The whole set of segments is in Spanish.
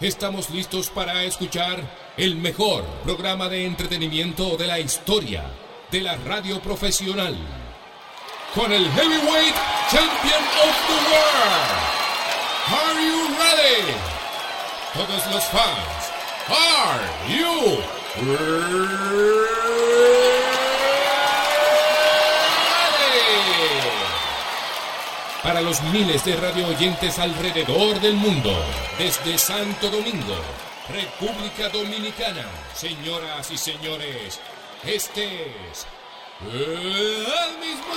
Estamos listos para escuchar el mejor programa de entretenimiento de la historia de la radio profesional. Con el Heavyweight Champion of the World. Are you ready? Todos los fans, are you ready? Para los miles de radio oyentes alrededor del mundo, desde Santo Domingo, República Dominicana, señoras y señores, este es el mismo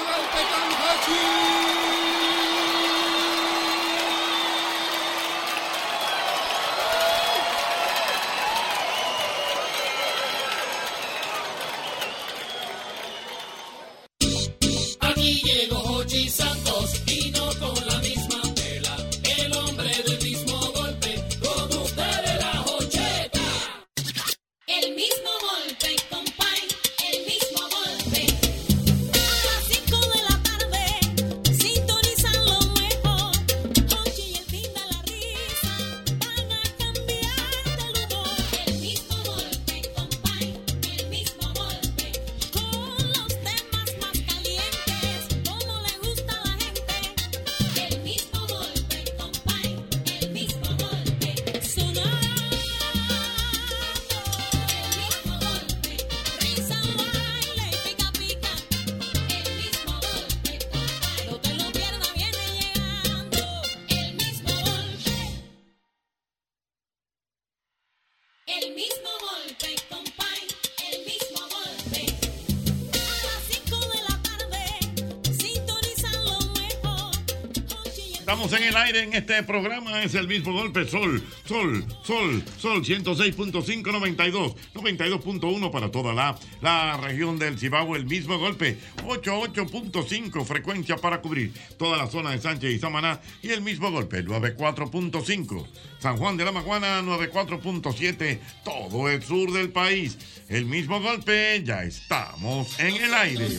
este programa, es el mismo golpe, Sol, Sol, Sol, Sol, 106.5, 92, 92.1 para toda la, la región del Cibao, el mismo golpe, 88.5 frecuencia para cubrir toda la zona de Sánchez y Samaná y el mismo golpe, 94.5, San Juan de la Maguana, 94.7, todo el sur del país, el mismo golpe, ya estamos en el aire.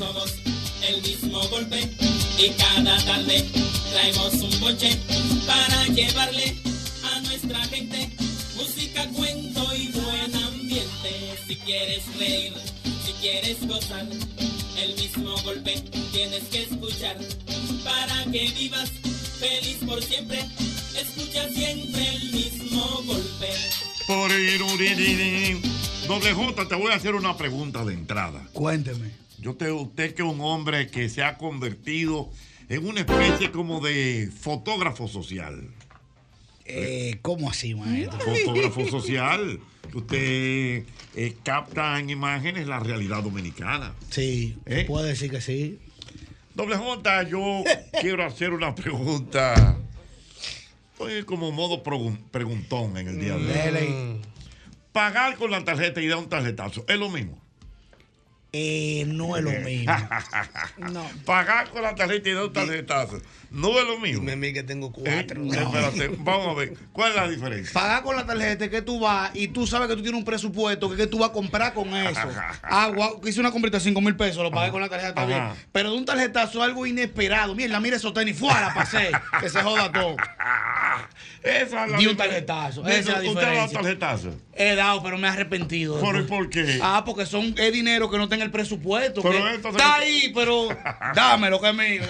El mismo golpe y cada tarde traemos un boche para llevarle a nuestra gente música, cuento y buen ambiente. Si quieres reír, si quieres gozar, el mismo golpe tienes que escuchar para que vivas feliz por siempre. Escucha siempre el mismo golpe. Por ir. Doble J, te voy a hacer una pregunta de entrada. Cuénteme. Yo te, usted que es un hombre que se ha convertido en una especie como de fotógrafo social. Eh, ¿Cómo así, maestro? Fotógrafo social. Usted eh, capta en imágenes la realidad dominicana. Sí, ¿Eh? puede decir que sí. Doble J, yo quiero hacer una pregunta. Estoy como modo pregun- preguntón en el día de hoy. Pagar con la tarjeta y dar un tarjetazo, ¿es lo mismo? Eh, no es lo mismo. no. Pagar con la tarjeta y dar un tarjetazo, no es lo mismo. Dime a mí que tengo cuatro. Eh, espérate, vamos a ver, ¿cuál es la diferencia? Pagar con la tarjeta es que tú vas y tú sabes que tú tienes un presupuesto, que, que tú vas a comprar con eso. Agua, hice una comprita de 5 mil pesos, lo pagué con la tarjeta, está bien. Ajá. Pero de un tarjetazo algo inesperado. Mira, mira esos tenis, fuera, pasé, que se joda todo. Esa es la Di un diferencia. tarjetazo, Mira, esa es la ¿Usted ha dado diferencia. tarjetazo? He dado, pero me he arrepentido. ¿Por, por qué? Ah, porque son, es dinero que no está en el presupuesto. Pero que se- está ahí, pero dame lo que es mío.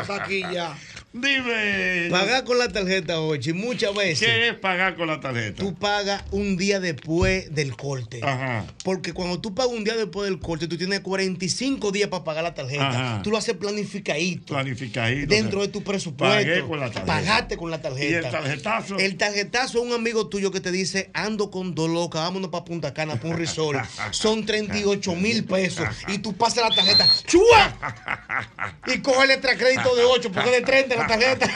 Está aquí ya. Dime. Pagar con la tarjeta, Ochi, muchas veces. ¿Qué es pagar con la tarjeta? Tú pagas un día después del corte. Ajá. Porque cuando tú pagas un día después del corte, tú tienes 45 días para pagar la tarjeta. Ajá. Tú lo haces planificadito. Planificadito. Dentro o sea, de tu presupuesto. Pagué con la tarjeta. Pagaste con la tarjeta. ¿Y el tarjetazo? El tarjetazo es un amigo tuyo que te dice, ando con Doloca, vámonos para Punta Cana, para un resort. Son 38 mil pesos. Y tú pasas la tarjeta, ¡chua! Y coge el extra crédito de 8, porque de 30 la tarjeta.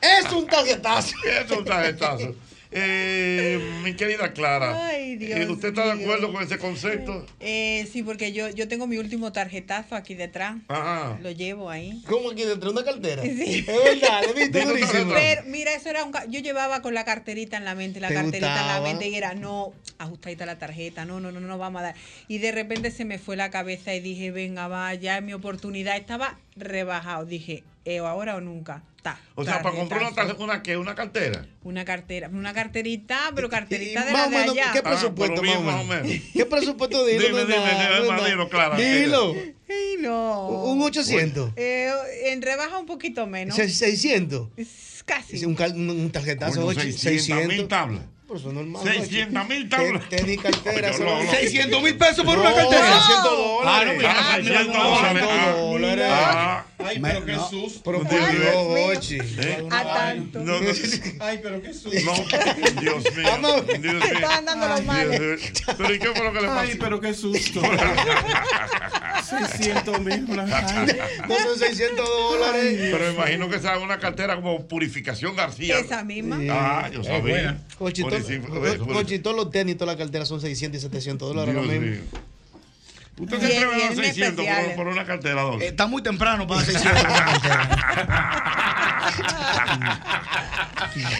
Es un tarjetazo. Es un tarjetazo. Eh, mi querida Clara, Ay, Dios eh, ¿usted está de acuerdo con ese concepto? Eh, sí, porque yo, yo tengo mi último tarjetazo aquí detrás. Ajá. Lo llevo ahí. ¿Cómo aquí dentro de una cartera? Sí. Es verdad, le viste durísimo. Pero mira, eso era un. Yo llevaba con la carterita en la mente, la ¿Te carterita en la mente y era, no, ajustadita la tarjeta, no, no, no, no vamos a dar. Y de repente se me fue la cabeza y dije, venga, va, ya es mi oportunidad. Estaba rebajado. Dije, eh, o ahora o nunca. Ta, O sea, para comprar una, una, ¿qué? una cartera. Una cartera, una carterita, pero Y carterita de más la o de menos, allá. ¿Qué Ah, presupuesto bien, más o más o menos? ¿Qué presupuesto dilo? Dime, dime, nada, dime, nada. dilo, Dilo. Un 800. Eh, en rebaja un poquito menos. Se- 600. Es Casi. Un, tarjetazo Coño, ocho- 600 mil tablas. Por eso es normal. 600 mil tablas. Tenis cartera. Yo son- no, no. 600 mil pesos por No, una cartera. 600 Ah, no, dólares. mira, Ah, mira, 600 no, dólares. no, Ah, dólares. Ah, Ay, pero qué susto. Pero por. ¿Eh? A tanto. no, no, Ay, pero qué susto. no, Dios mío. Vamos. Dios mío. Estaban dando los males. Dios mío. Pero ¿y qué fue lo que le pasó? Ay, pero qué susto. 600 mil. No son 600 dólares. Pero imagino que sea una cartera como Purificación García. Esa misma. Ah, yo sabía. buena. Cochi, Por to- decir- co- por- por- Cochi, todos los tenis, todas las carteras son 600 y 700 dólares Dios ahora mismo. mío. ¿Usted se atreve a dar bien 600 por, por una cartera, dos? Eh, Está muy temprano para 600 por una cartera.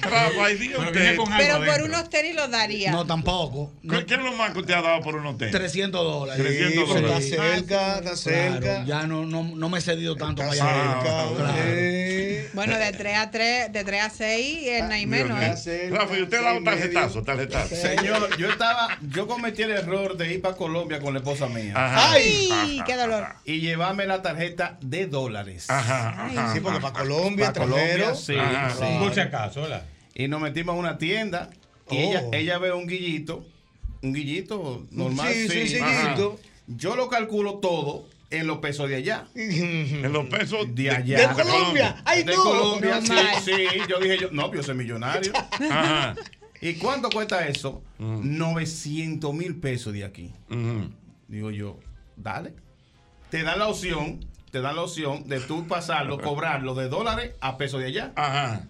Rafa, y diga Pero usted, viene con algo Pero por unos tenis lo daría. No, tampoco. ¿qué qué es lo más que usted ha dado por un hotel? 300 dólares. 300 Sí, pero dólares. Está cerca, está cerca. Claro, ya no, no, no me he cedido tanto Está para allá. cerca. Claro. Bueno, de 3 a 3, de 3 a 6 es nada y menos, ¿eh? Rafa, y usted da un tarjetazo, tarjetazo. Señor, yo estaba, yo cometí el error de ir para Colombia con la esposa mía Ajá. ¡Ay! ¡Qué dolor! y llevarme la tarjeta de dólares. Ajá, ajá. Sí, porque para Colombia, Para Colombia, sí, Ajá. sí. Por si acaso, ¿verdad? Y nos metimos a una tienda y Oh. ella, ella ve un guillito, un guillito normal. Sí, sí, guillito. Yo lo calculo todo en los pesos de allá. En los pesos De allá. De Colombia. ¡Ay, de no! Colombia, sí, sí. Yo dije, yo, no, yo soy millonario. Ajá. ¿Y cuánto cuesta eso? 900 mil pesos de aquí. Ujú. Digo yo, dale. Te dan la opción, te dan la opción de tú pasarlo, cobrarlo de dólares a pesos de allá. Ajá.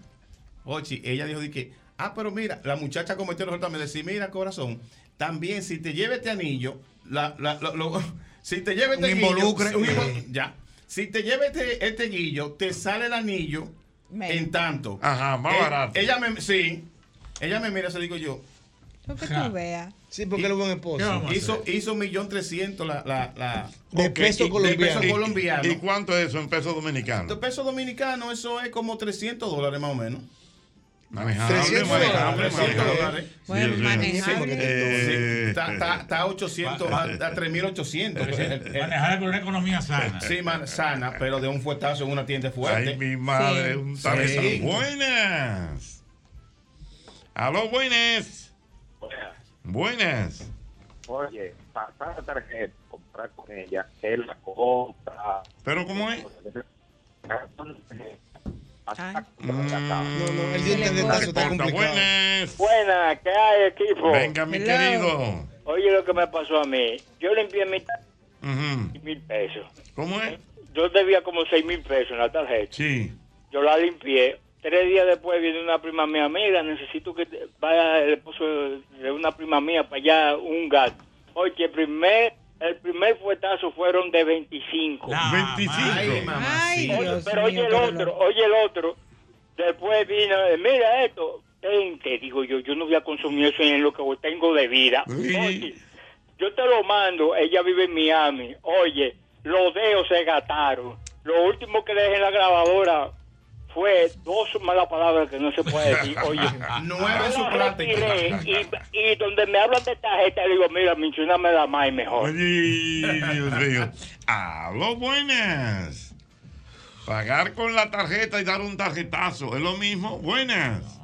Ochi, ella dijo de que, ah, pero mira, la muchacha cometió el error también de decir, mira, corazón, también si te lleva este anillo, la, la- lo- si te lleva este guillo, involucre. un ya, si te lleva este, este guillo, te sale el anillo Me- en tanto. Ajá, más Eh, barato. Ella me, sí, ella me mira, se digo yo, Lo que tú veas. Sí, porque él es buen esposo. hizo, hizo millón trescientos la, la, la De ok, peso y- de colombiano. peso colombiano. ¿Y cuánto es eso en pesos De dominicanos? peso dominicano, eso es como 300 dólares más o menos. Manejable, 300 manejable, dólares. manejable. dólares. Bueno, manejable. Eh, Está, está, está a 800, a, a 3800. El- el- Manejar con una economía sana. Sí, man, sana, pero de un fuetazo en una tienda fuerte. Ay, mi madre, Sí. un tarjetazo. Sí. Buenas. Aló, buenas. Buenas. Oye, pasar la tarjeta, comprar con ella, él la compra. ¿Pero cómo es? Ay. No, no, el diente de corta. tazo está complicado. Buenas. Buena, ¿qué hay, equipo? Venga, mi Hello. querido. Oye, lo que me pasó a mí. Yo limpié mi Ujú. mil pesos. ¿Cómo es? Yo debía como seis mil pesos en la tarjeta. Sí. Yo la limpié. Tres días después viene una prima mía, mira, necesito que vaya el esposo de una prima mía para allá un gato. Oye, el primer, el primer fuetazo fueron de 25. La 25. Ay, mamá, Ay, sí. Oye, Dios pero oye el otro, oye el otro. Después vino, eh, mira esto, te digo yo, yo no voy a consumir eso en lo que tengo de vida. Sí. Oye, yo te lo mando, ella vive en Miami. Oye, los dedos se gastaron. Lo último que dejé en la grabadora fue dos malas palabras que no se puede decir. Oye, Nueve yo su retiré y, y donde me hablan de tarjeta, digo, mira, mencioname la más y mejor. Oye, Dios mío. Aló, buenas. Pagar con la tarjeta y dar un tarjetazo. ¿Es lo mismo? Buenas.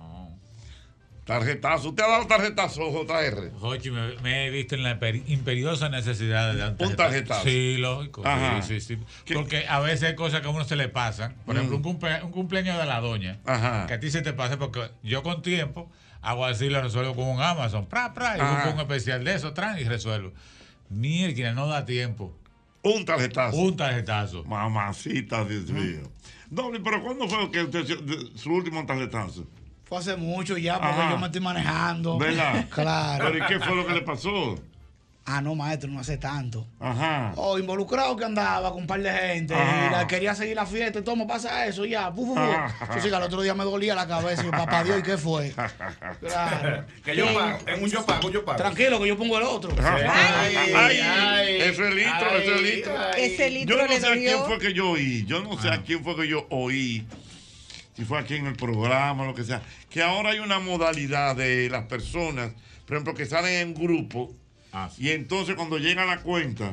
Tarjetazo. ¿Usted ha dado tarjetazo, JR? Jochi, me, me he visto en la imper- imperiosa necesidad de dar Un tarjeta. tarjetazo. Sí, lógico. sí, Ajá. Sí, sí. Porque a veces hay cosas que a uno se le pasan. Por Mm. ejemplo, un, cumple- un cumpleaños de la doña. Ajá. Que a ti se te pasa porque yo con tiempo hago así, lo resuelvo con un Amazon. Pra, pra, y Ajá. busco un especial de eso, tran, y resuelvo. Mierda, no da tiempo. Un tarjetazo. Un tarjetazo. Mamacita, Dios mío. Doble, pero ¿cuándo fue que usted, su último tarjetazo? Fue hace mucho ya, porque Ajá. yo me estoy manejando. ¿Verdad? Claro. ¿Pero y qué fue lo que le pasó? Ah, no, maestro, no hace tanto. Ajá. Oh, involucrado que andaba con un par de gente. Ajá. Y la quería seguir la fiesta. y Toma, pasa eso, ya. Fu. Ajá. Yo sí que al otro día me dolía la cabeza. Y papá Dios, ¿y qué fue? Claro. Que yo pago, en un yo pago, yo pago. Tranquilo, que yo pongo el otro. Ay, Ay, ay, ese litro, ay, ese litro. Ese litro Yo no le sé a quién fue que yo oí. Yo no sé a quién fue que yo oí. Si fue aquí en el programa, lo que sea. Que ahora hay una modalidad de las personas, por ejemplo, que salen en grupo. Ah, Y entonces cuando llega la cuenta,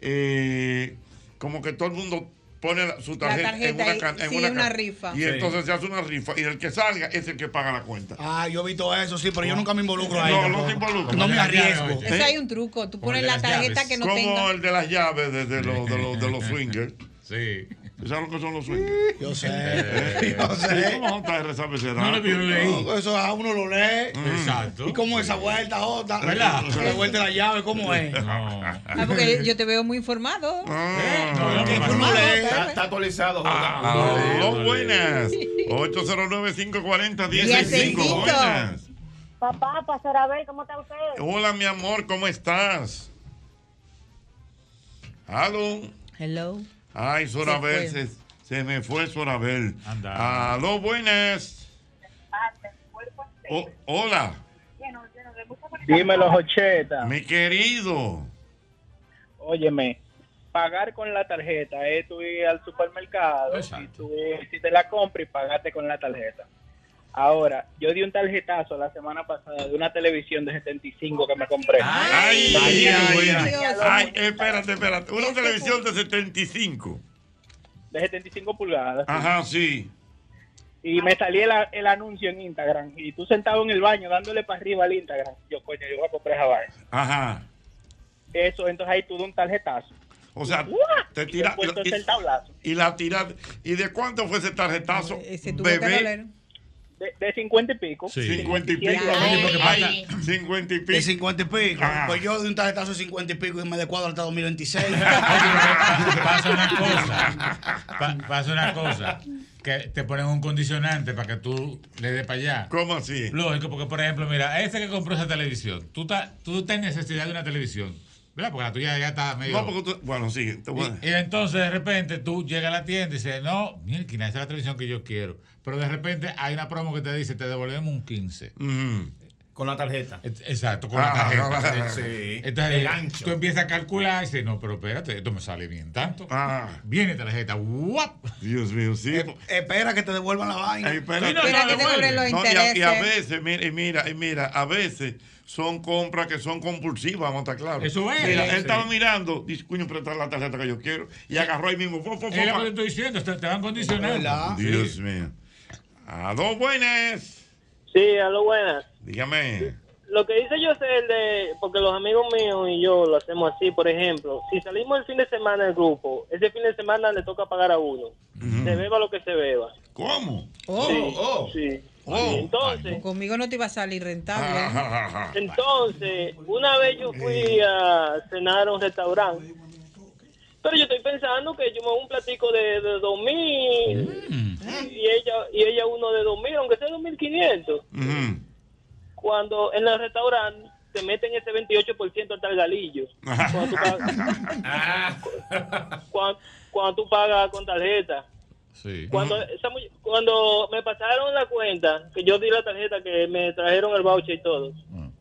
eh, como que todo el mundo pone la- su tarjeta, tarjeta en una, y- can- en sí, una rifa. Y Sí. entonces se hace una rifa. Y el que salga es el que paga la cuenta. Ah, yo he visto eso, sí, pero yo nunca me involucro ahí. No, no te involucras. No me Como arriesgo. Eso hay un truco. Tú Como pones la tarjeta que no Como tenga. el de las llaves de, de los, de, los, de los swingers. Sí. ¿Sabes lo que son los swingers? Yo sé. Eh, Yo sé. ¿Cómo JR sabe ese No, lo leí. No, Eso a uno lo lee. Exacto. ¿Y cómo esa vuelta, Jota? ¿Verdad? La vuelta de la llave, ¿cómo es? No. Ah, porque yo te veo muy informado. Ah, No, no, no. Está, está actualizado. Jota. Ah, No, no, buenas. 809-540-165. Diececito. Buenas. Papá, Pastor Abel, ¿cómo está usted? Hola, mi amor, ¿cómo estás? Aló. Hello. Ay, Sorabel, Se se, se me fue Sorabel. Anda. Aló, buenas. O- hola, Dímelo, Jocheta. mi querido. Óyeme, pagar con la tarjeta es tú ir al supermercado Exacto. y tú si te la compras y pagaste con la tarjeta. Ahora, yo di un tarjetazo la semana pasada de una televisión de 75 que me compré. Ay, ay, ay, ay, ay, espérate, espérate. Una televisión de 75. De 75 pulgadas. Ajá, sí. Y me salía el, el anuncio en Instagram. Y tú sentado en el baño dándole para arriba al Instagram. Yo, coño, yo voy a comprar esa vaina. Ajá. Eso, entonces ahí tú das un tarjetazo. O sea, ¡Uah! te Y tira y, el tablazo. y la tira. ¿Y de cuánto fue ese tarjetazo? Ese tuvo Bebé. De, de 50 y pico. Sí. 50 y pico. Ay, Ay, 50 y De pico. 50 y pico. Ajá. Pues yo de un tarjetazo de 50 y pico y me descuadro hasta 2026. Pasa una cosa. pa- pasa una cosa. Que te ponen un condicionante para que tú le des para allá. ¿Cómo así? Lógico, porque por ejemplo, mira, ese que compró esa televisión, tú, ta- tú estás en necesidad de una televisión, ¿verdad? Porque la tuya ya está medio... No, porque tú, bueno, sí. a- Y, y entonces de repente tú llegas a la tienda y dices, no, mira, esa es la televisión que yo quiero. Pero de repente hay una promo que te dice, te devolvemos un 15. Ujú. Con la tarjeta. Et- Exacto, con Ah, la tarjeta. ah, Sí. Entonces gancho. tú empiezas a calcular y dices, no, pero espérate, esto me sale bien tanto. Ah, Viene tarjeta, ¡guap! Dios mío, sí. Eh, Espera que te devuelvan la vaina. No, Espera no, que te devuelve. cobren los No, y, a, y a intereses. veces, mira, y mira, y mira, a veces son compras que son compulsivas, vamos a estar claros. Eso es. Mira, él Sí. estaba mirando, dice, coño, prestar la tarjeta que yo quiero, y agarró ahí mismo. fo, fo, fo, Es lo que te estoy diciendo, te, te van condicionando. ¿Verdad? Dios mío. A dos buenas. Sí, a lo buenas. Dígame. Lo que dice yo es el de, porque los amigos míos y yo lo hacemos así, por ejemplo, si salimos el fin de semana el grupo, ese fin de semana le toca pagar a uno. Se beba lo que se beba. ¿Cómo? Oh, Sí, oh. sí. Oh. Entonces, conmigo no te iba a salir rentable. ¿eh? Entonces, una vez yo fui a cenar a un restaurante, pero yo estoy pensando que yo me hago un platico de, de 2000 y ella y ella uno de 2000, aunque sea 2500. Ujú. Cuando en el restaurante te meten ese 28% hasta el galillo. Cuando tú pagas, cuando, cuando tú pagas con tarjeta. Sí. Cuando, esa cuando me pasaron la cuenta, que yo di la tarjeta, que me trajeron el voucher y todo,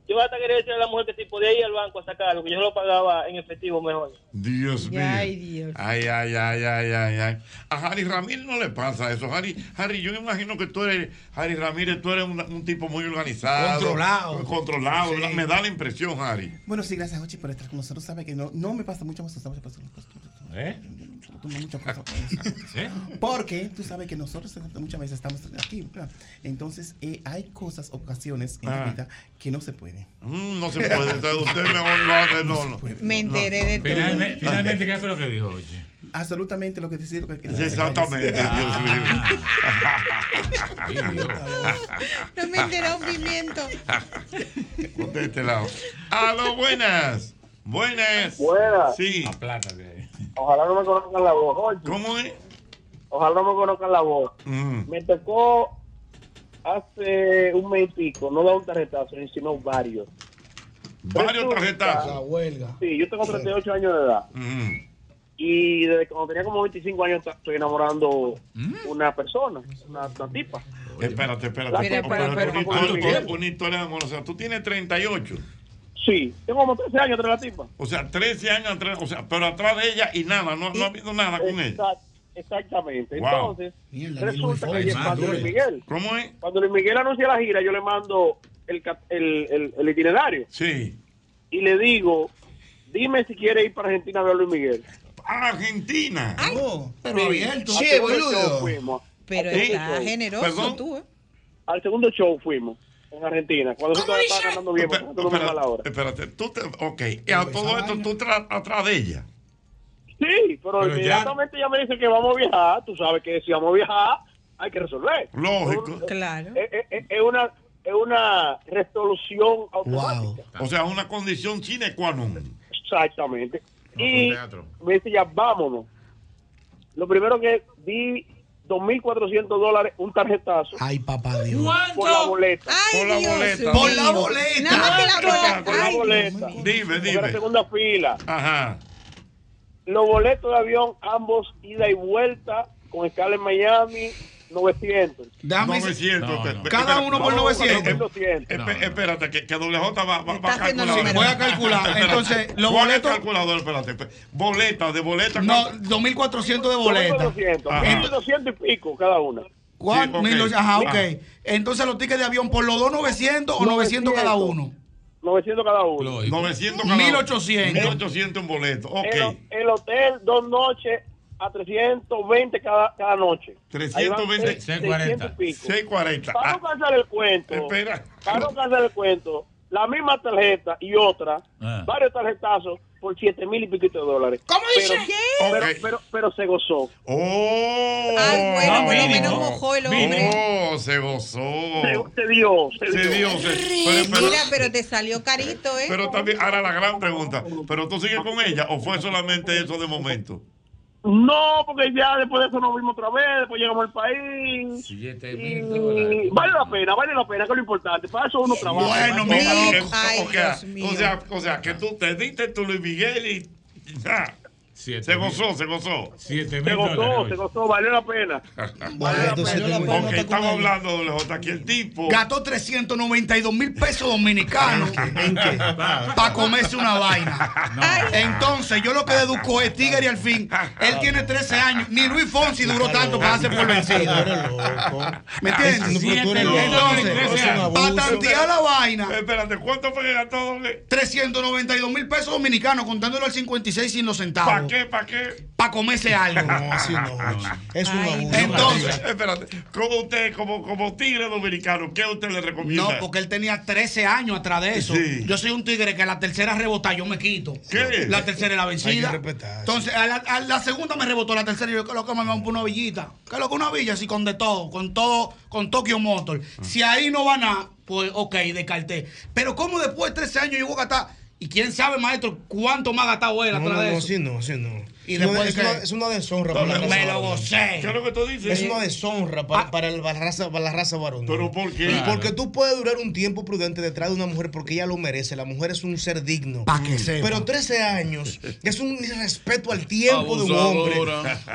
yo hasta quería decirle a la mujer que si podía ir al banco a sacarlo, que yo lo pagaba en efectivo mejor. Dios mío. Ay, Dios. Ay, ay, ay, ay, ay, ay. A Harry Ramírez no le pasa eso. Harry, Harry, yo me imagino que tú eres, Harry Ramírez, tú eres un, un tipo muy organizado. Controlado. Controlado. Sí. Me da la impresión, Harry. Bueno, sí, gracias, Ochi, por estar con nosotros. Sabe que no, no me pasa mucho más. Sabe, pasa- ¿Eh? muchas cosas. ¿Eh? Porque tú sabes que nosotros muchas veces estamos aquí. ¿verdad? Entonces, eh, hay cosas, ocasiones en la Ah. vida que no se pueden. Mm, no se puede. Usted usted mejor lo hace. No, no. Me enteré de todo. Finalmente, finalmente, ¿qué fue lo que dijo, oye? Absolutamente lo que decir. Lo que, Exactamente, Dios mío. No me enteré un pimiento. Ponte de este lado. Aló, buenas. Buenas. Buenas. Sí. Aplátate. Ojalá no me conozcan la voz, oye. ¿Cómo es? Ojalá no me conozcan la voz. Mm. Me tocó hace un mes y pico, no da un tarjetazo, sino varios. Varios tarjetazos. La huelga. Sí, yo tengo 38 años de edad. Y desde cuando tenía como 25 años estoy enamorando una persona, una, una tipa. Espérate, espérate. Pero, pero, espera, una, historia, una historia de amor. O sea, tú tienes 38. Sí, tengo como 13 años tras la tipa. O sea, 13 años atrás. O sea, pero atrás de ella y nada. No, no ha habido nada con ella. Exact- Exactamente. Wow. Entonces, Mierda, resulta que Luis cuando. Luis Miguel, ¿Cómo es? cuando Luis Miguel anuncia la gira, yo le mando el, el, el, el itinerario. Sí. Y le digo, dime si quiere ir para Argentina a ver a Luis Miguel. Argentina. Oh, pero abierto. Sí, boludo. fuimos. Pero está generoso Perdón. tú, ¿eh? Al segundo show fuimos en Argentina. Cuando nosotros estaba cantando bien, porque nosotros no a la hora. espérate, tú te, ok, y a todo esto tú atrás de ella. Sí, pero, Pero ya- inmediatamente ella me dice que vamos a viajar. Tú sabes que si vamos a viajar, hay que resolver. Lógico. Claro. Es, es- es una, es una resolución automática. O sea, una condición sine qua non. Exactamente. y me dice ya, vámonos. Lo primero que di 2.400 dólares, un tarjetazo. Ay, papá Dios. Por la boleta. Ay, Por la Dios boleta. Por la boleta. Nada más que la boleta. Por la boleta. Dime, Porque era dime. segunda fila. Ajá. Los boletos de avión, ambos ida y vuelta, con escala en Miami, 900. Déjame 900. No, no. Cada uno por vamos, 900. eh, eh, 200. espe- Espérate, que, que doble J va, va, va a calcular. Voy a calcular. Entonces, los ¿Cuál es el boletos. calculador? Espérate. Boleta, de boleta. No, ¿cuánto? 2.400 de boleta. 200. Ajá. 1.200 y pico cada una. ¿Cuál? Sí, ok. Mil- Ajá, ok. Entonces, los tickets de avión por los dos 900 o 900 cada uno. 900 cada uno. Lógico. 900 cada 1800. 1800 en boleto. Ok. El, el hotel, dos noches a 320 cada, cada noche. Ahí van 320. 600 y pico. 640. Para no Ah, cansar el cuento, espera. para no cansar el cuento, la misma tarjeta y otra, Ah. varios tarjetazos por 7 mil y piquito de dólares. ¿Cómo pero, dice? Pero, Ok. pero, pero se gozó. Oh. Ay, bueno, No, por lo mínimo. menos mojó el hombre. Oh, se gozó. Se, se dio, se, Se dio. dio. se- pero, pero- Mira, pero te salió carito, ¿eh? pero también, ahora la gran pregunta. ¿Pero tú sigues con ella o fue solamente eso de momento? No, porque ya después de eso nos vimos otra vez, después llegamos al país. Siete mil dólares. vale la pena, vale la pena, que es lo importante. Para eso uno trabaja. Bueno, mi o sea, o sea, que tú te diste tu Luis Miguel y ya. Siete Se mil- gozó, se gozó. Siete Se gozó, dólares. se gozó, valió la pena. Boleto, Valió la pena. Ok, estamos hablando de J. Aquí el tipo. Gastó 392 mil pesos dominicanos ¿En qué? para comerse una vaina. Entonces, yo lo que deduzco es Tigre y al fin. Él tiene 13 años. Ni Luis Fonsi duró tanto para darse por vencido. ¿Me entiendes? Entonces, para tantear la vaina, Espérate, ¿cuánto fue que gastó doble? 392 mil pesos dominicanos, contándolo al 56 sin los ¿Para centavos. Qué? ¿Para qué? Para comerse algo. No, así no. Es un abuso. Entonces, Espérate, como usted, como, como tigre dominicano, ¿qué usted le recomienda? No, porque él tenía 13 años atrás de eso. Sí. Yo soy un tigre que a la tercera rebota, yo me quito. ¿Qué? La tercera es la vencida. Hay que respetar, Entonces, a la, a la segunda me rebotó, la tercera yo, ¿qué es lo que me vamos por una villita? ¿Qué es lo que una villa? Así con de todo, con todo, con Tokyo Motor. Ah. Si ahí no va nada, pues ok, descarté. Pero como después de 13 años yo voy a gastar, y quién sabe, maestro, cuánto más ha gastado él No, atrás no, de no, eso. así no, así no. Y Es una- después es, que- una, es una deshonra para la raza Me lo varón. gocé. ¿Qué es lo que tú dices? Es una deshonra para, para, el- para la raza, para la raza varón. ¿Pero por qué? Porque tú puedes durar un tiempo prudente detrás de una mujer porque ella lo merece. La mujer es un ser digno. Pa' que sepa. Pero 13 años es un irrespeto al tiempo de un hombre.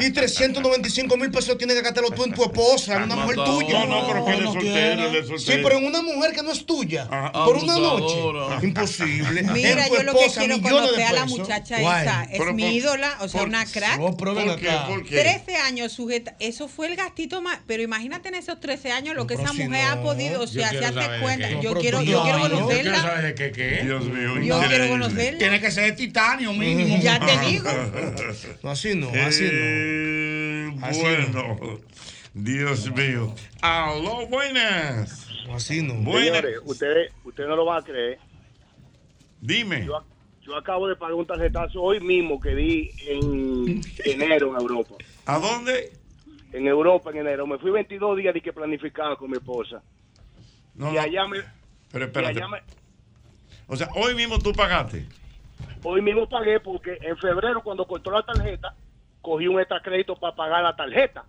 Y 395 mil pesos tienes que gastarlo tú en tu esposa, en una mujer tuya. No, no, pero que es soltero, es soltero. Sí, pero en una mujer que no es tuya. Ajá. Por una noche. Imposible. Mira, yo lo que quiero de conocer a la muchacha esa. Es mi ídola, o sea, una crack. No, ¿Por qué? ¿Por qué? 13 años sujeta. Eso fue el gastito más. Pero imagínate en esos 13 años lo que esa si mujer ha podido. O sea, quiero hace cuenta. Yo quiero, yo quiero no, Yo quiero conocerla. saber qué, qué. Dios mío, Yo quiero conocerla. Tiene que ser de titanio mínimo. Ya te digo. No, así no, así no. Eh, Así bueno, Dios mío. Aló, buenas. Así no. Buenas. Señores, ustedes, ustedes no lo van a creer. Dime. Yo, yo acabo de pagar un tarjetazo hoy mismo que di en enero en Europa. ¿A dónde? En Europa en enero. Me fui 22 días de que planificaba con mi esposa. No, y no, allá me, pero espérate. allá me- O sea, hoy mismo tú pagaste. hoy mismo pagué porque en febrero cuando cortó la tarjeta, cogí un extra crédito para pagar la tarjeta.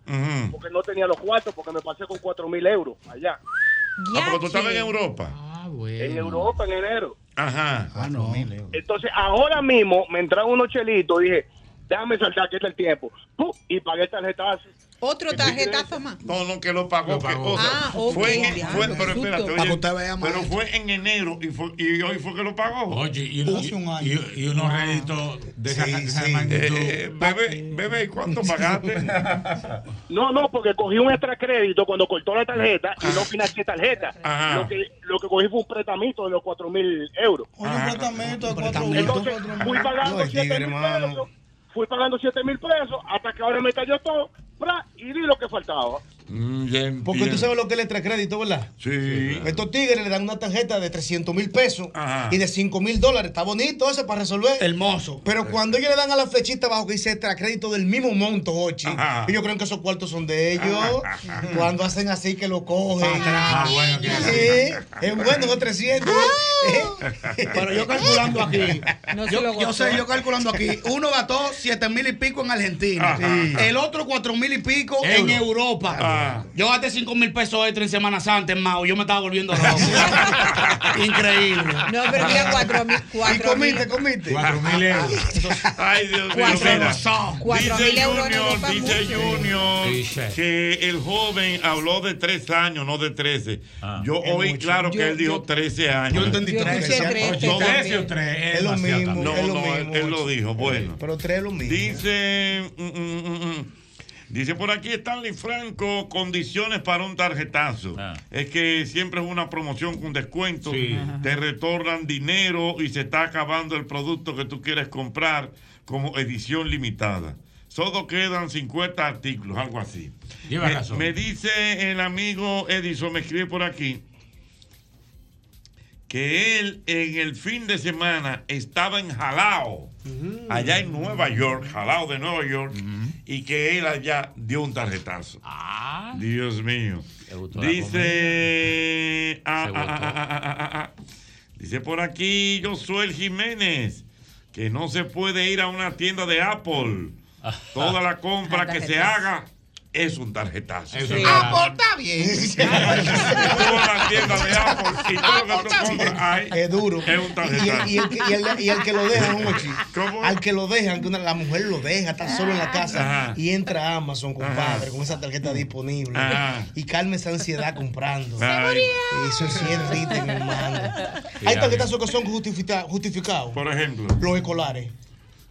Porque no tenía los cuartos, porque me pasé con 4 mil euros allá. Ah, porque tú estabas en Europa. En Europa, en enero. Ajá. Ah, no. Entonces, ahora mismo me entraron unos chelitos. Dije, déjame saltar que este es el tiempo. ¡Pum! Y pagué tarjetazo. Otro tarjetazo más. No, no, que lo pagó. que- o sea, Ah, ok. fue en- Ya, fue- pero espérate, oye, que pero fue en enero y, fue, y hoy fue que lo pagó. Oye, y, uno- y, y- y unos réditos de esa, de esa magnitud. Eh, bebé, bebé, ¿y cuánto pagaste? No, no, porque cogí un extra crédito cuando cortó la tarjeta y no financié tarjeta. Ajá. Lo que, lo que cogí fue un pretamito de los 4 mil euros. Entonces, fui pagando No, el 7 tigre, mil pesos. Fui pagando 7 mil pesos hasta que ahora me cayó todo. Y di lo que faltaba. Mm, Porque tú sabes lo que es el crédito, ¿verdad? Sí. Estos tigres le dan una tarjeta de 300 mil pesos y de 5 mil dólares. Está bonito eso para resolver. Hermoso. Pero cuando ellos le dan a la flechita abajo que dice extra crédito del mismo monto, Ochi, Ajá. ellos creen que esos cuartos son de ellos. Cuando hacen así que lo cogen. Ah, bueno, Sí, es bueno, esos 300. Pero yo calculando aquí, No yo, sé, yo calculando aquí, uno gastó 7 mil y pico en Argentina, Ajá. el otro 4 mil y pico Euro. en Europa. Ah. Yo gasté 5 mil pesos extra en Semana Santa en Mao, yo me estaba volviendo loco. Increíble. No, pero mira, cuatro mil. Y Cuatro mil. comiste, comiste. Cuatro mil euros. Ay, Dios mío, Dice Junior, dice. Junior que el joven habló de tres años, no de 13. Ah. Yo oí claro que Yo- él dijo yo- 13 años. Yo entendí Yo tres. escuché tres. Oye, No, ¿trece o tres? Es lo mismo. No, no, él, mismo, él lo dijo. Bueno. Pero tres es lo mismo. Dice, mm, mm, mm. Dice por aquí Stanley Franco, condiciones para un tarjetazo. Ah. Es que siempre es una promoción con descuento, Sí. te retornan dinero y se está acabando el producto que tú quieres comprar como edición limitada. Solo quedan 50 artículos, algo así. Lleva me, razón. me dice el amigo Edison, me escribe por aquí, que él en el fin de semana estaba en Jalao, allá en Nueva York, Jalao de Nueva York, y que él allá dio un tarjetazo. Ah, Dios mío. Dice. ah, ah, ah, ah. Dice por aquí Josuel Jiménez que no se puede ir a una tienda de Apple. Toda la compra que se haga es un tarjetazo. Eso es verdad. pues está bien. Toda la tienda de Apple y todo lo que tú compras ahí Es duro. es un Y, tarjetazo. y- y el, que- y el- y el que lo dejan, ¿Cómo? al que lo dejan, que una- la mujer lo deja, está solo en la casa Ajá. y entra a Amazon, compadre, Ajá. con esa tarjeta disponible Ajá. y calma esa ansiedad comprando. Ay, Eso sí es rite, mi hermano. Sí, Hay tarjetazos que son justifica- justificados. por ejemplo. Los escolares.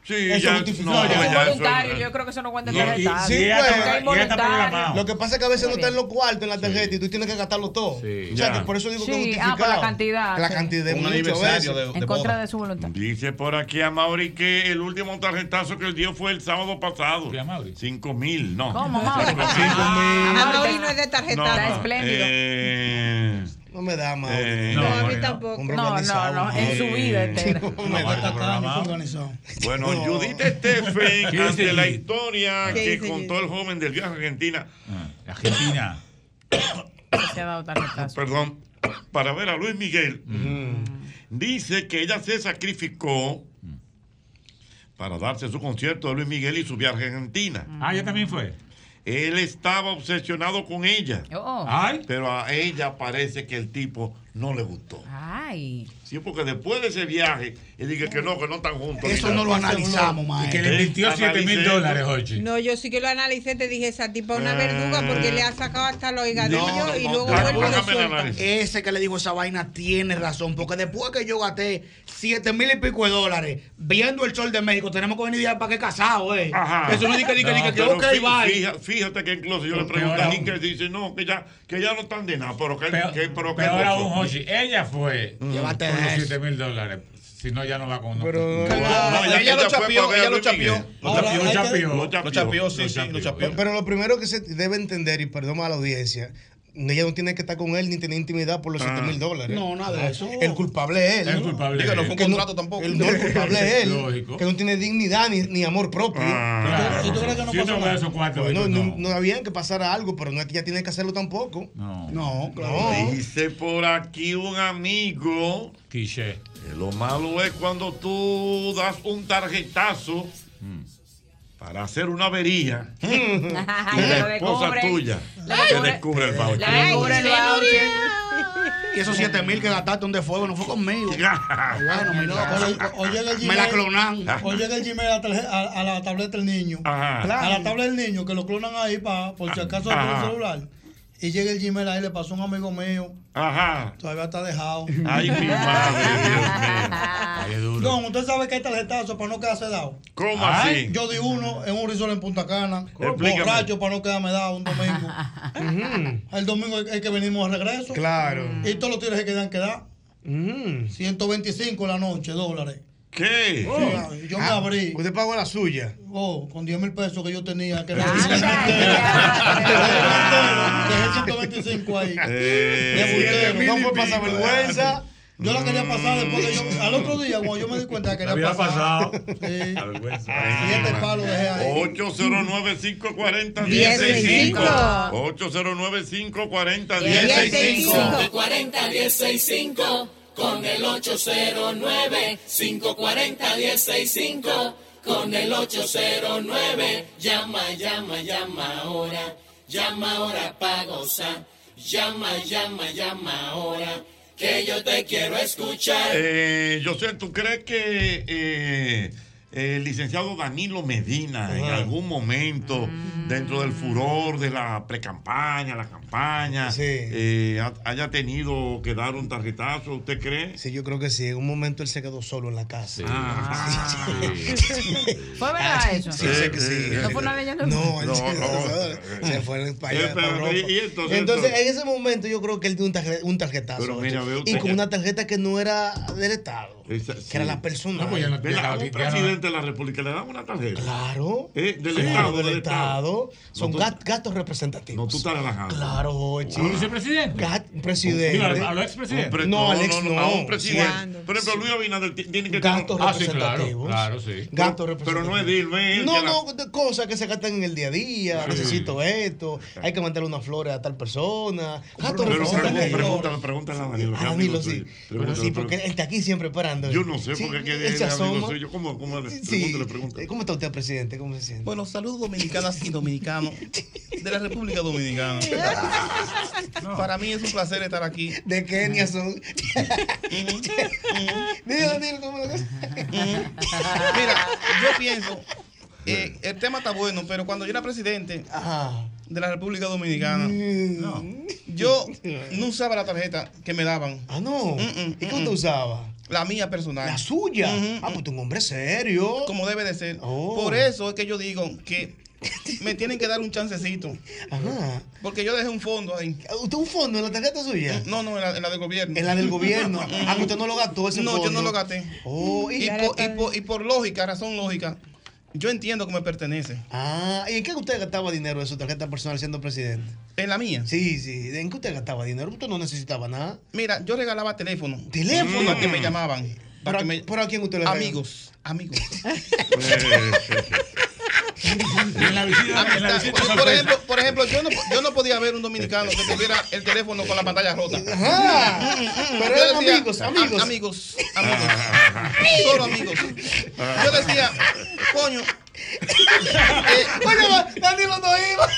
Sí, Eso ya, justificado. no, ya, eso- voluntario, yo creo que eso no cuenta en y- tarjeta. sí, ya pues, está- ya está. Lo que pasa es que a veces no Sí. están los cuartos en la tarjeta y tú tienes que gastarlo todo. Sí. O sea, Ya. que por eso digo que es Sí, justificado. ah, por la cantidad, La sí. cantidad de Un aniversario veces. de, En de contra boda. de su voluntad. Dice por aquí a Mauri que el último tarjetazo que él dio fue el sábado pasado. ¿Sí, a Mauri? Cinco mil, no. ¿Cómo, Mauri? Cinco A mil. Mauri no es de tarjeta. Está espléndido. No me da más. eh, No, No, a mí tampoco. No, no, no, en su vida entera. No me No, da. organizado. Bueno, Judith Stephen, ¿Qué dice ante la historia ¿Qué que dice contó Judith? el joven del viaje a Argentina, Ah, Argentina. Se ha dado tarjetazo. perdón, para ver a Luis Miguel, dice que ella se sacrificó para darse su concierto de Luis Miguel y su viaje a Argentina. Ah, ya también fue. Él estaba obsesionado con ella, Oh. Ay, pero a ella parece que el tipo no le gustó. Ay. Sí, porque después de ese viaje, él dije que no, que no están juntos. Eso no lo analizamos, y maestro. que le invirtió Eh, 7 mil dólares. Ochi. No, yo sí que lo analicé, te dije, esa tipa es una verduga porque le ha sacado hasta los higadillos No, y no, luego vuelve y. Ese que le dijo esa vaina tiene razón, porque después que yo gasté 7 mil y pico de dólares viendo el sol de México, tenemos que venir ya para que casado, eh. Ajá. Eso no dice que diga que Pero ok, fí- bye. fíjate que incluso yo le pregunté a que dice, no, que ya, que ya no están de nada, pero que, pero que peor no aún. Ochi. Ella fue Llévate con los eso. 7 mil dólares. Si no, ya no va con Pero- con- No, ella, ella lo a ella lo. Miguel. Lo chapeó, Lo chapeó. Lo chapeó, sí, Lo sí, lo chapeó. Pero lo primero que se debe entender, y perdón a la audiencia, ella no tiene que estar con él ni tener intimidad por los Ah. 7 mil dólares. No, nada de eso. El culpable es él. ¿no? culpable. Diga, no fue un Que contrato tampoco. El, no, el culpable es él. Lógico. Que no tiene dignidad ni, ni amor propio. Ah. ¿Y tú crees que no Si pasó nada? esos cuatro, Bueno, no. no, no había que pasara algo, pero no es que ella tiene que hacerlo tampoco. No. No, claro. No. Dice por aquí un amigo Quiche. que lo malo es cuando tú das un tarjetazo Mm. Para hacer una avería y Lo la esposa descubre. tuya te descubre. el voucher. descubre el voucher. Y esos 7 mil que gastaste donde fuego no fue conmigo. bueno, mi loco. O, o llega el Me la clonan. O llega el Gmail a, la tarje- a- a la tableta del niño. Ajá. A la tableta del niño, que lo clonan ahí para por si acaso Ajá. con el celular. Y llega el Gmail ahí, le pasó a un amigo mío. Ajá. Todavía está dejado. Ay, mi madre, Dios mío. No, usted sabe que hay tarjetazos para no quedarse dado. ¿Cómo así? Yo di uno en un resort en Punta Cana. Explícame. Borracho para no quedarme dado un domingo. El domingo es que venimos de regreso. Claro. Y todos los tigres se quedan quedar. 125 la noche, dólares. ¿Qué? Sí, yo me Ah, abrí. ¿Usted pagó la suya? Oh, con 10 mil pesos que yo tenía. Que Ah, Dejé 125 ahí. Eh, De. No fue pasar vergüenza. Yo la quería pasar después que yo. Al otro día, cuando yo me di cuenta que quería Había pasar. pasado. Sí. La vergüenza. Siete palos dejé ahí. 809-540-1065. 809-540-1065. 540-1065 con el 809-540-1065 con el 809 llama, llama, llama ahora. Llama ahora pa' gozar llama, llama, llama ahora que yo te quiero escuchar. Eh, José, ¿tú crees que eh, el licenciado Danilo Medina en algún momento, dentro del furor de la precampaña, la campaña, eh, ha- haya tenido que dar un tarjetazo? ¿Usted cree? Sí, yo creo que sí. En un momento él se quedó solo en la casa. Ah, ¿Fue verdad eso? Sí, sé que sí. ¿No fue una leyenda? No, él No, se, no. se fue. Eh, pero, Europa. y- entonces- entonces, entonces- en ese momento yo creo que él dio un, tarje- un tarjetazo. Pero mira, ocho. ve usted y con una tarjeta que no era del Estado, que era la personal. No, pues ya no- ya a un presidente de la República le dan una tarjeta. Claro. Eh, del Sí, Estado. del Estado. Son No, tú- gat- gastos representativos. No, tú estás relajando. Claro, Jochi. ¿Un vicepresidente? Gat- presidente. Mira, al- al expresidente. Un pre- No, al ex no. A un presidente. Por ejemplo, Luis Abinader ti- tiene que Gastos tener- representativos. Gastos representativos. Pero no es deal, no No, la- cosas que se gastan en el día a día. Necesito esto. Hay que mandarle una flores a tal persona. Gastos Pero representativos. pregúntale, pregúntale a Danilo. A Danilo, sí. Pero sí, porque él está aquí siempre Yo no sé, Sí, porque es que amigo asoma. suyo. ¿Cómo, cómo, Sí. pregúntale, pregúntale. ¿Cómo está usted, presidente? ¿Cómo se siente? Bueno, saludos dominicanas y dominicanos de la República Dominicana. Para mí es un placer estar aquí. De Kenia son. Dile, ¿cómo lo? Mira, yo pienso, eh, el tema está bueno, pero cuando yo era presidente de la República Dominicana, yo no usaba la tarjeta que me daban. Ah, no. ¿Y qué usted usaba? La mía personal. ¿La suya? Ah, pues tú un hombre serio. Como debe de ser. Oh. Por eso es que yo digo que me tienen que dar un chancecito. Ajá. Porque yo dejé un fondo ahí. ¿Usted un fondo en la tarjeta suya? No, no, en la, en la del gobierno. En la del gobierno. Ah, que usted no lo gastó ese No, fondo. yo no lo gasté. Oh, y- y, por, y por- y por lógica, razón lógica, yo entiendo que me pertenece. Ah, ¿y en qué usted gastaba dinero de su tarjeta personal siendo presidente? ¿En la mía? Sí, sí. ¿En qué usted gastaba dinero? Usted no necesitaba nada. Mira, yo regalaba teléfono. ¿Teléfono? Para que me llamaban. Para que me- ¿Pero a quién usted le? Amigos, amigos. en la visita, en la visita por, ejemplo, por ejemplo yo, no, yo no podía ver un dominicano que tuviera el teléfono con la pantalla rota. Ajá. Pero eran decía, amigos, amigos. "A- amigos, amigos. Solo amigos. Yo decía, coño. eh, Oye, va, Danilo no iba.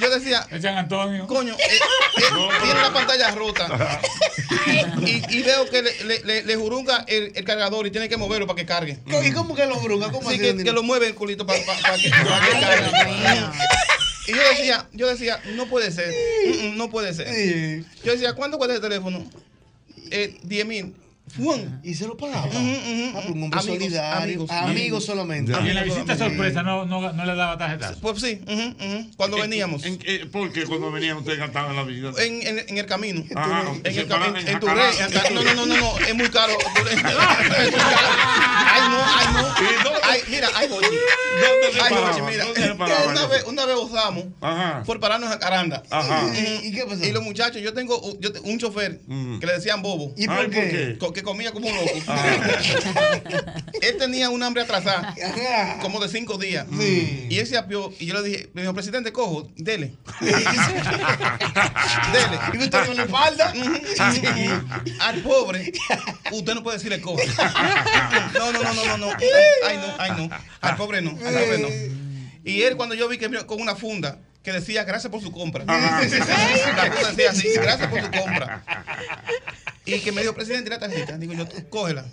yo decía, Echan Antonio. coño, eh, eh, tiene la pantalla rota. Y, y veo que le, le, le, le jurunga el, el cargador y tiene que moverlo para que cargue. ¿Y cómo que lo bruga? ¿Cómo Sí, así, que, Danilo? que lo mueve el culito para que, pa que cargue. Y yo decía, yo decía, no puede ser. Mm, mm, No puede ser. Yo decía, ¿cuánto cuesta el teléfono? Eh, 10 mil. ¡Fum! Y se lo pagaba. Ah, un hombre Amigos, solidario. amigos. Amigos solamente. Y en la visita sorpresa no, no, no le daba tarjeta. Pues sí, cuando veníamos. ¿En, qué- ¿Por qué cuando venían ustedes cantaban en la visita? En, en, en el camino. Ajá, en el camino. paran en en Jacará. No, no, no, no, no, es muy caro. Turrey. Es muy caro. Ay, no, ay, no. Ay, mira, ay, Jochi. ¿Dónde se Ay, paraban? Jochi, mira. ¿Dónde se paraban? Una vez, una vez gozamos Ajá. por pararnos a Caranda. Ajá. ¿Y, y qué pasó? Y los muchachos, yo tengo un- yo te- un chofer Mm. que le decían bobo. ¿Y ¿por qué? Qué? co- Que comía como un loco. Ah. Él tenía un hambre atrasada, como de cinco días. Sí. Y él se apió. Y yo le dije, me dijo, presidente, cojo, dele. dele. ¿Y usted con la espalda? Al pobre, usted no puede decirle cojo. No, no, no, no, no, no. Ay, no, ay, no. Al pobre no, al pobre no. Y él, cuando yo vi que vino con una funda, que decía gracias por su compra. La cosa decía así, gracias por su compra. Y que me dijo, presidente, la tarjeta. Digo yo, tú, cógela.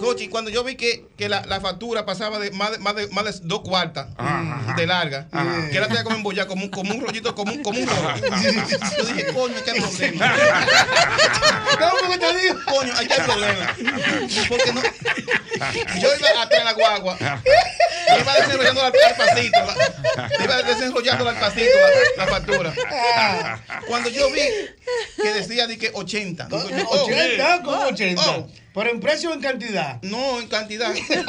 Coche, y cuando yo vi que, que la, la factura pasaba de más de, más de, más de dos cuartas mm, de larga, que era tenía como embollar, como un, como un rollito, como un, como un rollo. Yo dije, coño, qué problema. ¿Cómo que te digo? Coño, aquí hay problema. Porque no. Yo iba atrás de la guagua. Yo iba desenrollando al, al pasito. la- iba desenrollando al pasito la, la factura. Cuando yo vi que decía de que 80. digo yo, oh, 80, ¿cómo 80? oh. ¿Pero en precio o en cantidad? No, en cantidad. 80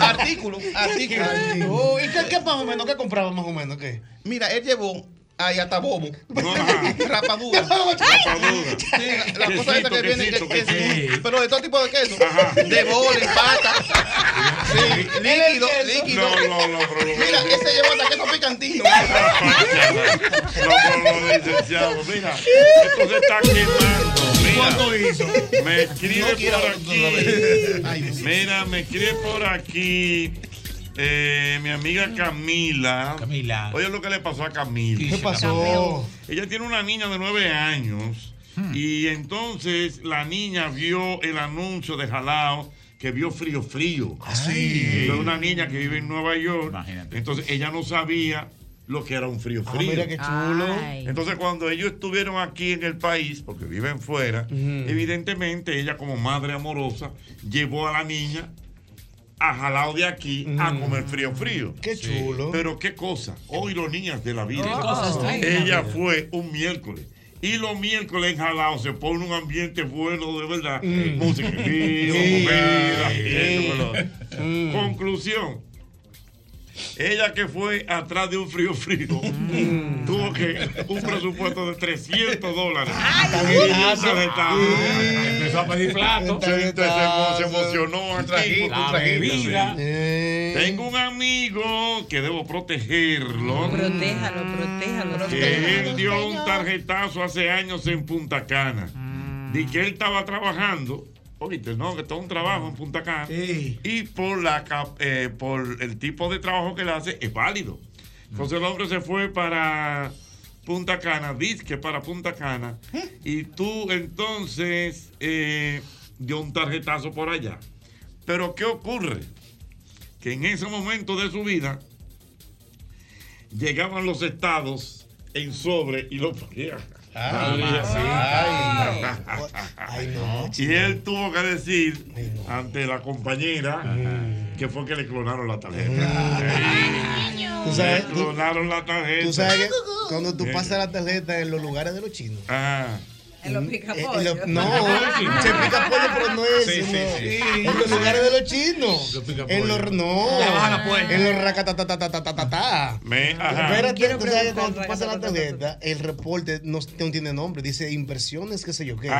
artículos. Artículos. Oh, ¿Y qué, qué más o menos? ¿Qué compraba más o menos? ¿Qué? Mira, él llevó ahí hasta bobo. Rapadura. Sí, la, la cosa esa que viene. Que, que- quesito. Pero de todo tipo de queso. De bola, pata. Sí, líquido, líquido. No, no, no, pero no. Mira, ese llevó hasta queso picantino. No, no, no, licenciado. Mira, esto se está quemando. Mira, ¿Cuánto hizo? Me escribe por aquí. Mira, me escribe por aquí. Eh, mi amiga Camila. Camila. Oye lo que le pasó a Camila. ¿Qué pasó? Ella tiene una niña de nueve años. Y entonces la niña vio el anuncio de Jalao que vio frío frío. sí. Es una niña que vive en Nueva York. Imagínate. Entonces ella no sabía lo que era un frío Ah, frío. mira qué chulo. Ay. Entonces cuando ellos estuvieron aquí en el país, porque viven fuera, evidentemente ella como madre amorosa llevó a la niña a jalado de aquí a comer frío frío. Qué chulo. Pero qué cosa, hoy los niños de la vida. ¿Qué cosas traen en la Ella fue un miércoles. Y los miércoles en Jalao se pone un ambiente bueno de verdad. Música en vivo, comida, otro. Conclusión. Ella que fue atrás de un frío frío tuvo que un presupuesto de 300 dólares. Empezó a pedir plato. se, se- se emocionó. Eh, Tengo un amigo que debo protegerlo. Protéjalo, protéjalo. Que él dio un tarjetazo hace años en Punta Cana. Di que él estaba trabajando. Oíste, no, que todo un trabajo en Punta Cana. Sí. Y por, la, eh, por el tipo de trabajo que él hace, es válido. Entonces el hombre se fue para Punta Cana, dice que para Punta Cana. Y tú entonces eh, dio un tarjetazo por allá. Pero ¿qué ocurre? Que en ese momento de su vida llegaban los estados en sobre y lo ponían. Ay, no. Y él tuvo que decir ante la compañera que fue que le clonaron la tarjeta. Tú Le sabes, tú, clonaron la tarjeta. tú sabes que cuando tú pasas la tarjeta en los lugares de los chinos. Ah, En los eh, picapollos. en los- no, se pica pollo, pero no es. Sí, sí, sí. En los lugares de los chinos. Los. En los no. Puerta. En los racatatatatata. me, ajá. Espérate, tú sabes cuando tú pasas la tarjeta, el reporte no, tiene nombre, dice inversiones, qué sé yo qué.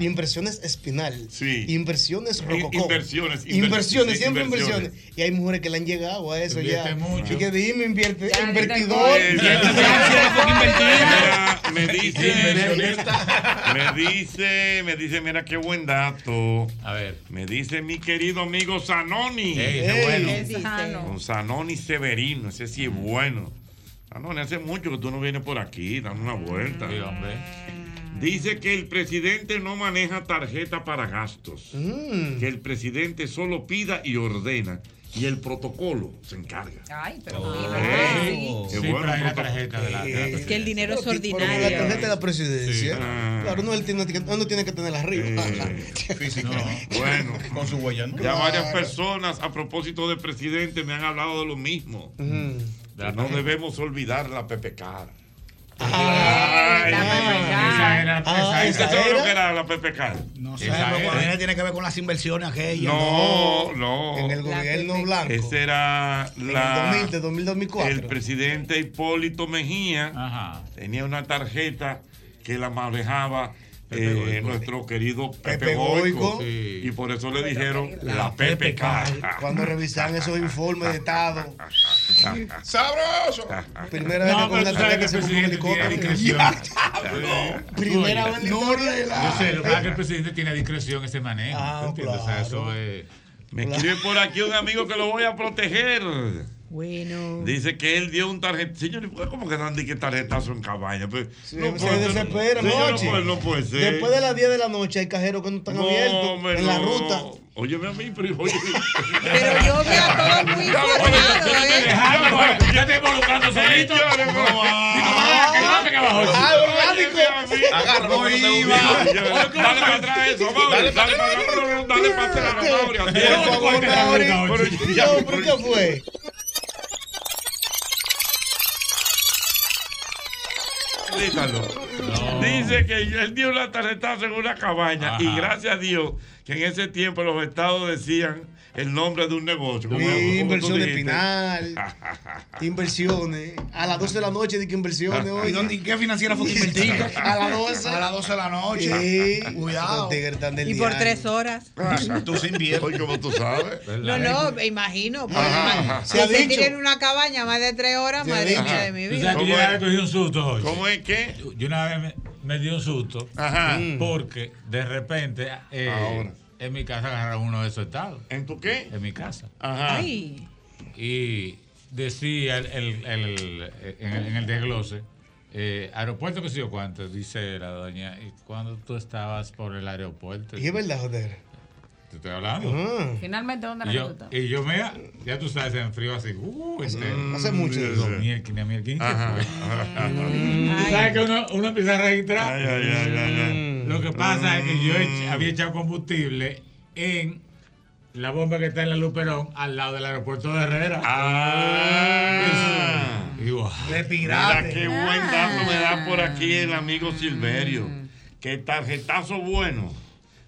Inversiones espinal. Sí. Inversiones rococó. inversiones, Inversiones, siempre inversiones. Y hay mujeres que le han llegado a eso ya. Y que dime, invierte, invertidor. Eh, me dice, me dice, me dice, mira qué buen dato. A ver. Me dice mi querido amigo Zanoni. Ey, ese bueno. ¿Qué dice? Con Zanoni Severino, ese sí es bueno. Zanoni, hace mucho que tú no vienes por aquí, dando una vuelta. Sí, hombre. Dice que el presidente no maneja tarjeta para gastos. Mm. Que el presidente solo pida y ordena. Y el protocolo se encarga. Ay, pero Oh. Sí, qué pero bueno hay una protocolo. tarjeta de la. de la- Es que el dinero es Pero la ordinario. tarjeta de la presidencia. Ah. Claro, no, él tiene, que- uno tiene que tenerla arriba. Eh, Físico. bueno, Con su huella, ¿no? ya varias personas a propósito del presidente me han hablado de lo mismo. Mm. de la no debemos olvidar la PPK. La Esa PPK. era. Ah, esa ¿Usted era. sabe lo que era la PPK? No sé, Esa pero tiene que ver con las inversiones aquellas. No, no. En el La gobierno PPK. blanco. Ese era En la, el 2000, de 2000, 2004. el presidente Hipólito Mejía. Ajá. Tenía una tarjeta que la manejaba Pepe eh, nuestro querido Pepe, Pepe Goico. Goico. Sí. Y por eso le dijeron la PPK. Cuando revisan esos informes de Estado. ¡Sabroso! Primera vez que No, una que se puso un presidente tiene helicóptero. discreción. Primera vez la. Yo sé, lo que pasa es que el presidente tiene discreción ese manejo. Ah, ¿tú entiendes? O sea, claro. eso es. Me escribe por aquí un amigo que lo voy a proteger. Bueno. Dice que él dio un tarjetazo. Señor, ¿y por qué como que dan que tarjetazo en cabaña? Pues, se desespera, Señor, no Mochi. puede- no puede ser. Después de las 10 de la noche hay cajeros que no están No, abiertos hombre, en la no. ruta. Óyeme a mí, pero oye. Pero yo veo a todos muy informados, ¿eh? Ya te involucrando solito. Agarra, no, no iba. Dale para atrás eso, Mauri. Dale para atrás, dale para atrás, No. Dice que él dio una tarjetazo en una cabaña. Y gracias a Dios que en ese tiempo los estados decían el nombre de un negocio. Sí, inversiones. Pinal. Inversiones. A las 12 de la noche di que inversiones hoy. ¿Y dónde- y qué financiera fue que invertí? A las 12. A las 12 de la noche. Sí. Cuidado. Y por tres horas. Tú se inviertes. Hoy, como tú sabes. No, no, me imagino. Si Se ha se dicho. tiene en una cabaña más de tres horas, madre mía de mi vida. sabes que yo una vez cogí un susto, Jorge. ¿Cómo es que? Yo una vez me, me di un susto. Ajá. Porque de repente eh, Ahora. En mi casa agarraron uno de esos estados. ¿En tu qué? En mi casa. Ajá. Ay. Y decía el, el- el- en, el, en el desglose, eh, aeropuerto que sé yo cuánto, dice la doña, y cuando tú estabas por el aeropuerto. Y es verdad, joder. Te estoy hablando. Ah. Finalmente, ¿dónde Y la yo, y yo me, ya tú sabes, en frío así, uh, este, Hace mucho de eso. Mierda, mierda, Ajá. Tú sabes que uno, uno empieza a registrar. Ay, ay, ay, ay, ay. Lo que pasa es que yo Mm. echa- había echado combustible en la bomba que está en la Luperón al lado del aeropuerto de Herrera. Ah. Y wow. Mira qué buen dato me da por aquí el amigo Silverio. Que tarjetazo bueno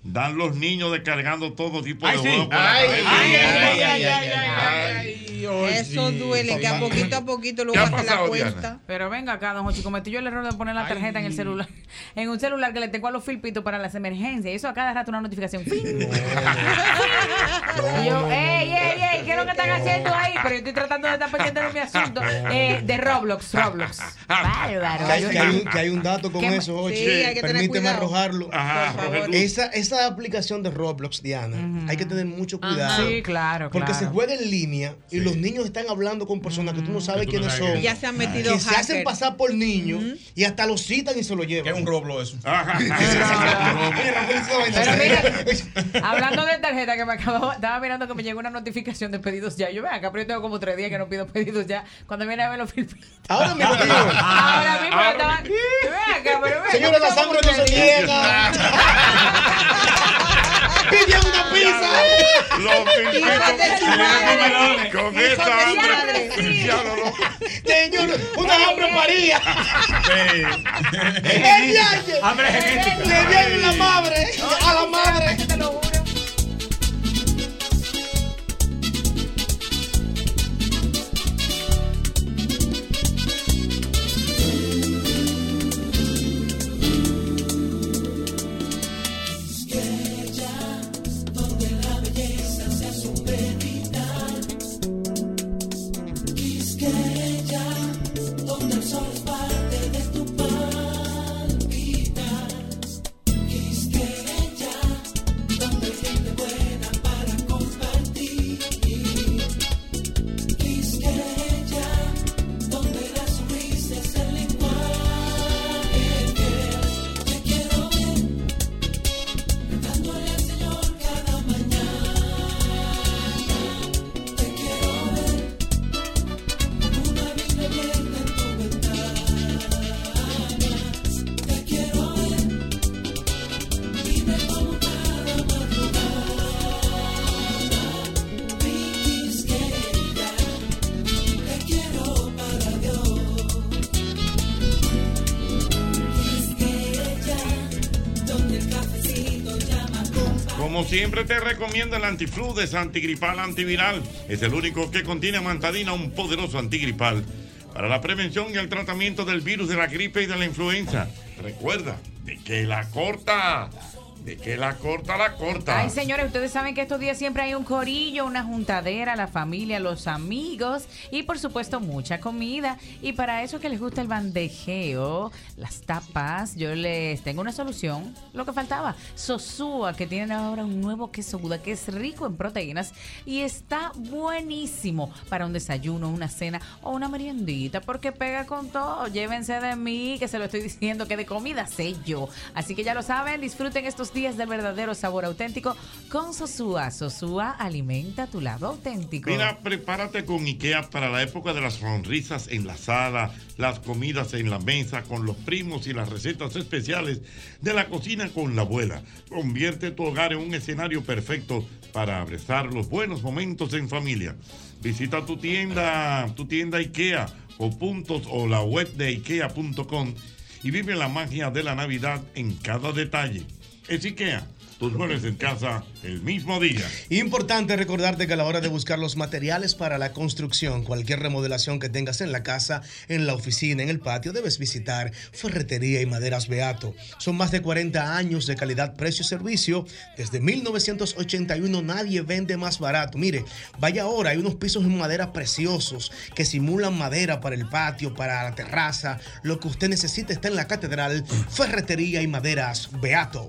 dan los niños descargando todo tipo de Ay, sí. huevos Ay, ay, ay, Ay, ay, Eso duele, que a poquito a poquito luego ¿Qué ha hace la. Diana? Pero venga acá, don Jochi, cometí yo el error de poner la tarjeta en el celular. En un celular que le tengo a los filpitos para las emergencias. Y eso a cada rato una notificación. Yo, ey, ey, ey, ¿qué es lo que están haciendo ahí? Pero yo estoy tratando de estar pendiente de mi asunto. Eh, de Roblox, Roblox. Bárbaro. Que hay, Yo- que hay un, que hay un dato con ¿Qué- eso, Ochi. Sí, hay que tener Permíteme cuidado. arrojarlo. Ajá, Por favor. arroja Esa, esa aplicación de Roblox, Diana, hay que tener mucho cuidado. Sí, claro, Porque claro. se juega en línea y los niños están hablando con personas que tú no sabes tú no quiénes sabes son. Ya se han metido que se hacen pasar por niños y hasta los citan y se lo llevan. ¿Qué es un Roblox eso? Pero mira, hablando de tarjeta que me acababa, estaba mirando que me llegó una notificación de pedidos ya. Yo veo acá, pero yo tengo como tres días que no pido pedidos ya. Cuando viene a ver los filpitos. Ahora mismo, tío. Ahora mismo lo estaba. Yo veo acá, pero veo. Señora, la sangre no se niega. Pide una pizza. Los madre. Con su hambre. no. Señor, una hambre paría. El. Hambre genética. Le viene la madre a la madre. Siempre te recomiendo el antifludes antigripal antiviral. Es el único que contiene amantadina, un poderoso antigripal para la prevención y el tratamiento del virus de la gripe y de la influenza. Recuerda de que la corta De que la corta, la corta. Ay, señores, ustedes saben que estos días siempre hay un corillo, una juntadera, la familia, los amigos y por supuesto mucha comida. Y para eso que les gusta el bandejeo, las tapas, yo les tengo una solución. Lo que faltaba, Sosúa, que tienen ahora un nuevo queso Buda que es rico en proteínas y está buenísimo para un desayuno, una cena o una meriendita porque pega con todo. Llévense de mí, que se lo estoy diciendo, que de comida sé yo. Así que ya lo saben, disfruten estos días del verdadero sabor auténtico con Sosúa. Sosúa alimenta tu lado auténtico. Mira, prepárate con IKEA para la época de las sonrisas en la sala, las comidas en la mesa con los primos y las recetas especiales de la cocina con la abuela. Convierte tu hogar en un escenario perfecto para abrazar los buenos momentos en familia. Visita tu tienda, tu tienda IKEA o puntos o la web de ikea.com y vive la magia de la Navidad en cada detalle. Es IKEA. Tus muebles en casa el mismo día. Importante recordarte que a la hora de buscar los materiales para la construcción, cualquier remodelación que tengas en la casa, en la oficina, en el patio, debes visitar Ferretería y Maderas Beato. Son más de 40 años de calidad, precio y servicio. Desde 1981 nadie vende más barato. Mire, vaya ahora, hay unos pisos en madera preciosos que simulan madera para el patio, para la terraza. Lo que usted necesita está en la catedral Ferretería y Maderas Beato.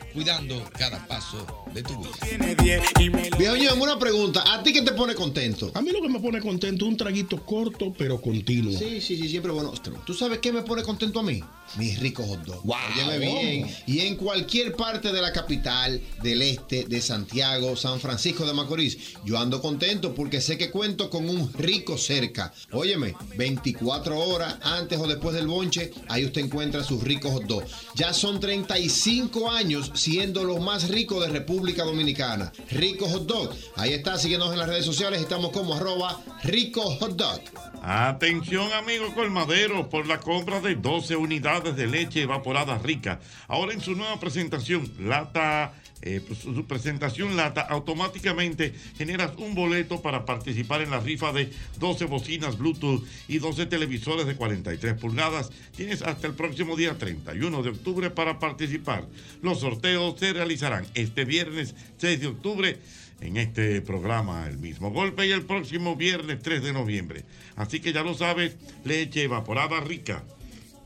cuidando cada paso de tu vida. Viejo Ñongo, una pregunta. ¿A ti qué te pone contento? A mí lo que me pone contento es un traguito corto pero continuo. Sí, sí, sí, siempre bueno. ¿Tú sabes qué me pone contento a mí? Mis ricos hot dogs. Wow. Óyeme bien. Y en cualquier parte de la capital, del este, de Santiago, San Francisco de Macorís, yo ando contento porque sé que cuento con un rico cerca. Óyeme, 24 horas antes o después del bonche, ahí usted encuentra sus ricos hot dogs. Ya son 35 años siendo los más ricos de República Dominicana. Rico Hot Dog. Ahí está, síguenos en las redes sociales. Estamos como arroba Rico Hot Dog. Atención amigos colmaderos por la compra de 12 unidades de leche evaporada rica. Ahora en su nueva presentación, lata, eh, pues, su presentación lata, automáticamente generas un boleto para participar en la rifa de 12 bocinas Bluetooth y 12 televisores de 43 pulgadas. Tienes hasta el próximo día 31 de octubre para participar. Los sorteos se realizarán este viernes 6 de octubre en este programa El mismo golpe y el próximo viernes 3 de noviembre. Así que ya lo sabes, leche evaporada rica.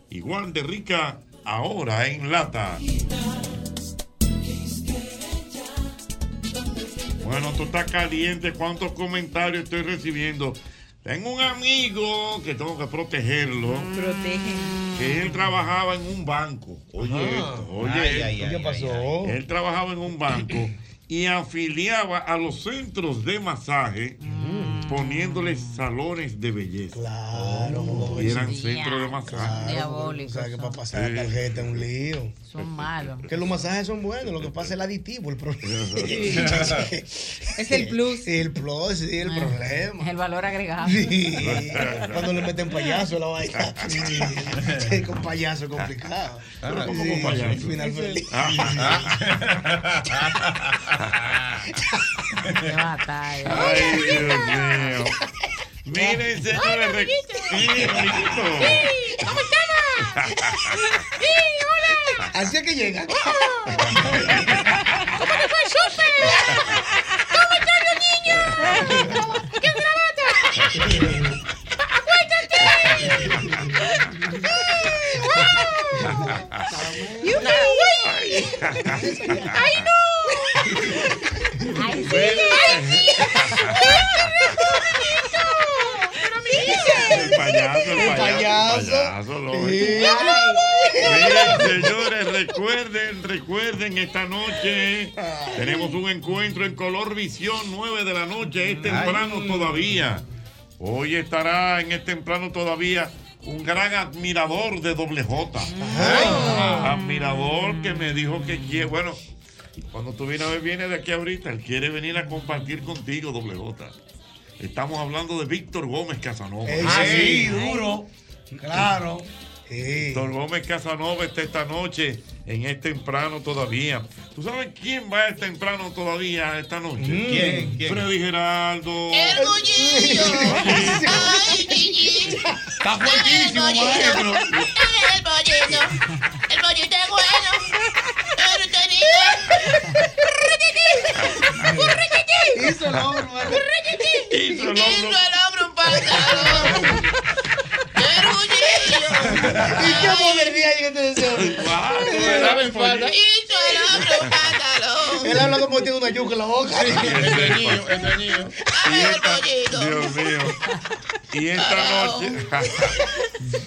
Igual de rica ahora en lata. Bueno, tú estás caliente. ¿Cuántos comentarios estoy recibiendo? Tengo un amigo que tengo que protegerlo. Protege. Que él trabajaba en un banco. Oye, Ajá. esto, oye. Ay, esto. ay, ay, ¿Qué pasó? Él trabajaba en un banco y afiliaba a los centros de masaje poniéndoles salones de belleza. Claro. Y eran centros de masaje. Diabólicos. O sea, que para pasar la tarjeta es un lío. Son malos. Que los masajes son buenos, lo que pasa es el aditivo, el problema. Es el plus. Sí, el plus, sí, el problema. El valor agregado. Sí, cuando le meten payaso a la vaina. Sí, con payaso es complicado. Pero ¿cómo Sí, con payaso? al final feliz. Qué batalla. Ay, Dios mío. Miren, señores. rec- Sí, amiguito. ¿Cómo estamos? ¡Sí, hola! Así es que llega. ¿Cómo te fue el súper? ¿Cómo están los niños? ¿Qué gravata? ¡Acuéstate! ¡Yupi! ¡Ay, no! ¡Ay, sí! El payaso, el payaso. el payaso, lo-. Miren, señores, recuerden, recuerden, esta noche. Tenemos un encuentro en Color Visión, 9 de la noche, es temprano todavía. Hoy estará en este temprano todavía un gran admirador de Doble J. Admirador que me dijo que quiere, bueno, cuando tú vienes a ver, viene de aquí ahorita, él quiere venir a compartir contigo, Doble J. Estamos hablando de Víctor Gómez Casanova. Ey, Ah, sí, sí, duro. Claro. Víctor Gómez Casanova está esta noche en este temprano todavía. ¿Tú sabes quién va a estar temprano todavía esta noche? Mm. ¿Quién? ¿Quién? Freddy Geraldo. El bollillo. Ay, Gigi. Está fuertísimo, maestro. El bollito. El bollito es bueno. Hizo el hombro. Hizo el hombro. Hizo el hombro un pantalón. El bollillo. ¿Y qué modernidad hay en este deseo? Me daba en falta. Hizo Él habla como tiene una yuca en la boca. Entretenido. Ay, el bollito. Dios mío. Y esta noche,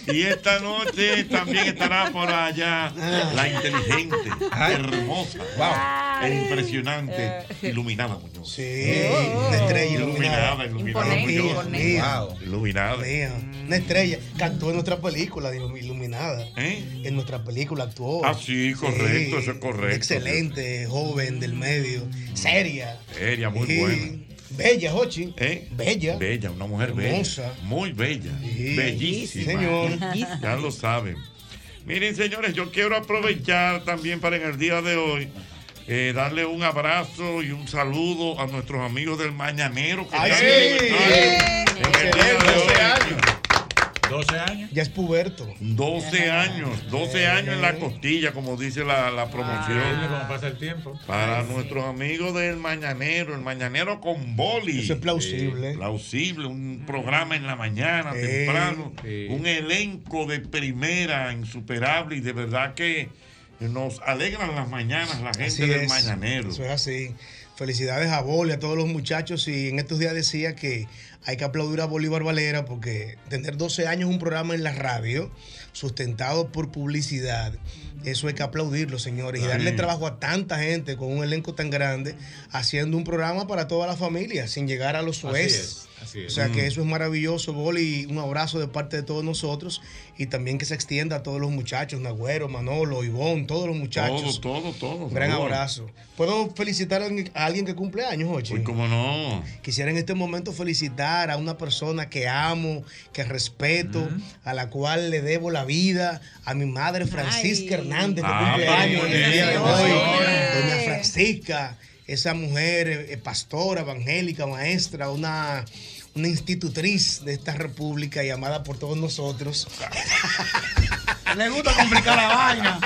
y esta noche también estará por allá la inteligente, hermosa, e impresionante, iluminada Muñoz. Sí, una estrella iluminada, iluminada Imponente, Muñoz. Wow. Iluminada. Mía, una estrella. Cantó en nuestra película Ilum- Iluminada. En nuestra película actuó. ¿Eh? Ah, sí, correcto, eso es correcto. Excelente, joven del medio, seria. Seria, muy Sí. buena. Bella, Jochi. ¿Eh? Bella. Bella, una mujer Hermosa. bella. Muy bella. Bellísima. señor. Ya lo saben. Miren, señores, yo quiero aprovechar también para en el día de hoy eh, darle un abrazo y un saludo a nuestros amigos del Mañanero que Ay, sí. aniversario en el día de hoy. 12 años. Ya es puberto. 12 años, 12 años en la costilla, como dice la, la promoción. ¿Cómo pasa el tiempo? Para nuestros amigos del Mañanero, el Mañanero con boli. Eso es plausible. Plausible, un programa en la mañana, temprano, un elenco de primera, insuperable y de verdad que nos alegran las mañanas la gente Así del es. Mañanero. Eso es así. Felicidades a Boli, a todos los muchachos. Y en estos días decía que hay que aplaudir a Bolívar Valera porque tener 12 años un programa en la radio sustentado por publicidad, eso hay que aplaudirlo, señores. Y darle trabajo a tanta gente con un elenco tan grande, haciendo un programa para toda la familia, sin llegar a los Así suez. es, así es. O sea que Mm. eso es maravilloso, Boli. Un abrazo de parte de todos nosotros y también que se extienda a todos los muchachos, Nagüero, Manolo, Ivón, todos los muchachos. Todo, todo, todo. Un gran abrazo. ¿Puedo felicitar a alguien- que cumple años, Ochi? Pues cómo no. Quisiera en este momento felicitar a una persona que amo, que respeto, a la cual le debo la vida, a mi madre Francisca Hernández, que Ah, cumple años en el día de hoy. Doña Francisca, esa mujer eh, pastora, evangélica, maestra, una, una institutriz de esta república y amada por todos nosotros. Le gusta complicar la vaina.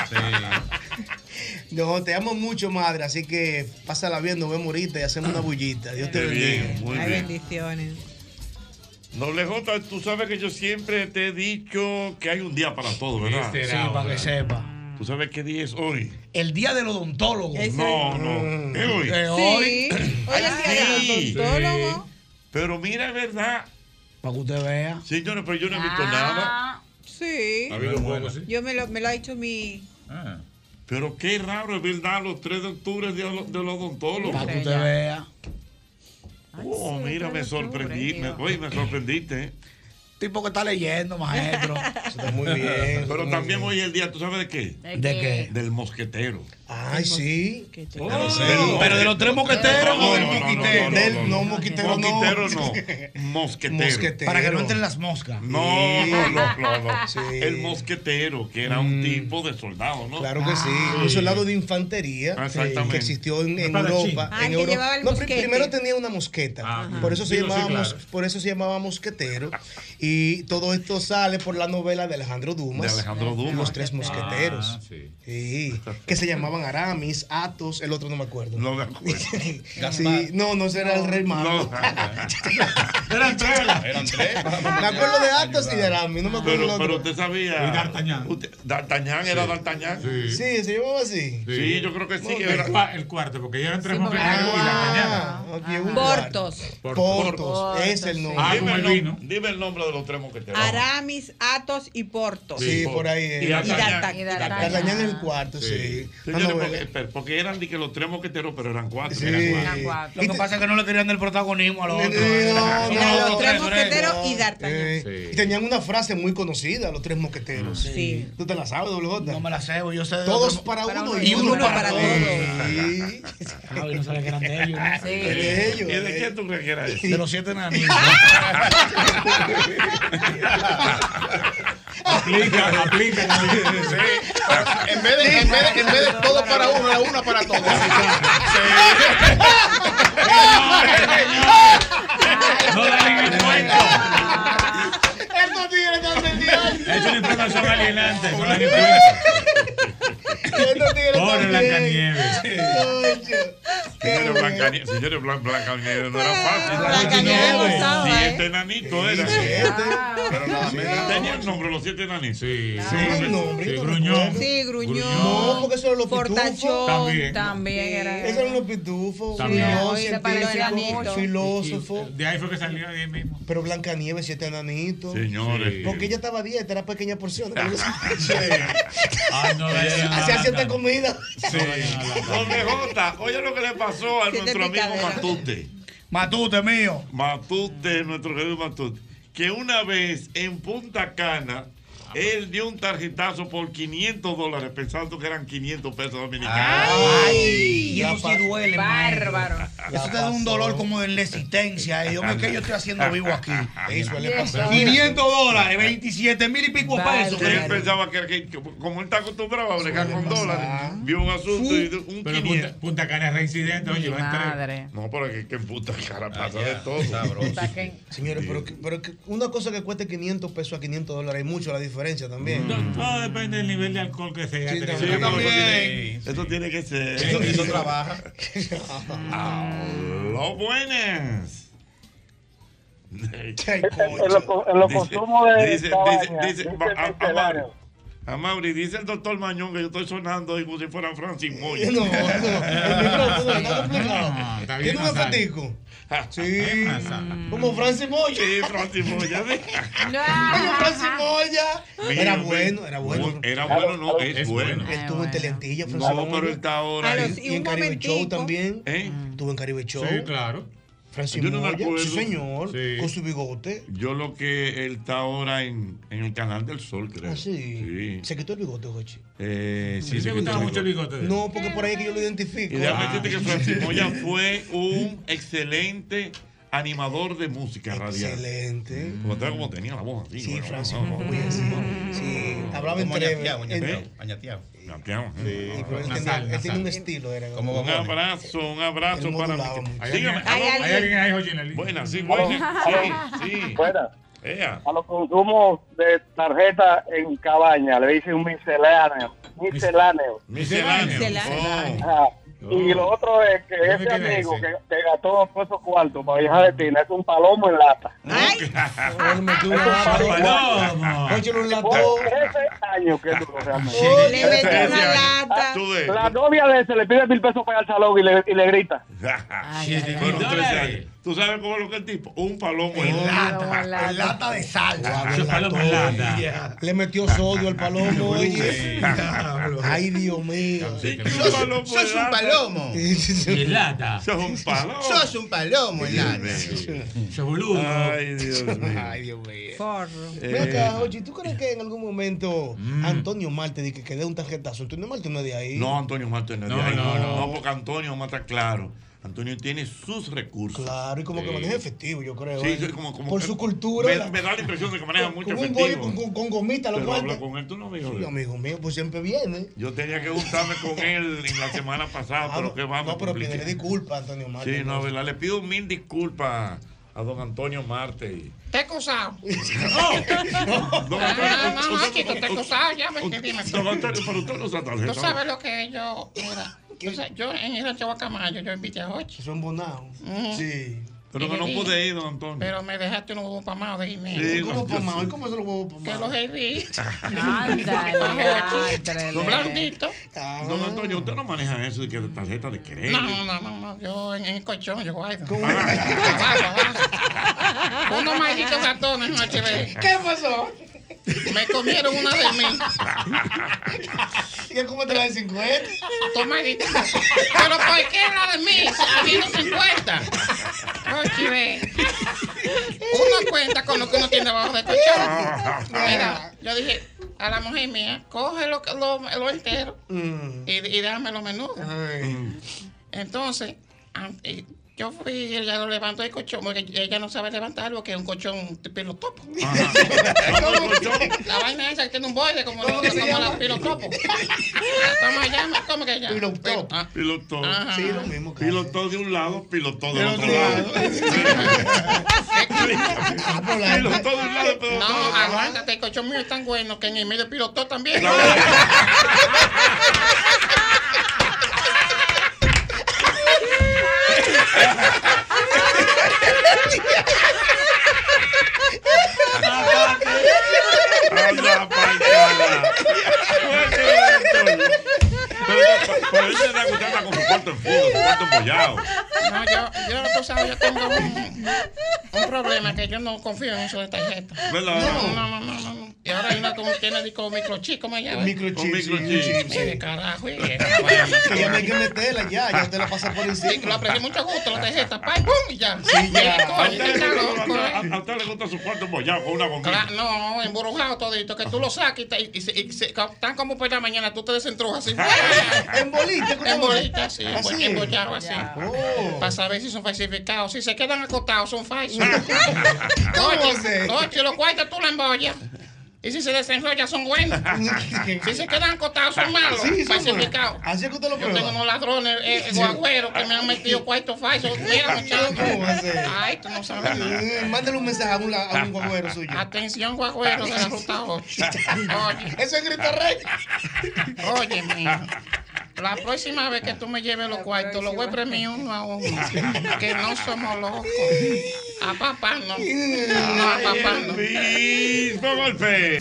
No, te amo mucho, madre, así que pásala bien, nos vemos ahorita y hacemos una bullita. Dios te bendiga. bien, muy Ay, bien. bendiciones. Doble J, tú sabes que yo siempre te he dicho que hay un día para todo, ¿verdad? Sí, para que sepa. ¿Tú sabes qué día es hoy? El día del odontólogo. No, no. ¿Es hoy? ¿Es hoy? Sí, hoy es día del Sí. odontólogo. Pero mira, es verdad. Para que usted vea. Señores, pero yo no he visto Ah. nada. Sí. Ha habido juego, sí. Yo me lo, me lo ha dicho mi. Pero qué raro, es verdad, los 3 de octubre es día de los- del odontólogo. Para que usted vea. Oh, mira, me sorprendí. Me, oye, me sorprendiste. Tipo que está leyendo, maestro. muy bien. Pero muy también bien. hoy es el día, ¿tú sabes de qué? ¿De ¿De qué? Del mosquetero. Ay, sí. Oh, Pero- pero de los tres mosqueteros o del no, no, mosquitero. no, Del- no, mosquitero no. Mosquitero no. Mosquetero. Mosquetero. Para que no entren las moscas. No, no, no, no, no. Sí. El mosquetero, que era un tipo de soldado, ¿no? Claro que sí. Ah. Un soldado de infantería Exactamente. que existió en. Europa. Ah, en Europa. llevaba el No, mosquete. primero tenía una mosqueta. Por, eso se sí, claro. por eso se llamaba mosquetero. Y todo esto sale por la novela de Alejandro Dumas. De Alejandro Dumas. Los tres mosqueteros. Ah, sí. Sí, que se llamaban Aramis, Atos, el otro no me acuerdo. No me acuerdo. sí, no, no será el rey malo. Eran tres. Eran tres. Me acuerdo de Atos y de Aramis, no me acuerdo Pero, pero usted sabía. Y D'Artagnan. D'Artagnan era D'Artagnan. Sí. Sí, se llamaba así. Sí, yo creo que sí. El, era- cua- el cuarto, porque ya eran tres Sí, mosqueteros y Ah, D'Artagnan. un Portos. Portos, es el nombre. Ah, dime, el vino. dime el nombre de los tres mosqueteros. Aramis, Atos y Portos. Sí, por ahí es. Y D'Artagnan. D'Artagnan. En el cuarto, sí. Señores, Novela. porque, eran de que los tres mosqueteros, pero eran cuatro. Sí. eran cuatro. Lo que pasa es que no le querían el protagonismo a los otros. Eran los tres mosqueteros y D'Artagnan. Eh, Y tenían una frase muy conocida, los tres mosqueteros. Sí. ¿Tú te la sabes, WJ? No me la sé, yo sé. de Todos otro- para, Para uno, y uno, para, todos. Sí. Ah, yo no sabía que eran de ellos. ¿no? De ellos. ¿Y de quién tú crees que era eso? De los siete nanitos. aplica, aplica. En vez de, en vez de, en vez de todo para uno, era una para todos. No dan en el cuento. Estos tigres están. Es una información alienante. No. Estos tigres Pobre Blancanieves. Señores, Blancanieves, señores, Blancanieves no era fácil. Blancanieves gozaba, ¿eh? Siete enanitos eran. Pero nada menos. Tenía el nombre, los siete enanitos. Sí. Sí, nombre, gruñón. Sí, Gruñón. No, porque eso eran los pitufos. Portachón. También. También era. Esos eran los pitufos. También. Filósofo. De ahí fue que salió ahí mismo. Pero Blancanieves, siete enanitos. Señores. Porque ella estaba dieta, era pequeña porción. Ay, no dañan La cierta lata. comida. Sí. Donde J, oye lo que le pasó a nuestro amigo. Matute. Matute mío. Matute, nuestro querido Matute. Que una vez en Punta Cana, él dio un tarjetazo por 500 dólares, pensando que eran 500 pesos dominicanos. Ay, y eso sí duele, Bárbaro. maestro. Eso te da un dolor como de resistencia. Y yo, ¿qué yo estoy haciendo vivo aquí? Ey, suele pasar. 500 dólares, 27 mil y pico pesos. Que él pensaba que, que- que como él está acostumbrado a bregar con dólares, vio un asunto y dio un Pero 500. Punta, Punta Cana es reincidente, oye, va a. No, pero que, que en Punta Cana pasa de todo. Señores, pero, que- pero que una cosa que cueste 500 pesos a 500 dólares, hay mucho la diferencia también. No, Todo depende del nivel de alcohol que se haya Sí, tenido. también. Sí, no, eso también. tiene- Eso tiene que ser. Eso, eso trabaja. Los buenas. Ay, En los, en los Dice- consumos de dice- cabaña, dice- dice- dice va- a-. Mauri- A Mauri, dice el doctor Mañón que yo estoy sonando como si fuera Francis Moya. No, no, el micrófono está complicado. No, está bien Tiene un nasal. efectico. Sí, como Francis Moya. Sí, Francis Moya. sí. Como Francis Moya. Era bueno, era bueno. Era bueno, no, es, Es bueno. bueno. Él estuvo en Teleantilla, Francis No, pero él está ahora Y un en Caribe. Show también. ¿Eh? Estuvo en Caribe Show. Sí, claro. Francis Yo no me Moya. acuerdo. Sí, señor. Sí. Con su bigote. Yo lo que él está ahora en, en el canal del Sol, creo. Ah, sí. Sí. Se quitó el bigote, Jochi. Eh, sí, Sí, se me quitó mucho el bigote. bigote de él. No, porque por ahí es que yo lo identifico. Y déjame Ah. decirte que Francis Moya fue un excelente animador de música radial. Excelente. Como, te- como tenía la voz así. Sí, bueno, Francis no, no, Moya, sí. Sí, hablaba en breve. añateado, él un estilo. Era Como Un Bobones. abrazo, un abrazo para. Buena, sí, buena. Sí, sí. Buena. Ea. A los consumos de tarjeta en cabaña le dicen un misceláneo. Misceláneo. Misceláneo. Misceláneo. Oh. Y lo otro es que ese amigo ese. que, que gastó todos esos cuartos para viajar de Tina es un palomo en lata. Ay, Palomo. Pónchale un Por latón. 13 años que duró realmente. le metió una lata. Tú ves. La novia de ese le pide mil pesos para ir al salón y le, y le grita. Ay, ay, ay. Fueron 13 dólares. años. ¿Tú sabes cómo es lo que el tipo? Un palomo en En lata. lata. En lata de salsa. Es palomo en lata. Le metió sodio al palomo. oye. Ay, Dios mío. Sí, un Sos, palomo sos en un lata. palomo. Y en lata. Sos un palomo. Sos un palomo en lata. Sos boludo. Ay, Dios mío. Ay, Dios mío. Forro. Ven Eh, oye, ¿tú crees que en algún momento Antonio Marte di que, dé un tarjetazo? Antonio Marte no es de ahí. No, Antonio Marte no es de No, ahí. no, no. No, porque Antonio mata claro. Antonio tiene sus recursos. Claro, y como que Sí. maneja efectivo, yo creo. Sí, sí, como, como Por que- su cultura. Me, la- me da la impresión de que maneja mucho con un bollo, efectivo. con, con, con gomita, lo habla con él, tú no amigo. Sí, amigo mío, pues siempre viene. Yo tenía que juntarme con él en la semana pasada, Ah, pero no, que vamos. no, pero pídele disculpas, Antonio Marte. Sí, no, verdad. Le pido mil disculpas a don Antonio Marte. Te he excusado. Don Ah, Antonio, no, te he excusado. Ya me dime. Don Antonio, pero usted no tarjeta. Tú sabes lo que yo. Mira, sabes, yo en el rancho Guacamayo, yo invité a Hochi. Eso es bonao. Ujú. Sí. Pero que no pude ir, don Antonio. Pero me dejaste unos huevos pamados de Guinea. Sí, ¿Cómo no, yo pamado? sí. ¿Y cómo se lo huevo Que pamado? los herví. Ándale. Los blanditos. Don Antonio, usted no maneja eso de que tarjeta de crédito. No, no, no, no. Yo en, en el colchón, yo guardo. ¿Cómo? Abajo, abajo. Unos malditos ratones HB. ¿Qué pasó? Me comieron una de mí. ¿Y cómo te la de 50? Tomadita. Pero ¿por qué la de mí? Habiendo 50. Oye. Uno cuenta con lo que uno tiene abajo de colchón. Mira, yo dije a la mujer mía, coge lo, lo, lo entero Mm. y, y déjame lo menudo. Entonces, y yo fui y ella lo levantó el colchón, porque ella no sabe levantarlo, que es un colchón de pelo topo. La vaina esa que tiene un borde como, como la pelo topo. ¿Cómo se llama? ¿Cómo que se llama? Pilotó. Pilotó. Ajá. Sí, lo mismo. Pilotó de un lado, pilotó del otro lado. Pilotó de un lado, pero No, aguántate, el colchón mío es tan bueno que en el medio pilotó también. Anda, paisana. Pero él se da cuenta con su cuarto en fuga, su cuarto embollado. No, yo, yo, tú sabes, yo tengo un, un problema que yo no confío en eso de tarjeta. ¿Verdad? No, no, no, no, no. Y ahora hay una que tiene disco microchip, ¿cómo se llama? Microchip, sí, sí. Mire, carajo, y Ya no hay que meterla, ya, ya te la pasa por Sí, encima. lo aprendí mucho gusto, la tarjeta, ¡pam, pum! y ya. Sí, ya. Y, A coño, usted, le- loco, a- a usted le gusta su cuarto embollado con una bombilla. Claro, no, embrujado todito, que tú lo saques y, te- y, se- y se- tan como por la mañana, tú te desentrujas así. En bolita, ¿cómo? En bolita, sí, embollado así. Oh. Para saber si son falsificados. Si se quedan acotados, son falsos. Oye, los cuartos tú la embollas. Y si se desenrollan, son buenos. si se quedan acotados, son malos. Sí, falsificados. Así es que usted lo Yo prueba. tengo unos ladrones eh, guagüeros que me han metido cuartos falsos. Mira, muchachos. ¿Cómo va a ser? Ay, tú no sabes Mándale un mensaje a un, a un guagüero suyo. Atención, guagüero de la ruta 8. Oye, Eso es grito rey. oye, mijo. La próxima vez que tú me lleves los cuartos, los voy a premiar uno a uno. Que no somos locos. A papá no. No, a papá no. Mismo golpe.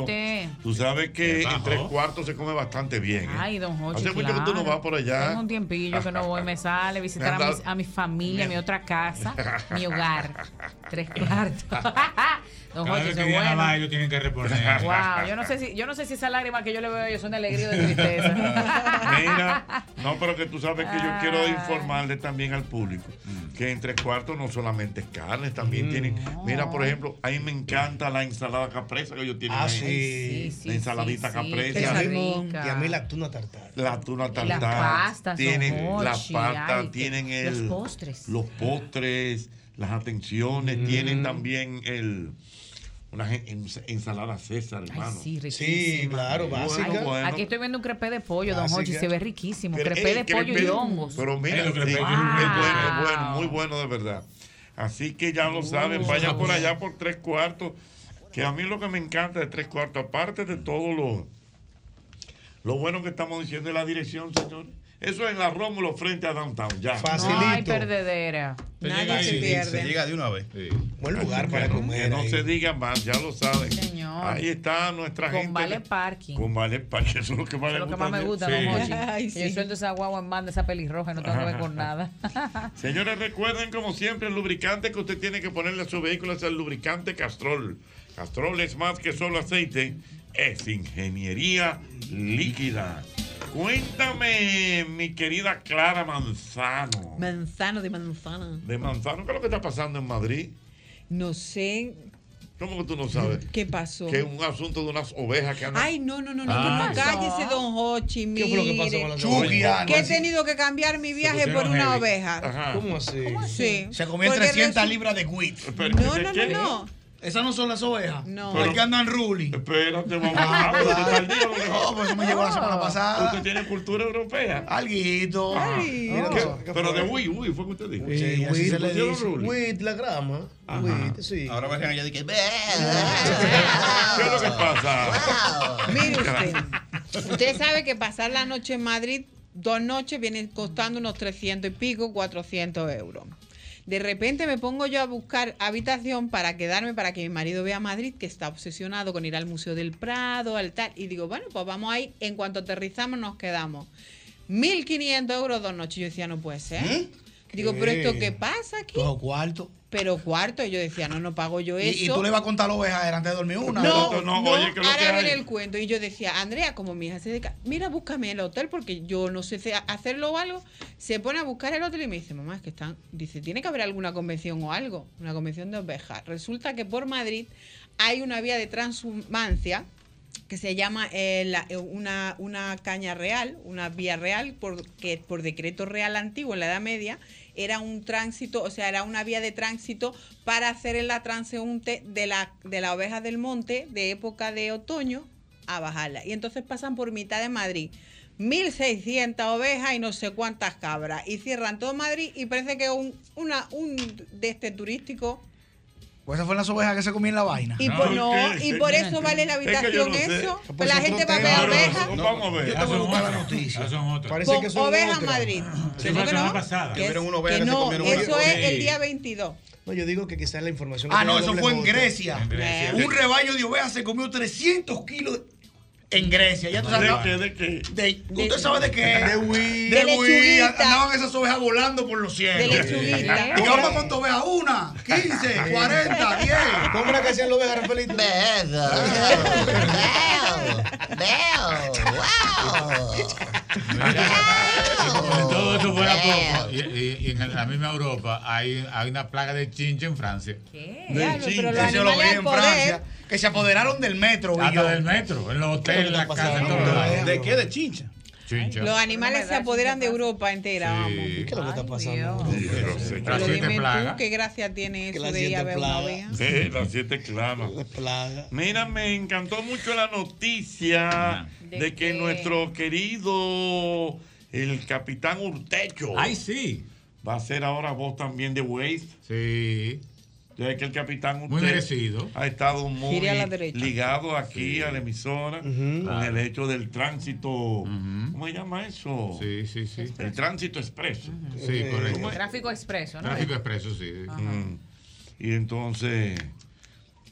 Usted. Tú sabes que en tres cuartos se come bastante bien. ¿eh? Ay, don Jochi, Hace mucho que tú no claro. vas por allá. Tengo un tiempillo que no voy, me sale visitar a, mis- a mi familia, a mi otra casa, mi hogar. Tres cuartos. don Cada vez que Diana bueno. va, ellos tienen que reponer. Wow, yo no sé si, yo no sé si esas lágrimas que yo le veo a ellos son de alegría o de tristeza. Mira, no, pero que tú sabes que yo quiero Ah. informarle también al público que en tres cuartos no solamente es carne, Mm. también tienen. Mira, por ejemplo, a mí me encanta la ensalada capresa que ellos tienen Ah, ahí. sí. sí, la ensaladita sí, capresa. Y a Qué mí- rica. y a mí la tuna tartar. La tuna tartar. las pastas, tienen las pastas, tienen los el, postres. los postres, las atenciones, tienen también el una gen- ens- ensalada César, Ay, hermano. sí, riquísima. Sí, claro, básica. bueno. Aquí estoy viendo un crepé de pollo, don. Jochi, se ve riquísimo. Pero, crepé ey, de pollo y hongos. Pero mira, sí, crepé es bueno, es bueno, muy bueno de verdad. Así que ya lo saben, vayan por allá por tres cuartos. Que a mí lo que me encanta de tres cuartos, aparte de todo lo, lo bueno que estamos diciendo de la dirección, señor. Eso es en la Rómulo frente a Downtown, ya. No hay Facilito. perdedera. Se Nadie llega se ahí. pierde. Se llega de una vez. Buen lugar para no- comer. Que no se diga más, ya lo saben. Señor. Ahí está nuestra gente. Con Vale Parking. Con Vale Parking, eso es lo que más es lo que más me gusta, Sí. don Jochi. Ay, Que Yo sí. suelto esa guagua en banda, esa pelirroja, y no tengo que ver con nada. Señores, recuerden como siempre el lubricante que usted tiene que ponerle a su vehículo es el lubricante Castrol. Castrol es más que solo aceite, es ingeniería líquida. Cuéntame, mi querida Clara Manzano. Manzano de manzana. De Manzano, ¿qué es lo que está pasando en Madrid? No sé ¿Cómo que tú no sabes? qué pasó. Que es un asunto de unas ovejas que andan. Ay, no, no, no, no, Ah. cállese, don Hochi, ¿Qué mire. fue lo que pasó con las ovejas? Que he tenido que cambiar mi viaje por una heavy. oveja. Ajá. ¿Cómo así? Sí. Se comió Porque 300 resu- libras de wheat. No, ¿de no, no, qué? no. Esas no son las ovejas. No. ¿Por qué andan ruling? Espérate, vamos Ah, claro. que- No, pues eso me llegó la semana pasada. Usted tiene cultura europea. Alguito. Ay. Mira, ¿Qué? ¿qué- qué Pero de Wii, Wii, fue que usted dijo. Sí, Así wheat, se le dice. Wheat, la grama. Wheat, sí. Ahora bajan allá y que ¿Qué es lo que pasa? Mire usted. Usted sabe que pasar la noche en Madrid, dos noches, viene costando unos 300 y pico, 400 euros. De repente me pongo yo a buscar habitación para quedarme, para que mi marido vea Madrid, que está obsesionado con ir al Museo del Prado, al tal. Y digo, bueno, pues vamos ahí, en cuanto aterrizamos nos quedamos. 1.500 euros dos noches. Yo decía, no puede ser. Digo, pero ¿esto qué pasa aquí? Dos cuartos. Pero cuarto, y yo decía, no, no pago yo Y, eso. y tú le vas a contar a la oveja antes de dormir una. No, no, ahora viene el cuento. Y yo decía, Andrea, como mi hija se dedica, mira, búscame el hotel porque yo no sé si hacerlo o algo. Se pone a buscar el hotel y me dice, mamá, es que están. Dice, tiene que haber alguna convención o algo, una convención de ovejas. Resulta que por Madrid hay una vía de transhumancia que se llama eh, la- eh, una, una caña real, una vía real, porque por decreto real antiguo en la Edad Media era un tránsito, o sea, era una vía de tránsito para hacer la transeúnte de la, de oveja del monte de época de otoño a bajarla. Y entonces pasan por mitad de Madrid. 1.600 ovejas y no sé cuántas cabras. Y cierran todo Madrid y parece que un, una, un este turístico Pues esas fueron las ovejas que se comían la vaina. y por, no, y por eso vale la habitación eso. Pues la gente va a ver ovejas. Vamos a ver. Yo tengo que buscar la noticia. Parece Con que son ovejas. Madrid. Sí, ¿Que fue la semana pasada. Que, Vieron una oveja que se no, comieron eso es el día 22. No, yo digo que quizás la información. que Ah, no, eso fue en J. Grecia. En Grecia. Un rebaño de ovejas se comió 300 kilos en Grecia. Ya tú sabes. ¿De qué? ¿De qué? De- ¿Usted sabe de qué? De Wii. De De Wii. Andaban esas ovejas volando por los cielos. De lechuguita. ¿Y vamos cuántas ovejas? Una, 15, 40, 10. ¿Cómo era que hacían los ovejas, Rafaelito? Si todo eso fuera poco, y, y- y en la misma Europa hay, hay una plaga de chinche en Francia. Diablo, pero los Eso lo vi en poder. Francia. Que se apoderaron del metro. Hasta del metro, en los hoteles, en las casas. ¿De qué? ¿De chincha? Chincha. Los animales se apoderan de Europa entera, vamos. ¿Qué es lo que está pasando? Las Pero siete dime plagas. tú qué gracia tiene eso de ir a siete ver una oveja. Sí, las siete clamas. Mira, me encantó mucho la noticia ¿De de, que nuestro querido el capitán Urtecho. Ay, sí. Va a ser ahora voz también de Waze. Sí. Ya que el capitán Muy merecido. ha estado muy a ligado aquí a la emisora con el hecho del tránsito. ¿Cómo se llama eso? Sí, sí, sí. El tránsito expreso. Sí, correcto. ¿Cómo es? Tráfico expreso, ¿no? Tráfico expreso, sí. Y entonces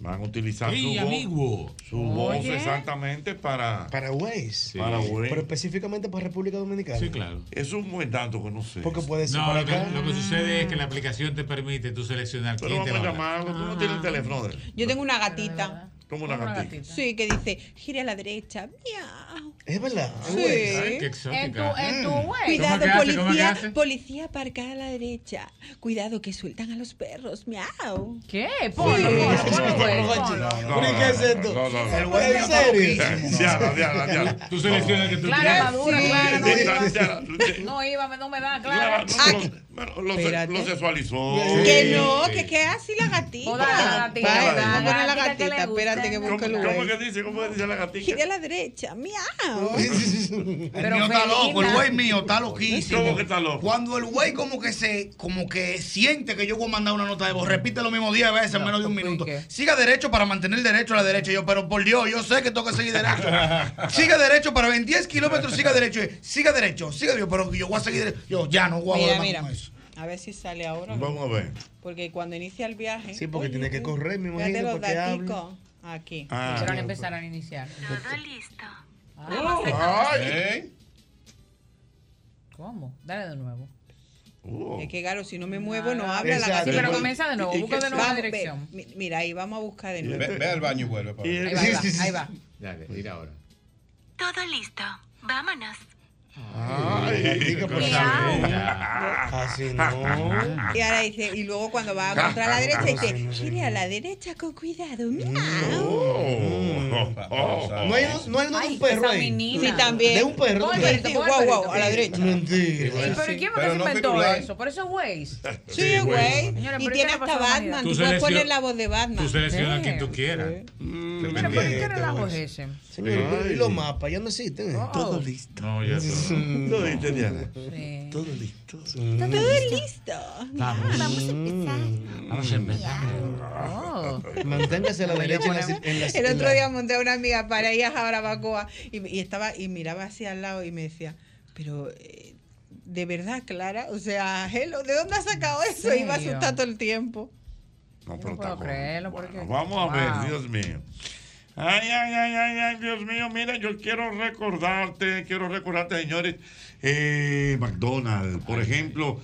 van a utilizar Sí, su voz, amigo. su voz Oye. exactamente para Para Waze. Para Waze. Pero específicamente para República Dominicana. Sí, claro. Es un buen dato que no sé. Porque puede ser No, para lo que, acá. lo que sucede es que la aplicación te permite tú seleccionar Pero quién te va a llamarlo. Tú no tienes el teléfono de él. Yo tengo una gatita. Como una gatita. Sí, que dice, gire a la derecha. Miau. Es verdad. Sí. Ay, qué exótica. En tu, en tu Mm. web. Cuidado, ¿Cómo que hace? ¿Cómo que policía, policía aparcada a la derecha. Cuidado que sueltan a los perros. Miau. ¿Qué? Ponlo, ponlo, ponlo, güey, No, ¿Pero y qué es esto? No, no, no. El güey ¿En serio? Diana, Diana, Diana. Tú seleccionas el que tú Clara quieres. madura. Clara, no iba. No me da, Clara. lo- bueno, lo, se- Espérate. lo sexualizó. Que no, que que así la gatita. La gatita, vamos a poner la Gatita que Espérate que ¿Cómo, busque el cómo que dice? ¿Cómo que dice la gatita? Gire a la derecha. Miau. El Pero mío está loco, el güey mío está loquísimo. ¿Cómo que está loco? Cuando el güey como que se, como que siente que yo voy a mandar una nota de voz, repite lo mismo 10 veces en menos de un minuto. Siga derecho para mantener derecho a la derecha. Y yo, pero por Dios, yo sé que tengo que seguir derecho. siga derecho para 10 kilómetros, siga derecho. Y, Siga derecho, siga derecho, pero yo voy a seguir derecho. Yo ya no voy a Mira, mira. con eso. A ver si sale ahora. Vamos a ver. Porque cuando inicia el viaje. Sí, porque Oye, tiene que correr, me imagino, los para que hable. daticos. Aquí. Ah. Hicieron empezar a iniciar. Todo listo. ¿Eh? ¿Cómo? Dale de nuevo. Oh. Es que, claro, si no me muevo, no habla la gatita. Sí, pero comienza de nuevo. ¿Y Busca de nuevo la ve, Mira, ahí vamos a buscar de nuevo. Ve, ve al baño y vuelve. para Ahí va, ahí va, ahí. Dale, mira ahora. Todo listo. Vámonos. Ay, bella. Así no. Y ahora dice, y luego cuando va contra la derecha dice, gire a la derecha con cuidado. Miau. No hay, no un perro ahí. Sí, también. De un perro. Guau, guau, a la derecha. Mentira. Ey, pero ¿y quién fue Pero que se no inventó pirulan. eso? Por eso es Waze. Sí, güey. Señora, Y tiene ¿qué le pasó hasta Batman. Tú Tú puedes poner la voz de Batman. Tú seleccionas a quien tú quieras. Pero ¿por qué era la voz ese? Señor, pero ¿y los mapas ya no existen? Todo listo. No, ya todo. ¿Lo viste, Diana? Sí. Todo listo. Está todo listo. Vamos. Vamos a empezar. Vamos a empezar. Oh. Manténgase a la derecha en las, en las- El otro día monté a una amiga para ir a Jarabacoa y, y estaba y miraba hacia al lado y me decía, pero eh, de verdad, Clara, o sea, hello, ¿de dónde has sacado eso? ¿Serio? Iba a asustar todo el tiempo. No, pero no puedo bueno. porque- Vamos a ver, Wow. Dios mío. Ay, ay, ay, ay, ay, Dios mío, mira, yo quiero recordarte, quiero recordarte, señores, eh, McDonald's, por ejemplo,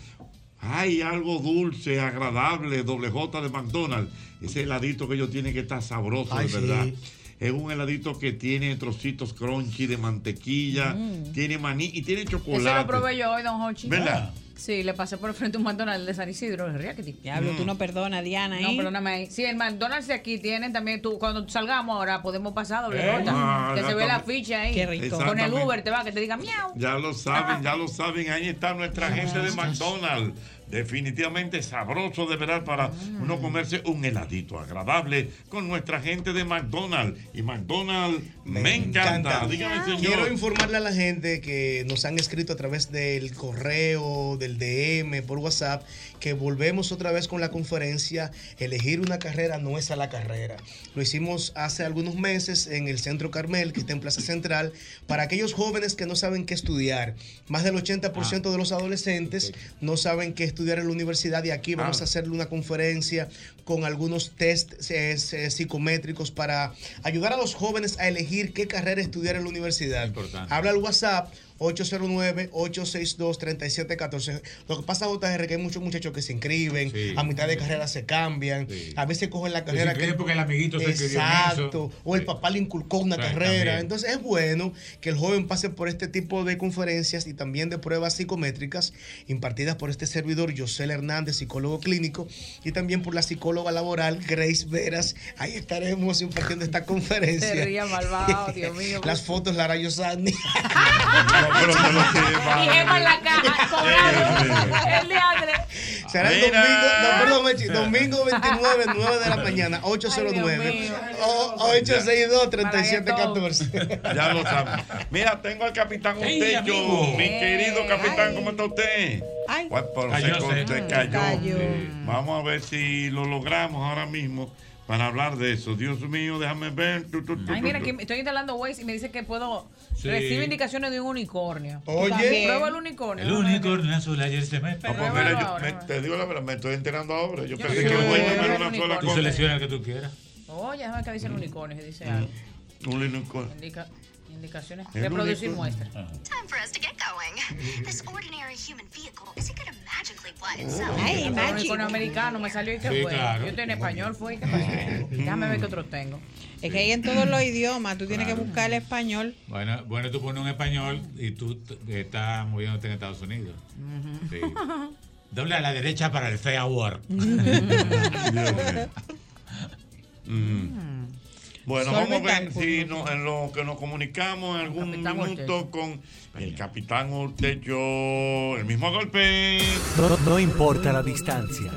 hay algo dulce, agradable, doble J de McDonald's. Ese heladito que ellos tienen que está sabroso, Ay, de verdad. sí. Es un heladito que tiene trocitos crunchy de mantequilla, Mm. tiene maní y tiene chocolate. Ese lo probé yo hoy, don Hochi. ¿Verdad? Sí, le pasé por el frente a un McDonald's de San Isidro, el Riaquiti. Diablo, tú no perdonas, Diana, No, ¿eh? perdóname ahí. Sí, el McDonald's de aquí tienen también, tú, cuando salgamos ahora podemos pasar doble Eh, nota, ah, que se ve la ficha ahí. Qué rico. Con el. Uber te va, que te diga miau. Ya lo saben, ya lo saben. Ahí está nuestra gente de McDonald's. Definitivamente sabroso de verdad para uno comerse un heladito agradable con nuestra gente de McDonald's. Y McDonald's me, encanta. Dígame, señor. Quiero informarle a la gente que nos han escrito a través del correo, del DM, por WhatsApp, que volvemos otra vez con la conferencia. Elegir una carrera no es a la carrera. Lo hicimos hace algunos meses en el Centro Carmel, que está en Plaza Central, para aquellos jóvenes que no saben qué estudiar. Más del 80% de los adolescentes no saben qué estudiar en la universidad y aquí vamos Ah. a hacerle una conferencia con algunos test eh, eh, psicométricos para ayudar a los jóvenes a elegir qué carrera estudiar en la universidad. Habla al WhatsApp 809-862-3714. Lo que pasa, JR, que hay muchos muchachos que se inscriben, a mitad de carrera se cambian, a veces cogen la se carrera inscriben porque el amiguito se Exacto, o el papá le inculcó una carrera. también. Entonces es bueno que el joven pase por este tipo de conferencias y también de pruebas psicométricas impartidas por este servidor, José Hernández, psicólogo clínico, y también por la psicóloga laboral, Grace Veras. Ahí estaremos impartiendo esta conferencia. Te ría malvado, Dios mío. Las fotos la hará Yosani. Y Emma en la caja, cobrando. El diadre. Será el domingo, no, perdón, Mechi, domingo 29, 9 de la mañana, 809 o- 862 3714. Ya lo saben. Mira, tengo al capitán amigo. Mi querido capitán, ¿cómo está usted? Pues, pero Cayó, se, cayó. Cayó. Vamos a ver si lo logramos ahora mismo para hablar de eso. Dios mío, déjame ver. Tu, tu, tu, Ay, tu, mira, tu. que estoy instalando Waze y me dice que puedo Sí. recibir indicaciones de un unicornio. Oye. También. Prueba el unicornio. El unicornio azul ayer se me Ah, pues pegó. mira, yo me- te digo la verdad, me estoy enterando ahora. Yo Yo pensé no que Yo era no una sola Tú cosa. selecciona el que tú quieras. Oye, déjame que dice el unicornio, que dice Mm. algo. Un unicornio. Indica- indicaciones. Reproducir unicornio. muestra. Time for us to get going. This ordinary human vehicle isn't gonna magically fly itself. Ay, el unicornio americano me salió y qué Sí, fue. claro. Yo estoy en español, fue. ¿Qué pasó? Déjame ver qué otro tengo. Es que hay en todos los idiomas, tú tienes que buscar el español. Bueno, bueno, tú pones un español y tú t- estás moviéndote en Estados Unidos. Sí. Doble a la derecha para el Fair Work. Mm. Bueno, vamos a ver si no- en lo que nos comunicamos en algún minuto con el capitán Ortecho. El mismo golpe. No, no importa la distancia.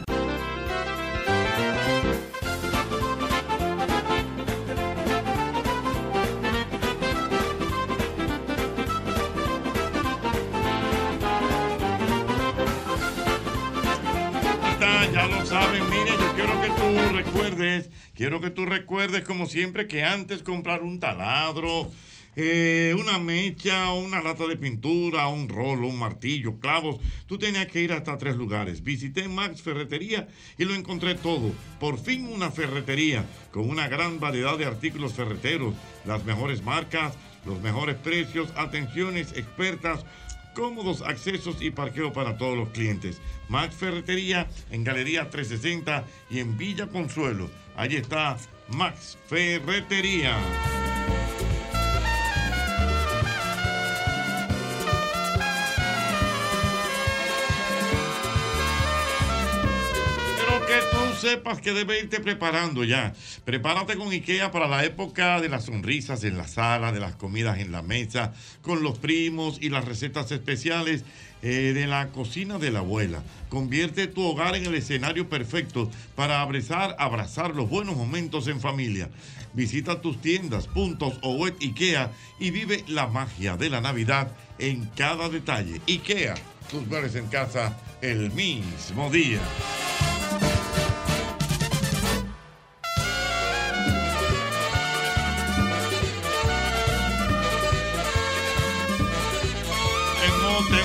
Quiero que tú recuerdes como siempre que antes comprar un taladro, eh, una mecha, una lata de pintura, un rolo, un martillo, clavos, tú tenías que ir hasta tres lugares. Visité Max Ferretería y lo encontré todo. Por fin una ferretería con una gran variedad de artículos ferreteros, las mejores marcas, los mejores precios, atenciones expertas cómodos accesos y parqueo para todos los clientes. Max Ferretería en Galería 360 y en Villa Consuelo. Allí está Max Ferretería. Sepas que debes irte preparando ya. Prepárate con IKEA para la época de las sonrisas en la sala, de las comidas en la mesa, con los primos y las recetas especiales eh, de la cocina de la abuela. Convierte tu hogar en el escenario perfecto para abrazar, abrazar los buenos momentos en familia. Visita tus tiendas, puntos o web IKEA y vive la magia de la Navidad en cada detalle. IKEA, tus muebles en casa el mismo día.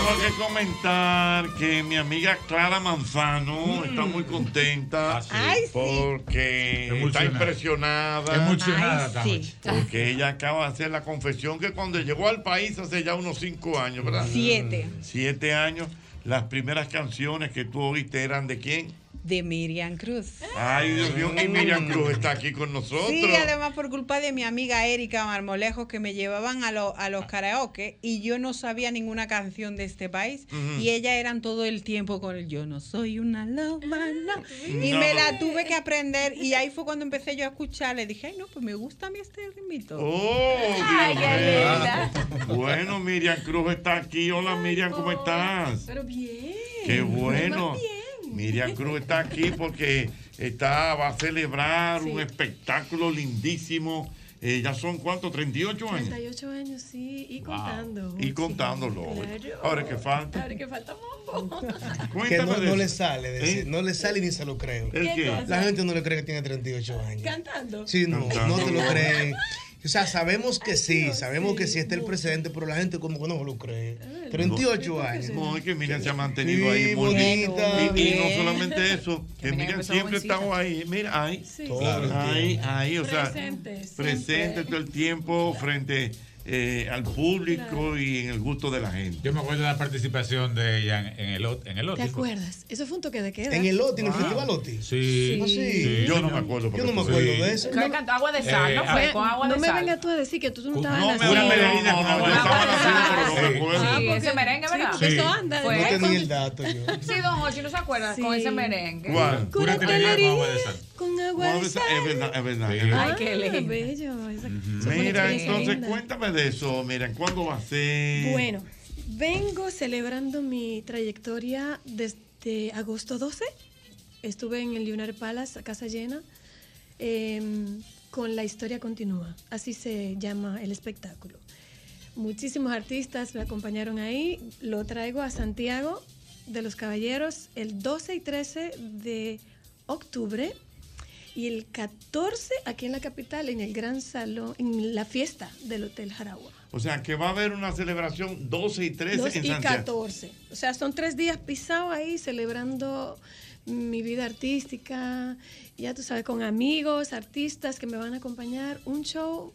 Tengo, que comentar que mi amiga Clara Manzano está muy contenta Ay, sí. porque está impresionada. Emocionada Ay, está, sí. Porque ella acaba de hacer la confesión que cuando llegó al país hace ya unos cinco años, ¿verdad? Siete. Siete años. las primeras canciones que tú oíste eran de quién? De Miriam Cruz. Ay, Dios mío, y Miriam Cruz está aquí con nosotros. Sí, además por culpa de mi amiga Erika Marmolejo que me llevaban a, lo- a los karaoke y yo no sabía ninguna canción de este país y ella eran todo el tiempo con el yo no soy una loba, no. Y No. me la tuve que aprender y ahí fue cuando empecé yo a escuchar, le dije, ay no, pues me gusta a mí este ritmito. Oh, Ay, qué. Bueno, Miriam Cruz está aquí. Hola, Miriam, ¿cómo estás? Pero bien. Qué bueno. Bien. Miriam Cruz está aquí porque está, va a celebrar un espectáculo lindísimo. Eh, ya son cuántos, 38 años. 38 años, sí, y contando. Y contándolo. Claro. Ahora que falta. Ahora que falta poco. Que no, de no le sale decir, ¿Eh? no le sale ni se lo creo. ¿El qué? La gente no le cree que tiene 38 años. Cantando. Sí, no, Cantando. no te lo creen. O sea, sabemos que sí, sabemos que sí está el presidente, pero la gente como que no lo cree. 38 años. No, es que Miriam se ha mantenido Sí, ahí bonita. Y, y no solamente eso, que Miriam siempre ha estado ahí. Mira, ahí. Sí. Claro, ahí, ahí, o sea, Presente, presente todo el tiempo frente eh, al público y en el gusto de la gente. Yo me acuerdo de la participación de ella en, en el ot- en el ¿Te acuerdas? Eso fue un toque de queda. En el OTI, en el. Festival OTI. Sí. Ah, sí. Yo no me acuerdo. Yo no me acuerdo de eso. Que cantó agua de sal, Eh, ¿no fue? Con agua no de me vengas tú a decir que tú no estabas No, me nacido. una merenina con agua de sal, de pero no me sal. acuerdo. Sí, ese merengue, ¿verdad? eso anda. Fue No con- tenía el dato yo. Sí, don Hochi, ¿no se acuerda? Con ese merengue. ¿Cuál? Cúrate la con agua de sal. Con agua de sal. Es verdad, es verdad. Ay, qué qué lindo. fue Mira, entonces cuéntame de eso. Mira, ¿cuándo va a ser? Bueno, vengo celebrando mi trayectoria desde agosto 12. Estuve en el Lunar Palace, a casa llena, em, con La historia continúa. Así se llama el espectáculo. Muchísimos artistas me acompañaron ahí. Lo traigo a Santiago de los Caballeros el 12 y 13 de octubre. Y el 14 aquí en la capital, en el gran salón, en la fiesta del Hotel Jaragua. O sea, que va a haber una celebración 12 y 13 2 en y Santiago. 14. O sea, son tres días pisados ahí celebrando mi vida artística, ya tú sabes, con amigos, artistas que me van a acompañar. Un show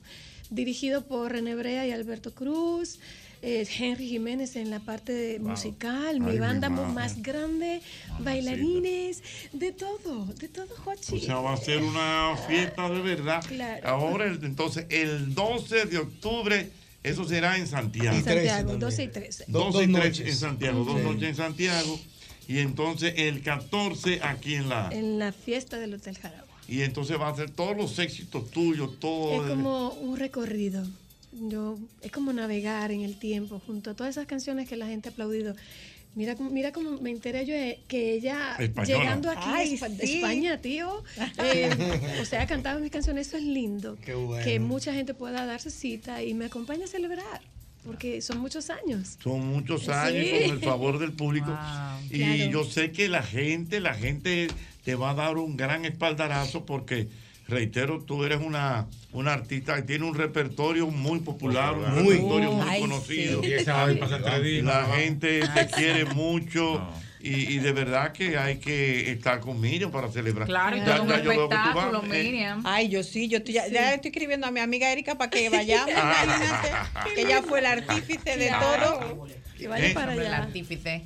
dirigido por René Brea y Alberto Cruz. Eh, Henry Jiménez en la parte de Wow. musical, mi Ay, mi banda madre. más grande, bailarines, de todo, de todo, Jochi. O sea, va a ser una fiesta de verdad. Claro. Ahora, entonces, el 12 de octubre, eso será en Santiago. En Santiago, 12 y 13. 12 y Dos 13 noches. en Santiago, dos Sí. noches en Santiago. Y entonces el 14 aquí en la... En la fiesta del Hotel Jaragua. Y entonces va a ser todos los éxitos tuyos, todo... Es como un recorrido. Yo, es como navegar en el tiempo junto a todas esas canciones que la gente ha aplaudido. Mira, cómo- mira cómo me enteré yo que ella Española. llegando aquí Ay, a sí. España, tío, eh, o sea, cantaba mis canciones, eso es lindo. Qué bueno. Que mucha gente pueda darse cita y me acompañe a celebrar, porque son muchos años. Son muchos Sí. años con el favor del público. Y Claro. yo sé que la gente, la gente te va a dar un gran espaldarazo porque, reitero, tú eres una, una artista que tiene un repertorio muy popular, un Muy. repertorio muy Ay, conocido. sí. Y esa va a pasar tres días, La gente te quiere mucho. Y, y de verdad que hay que estar con Miriam para celebrar. Claro, y Ya- todo un yo tú vas, espectáculo, eh, Miriam. Ay, yo sí, yo estoy, ya, ya estoy escribiendo a mi amiga Erika para que vayamos, imagínate, que ella fue el artífice de todo. Que vaya ¿Eh? para El allá. artífice.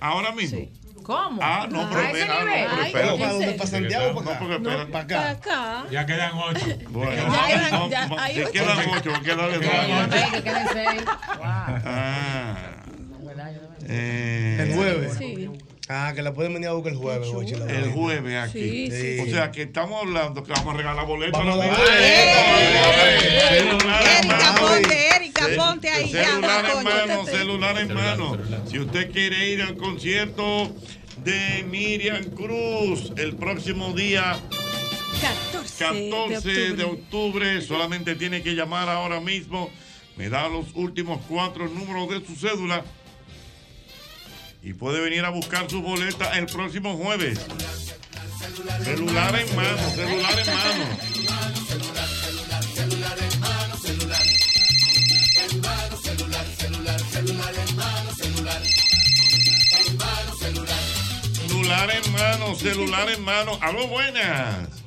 Ahora mismo. ¿Cómo? Ah, no, pero a ese espera, no, nivel. pero Ay, espera. ¿en ¿Para dónde? ¿Para Santiago? ¿Para No, acá? porque espera. para Para acá. acá. Ya quedan ocho. Bueno, Ya quedan- no, ya no, ocho. quedan ocho, quedan Quedan ocho. Ay, que queden seis. Ah. Eh, El jueves. Sí. Ah, que la pueden venir a buscar el jueves, El jueves aquí. Sí, sí, O sea que estamos hablando que vamos a regalar boletos. Vamos a Erika, mano. ponte, Erika, ponte ahí ya, Celular en mano, celular en mano. Si usted quiere ir al concierto de Miriam Cruz el próximo día 14, 14 de octubre, solamente tiene que llamar ahora mismo. Me da los últimos cuatro números de su cédula. Y puede venir a buscar su boleta el próximo jueves. Celular en mano, celular en mano. Celular en mano, celular en mano. Aló, buenas.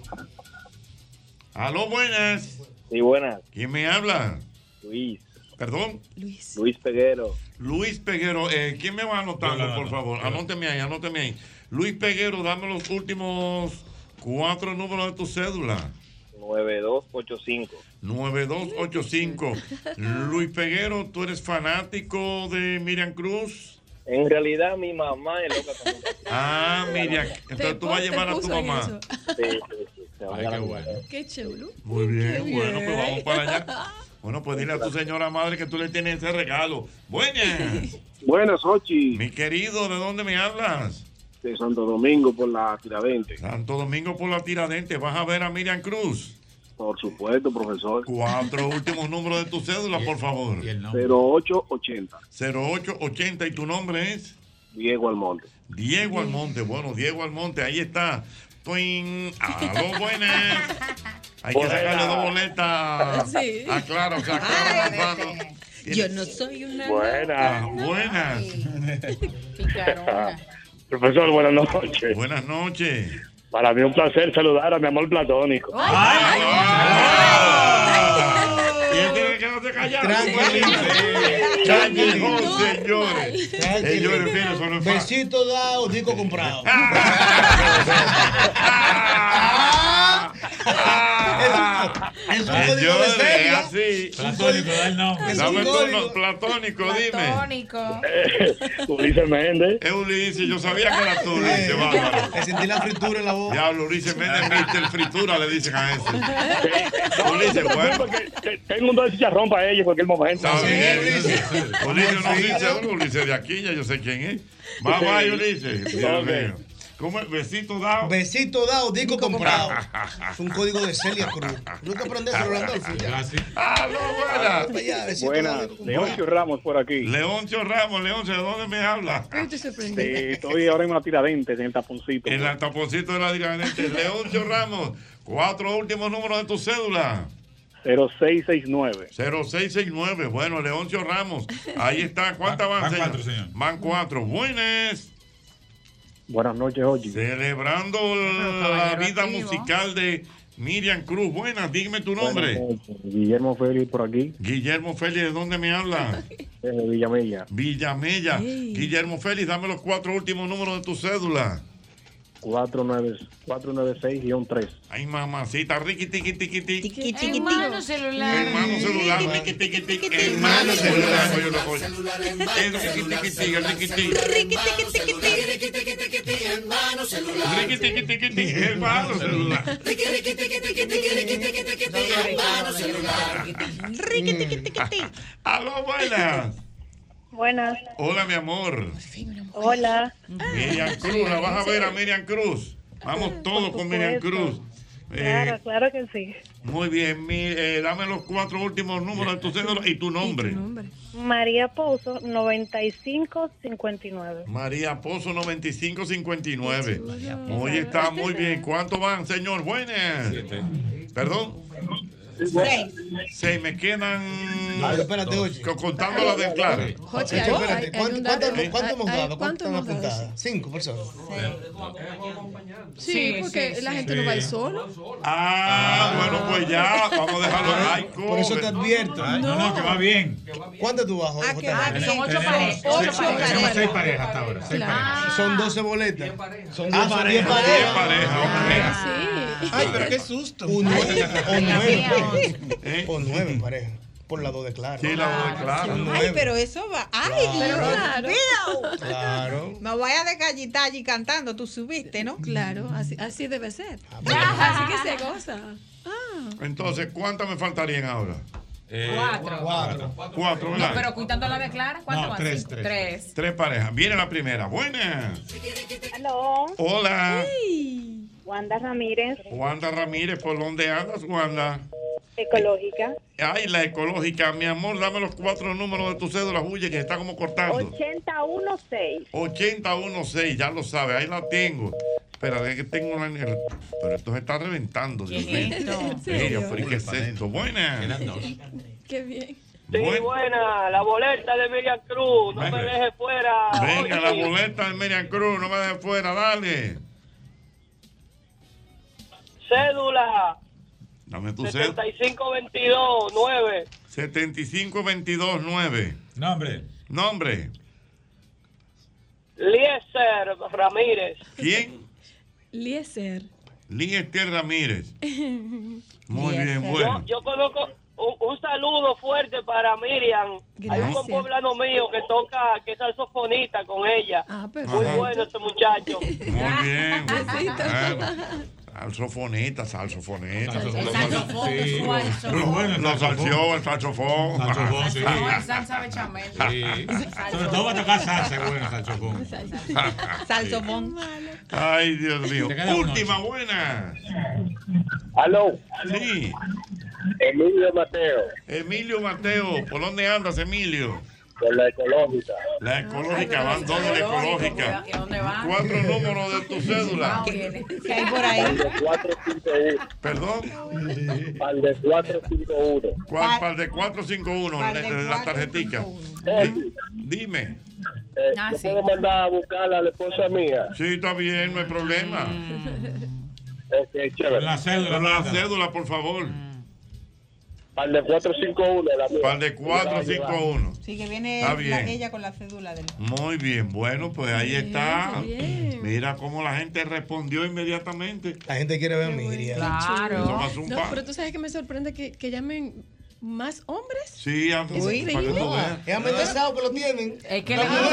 Aló, buenas. Sí, buenas. ¿Quién me habla? Luis. Perdón. Luis. Luis Peguero. Luis Peguero, eh, ¿quién me va anotando, lo por favor? Anóteme ahí, anóteme ahí. Luis Peguero, dame los últimos cuatro números de tu cédula. 9285. 9285. Luis Peguero, ¿tú eres fanático de Miriam Cruz? En realidad, mi mamá es loca con Ah, Miriam. Entonces tú vas a llevar a tu mamá. Sí, sí, sí. Ay, qué bueno. Qué chulo. Muy bien, Qué bueno, pues vamos para allá. Bueno, pues dile a tu señora madre que tú le tienes ese regalo. Buenas. Buenas, Ochi. Mi querido, ¿de dónde me hablas? De Santo Domingo por la Tiradentes. Santo Domingo por la Tiradentes. ¿Vas a ver a Miriam Cruz? Por supuesto, profesor. Cuatro últimos números de tu cédula, por favor. 0880. 0880 y tu nombre es Diego Almonte. Diego Almonte. Bueno, Diego Almonte, ahí está. Twin. Aló, buenas. Hay que sacarle dos boletas. Sí. Ah, claro, o sea, Clara Lozano. Yo no soy una. Buenas. Ah, buenas. Profesor, buenas noches. Buenas noches. Para mí es un placer saludar a mi amor platónico. Tranquilo, señores. Señores, miren, es fácil. Besito dado, disco comprado. Es un código de Señores, es serie. así. Platónico, da el nombre. Dame código. no- platónico, dime. Platónico. Ulises Méndez. Es Ulises, yo sabía que era tú, Ulises, bárbaro. Que sentí la fritura en la boca. Diablo, Ulises Méndez, Mr. Fritura, le dicen a ese. Ulises, bueno. Tengo un dos de chicharrón para ella en cualquier momento. Bien. Ulises no dice uno, Ulises de aquí, ya yo sé quién es. Va, va, Ulises. Dios mío. ¿Cómo es? Besito dado. Besito dado, disco comprado. Es un código de Celia Cruz. Nunca aprendí eso, Rolandolfo. ya. Ah, no, buena. Dado, disco comprado. Leoncio Ramos por aquí. Leoncio Ramos, Leoncio, ¿de dónde me habla? Sí, estoy ahora en la Tiradentes, en el taponcito. En el taponcito de la dirigente. Leoncio Ramos, cuatro últimos números de tu cédula. 0669. 0669. Bueno, Leoncio Ramos. Ahí está. ¿Cuántas van, van señor? cuatro, señor. Van cuatro. Buenas. Buenas noches, Ochi. Celebrando la vida activo. musical de Miriam Cruz. Buenas, dime tu nombre. Guillermo Félix por aquí, Guillermo Félix, ¿de dónde me habla? desde Villamella. Villamella. Guillermo Félix, dame los cuatro últimos números de tu cédula. 496-3. Ay, mamacita, riqui, tiqui, tiqui, tiqui. Hermano celular. Hermano celular, riqui, tiqui, tiqui. Hermano celular, oye, oye. El riqui, tiqui, tiqui, el riqui, tiqui. Riqui, tiqui, tiqui, tiqui, hermano celular. Aló, buenas. Buenas. Hola, mi amor. Hola. Miriam Cruz, la vas a ver a Miriam Cruz. Vamos todos con Miriam Cruz. Eh, Claro, claro que sí. muy bien, mi- eh, dame los cuatro últimos números de tu cédula y tu nombre. María Pozo, 9559. María Pozo 9559. Hoy está muy bien. ¿Cuánto van, señor? Buenas. ¿Perdón? Seis. Seis. Me quedan. Ay, espérate, oye. Co- Contando las de claro. Jochi, Espérate, ¿cuánto- un ¿Cuánto dato- hemos- cuánto hemos hay- dado? ¿Cuánto ¿Cuántas hemos dado? apuntadas? Cinco personas. Sí, Sí, porque sí, la sí. gente no va a ir solo. Ah, bueno, pues ya. Vamos a dejarlo. Ay, Por eso te advierto. Ay, no, no, que va bien. ¿Cuánto tú vas, Ah, que JJ? va bien. Son ocho parejas. Ocho Tenemos parejas. seis parejas hasta ahora. Seis parejas. Son 12 boletas. Son Ah, 10 son parejas. 10 Diez parejas. Sí. Ay, pero qué susto. Un nueve, o nueve. ¿Eh? O nueve parejas. Por la dos de claro. Sí, la claro. Son Ay, nueve. pero eso va. Ay, Claro. Dios Claro. mío. Claro. Me voy a desgallitar allí cantando. Tú subiste, ¿no? Claro, así, así debe ser. Ah, Así que se goza. Ah. Entonces, ¿cuántas me faltarían ahora? Eh, Cuatro. Cuatro. Cuatro, No, ¿verdad? pero quitando la de Clara, ¿cuánto No, tres, tres. Tres. Tres parejas. Viene la primera. Buenas. Aló. Hola. Wanda Ramírez, Wanda Ramírez, ¿por dónde andas, Wanda? ecológica. Ay, la ecológica. Mi amor, dame los cuatro números de tu cédula, huye, que está como cortando. 816. 816, ya lo sabe, ahí la tengo. Espera, es que tengo una... en el- Pero esto se está reventando, Dios ¿Qué mío. es esto? ¿En Mira, serio? pero ¿qué es esto? Buenas. Qué bien. Sí, Buen- buena, la boleta de Miriam Cruz, no Venga. me deje fuera. Venga, la boleta de Miriam Cruz, no me dejes fuera, dale. Cédula Dame tu cel. 7522 9. 75229. Nombre. Nombre. Lieser Ramírez. ¿Quién? Lieser. Liester Ramírez. Muy bien, Yo, bueno. yo conozco un, un saludo fuerte para Miriam. Hay un Gracias. compoblano mío que toca, que es saxofonista con ella. Ah, Muy bueno este muchacho. Muy bien. Bueno. Bueno, el Los salsió, el saxofón. Saxofón, sí. No, es salsa bechamel. Sí. Sobre todo va a tocar salsa, bueno, saxofón. Salsofón. Ay, Dios mío. Última buena. Aló. Sí. Emilio Mateo, Emilio Mateo. ¿Por dónde andas, Emilio? De la ecológica. La ecológica, van dos de la ecológica. Cuatro números de tu cédula. ¿Qué hay por ahí? Al de 451. Perdón. Al de 451. ¿Cuál de 451? Par La, tarjetica. 451. Di- Dime. Eh, Ah, ¿Yo sí. puedo mandar a buscar a la esposa mía? Sí, está bien, no hay problema. Ok, chévere. La cédula. La cédula, por favor. Al de 451. La mía. Par de 451. Sí, que viene Está la- bien. ella con la cédula del. Muy bien, bueno, pues ahí está. bien. Mira cómo la gente respondió inmediatamente. La gente quiere ver a Miriam. Claro. No, pero tú sabes que me sorprende que, que llamen más hombres. Sí, a- para que tú veas. Es amenazado que lo tienen. Es que la mujer,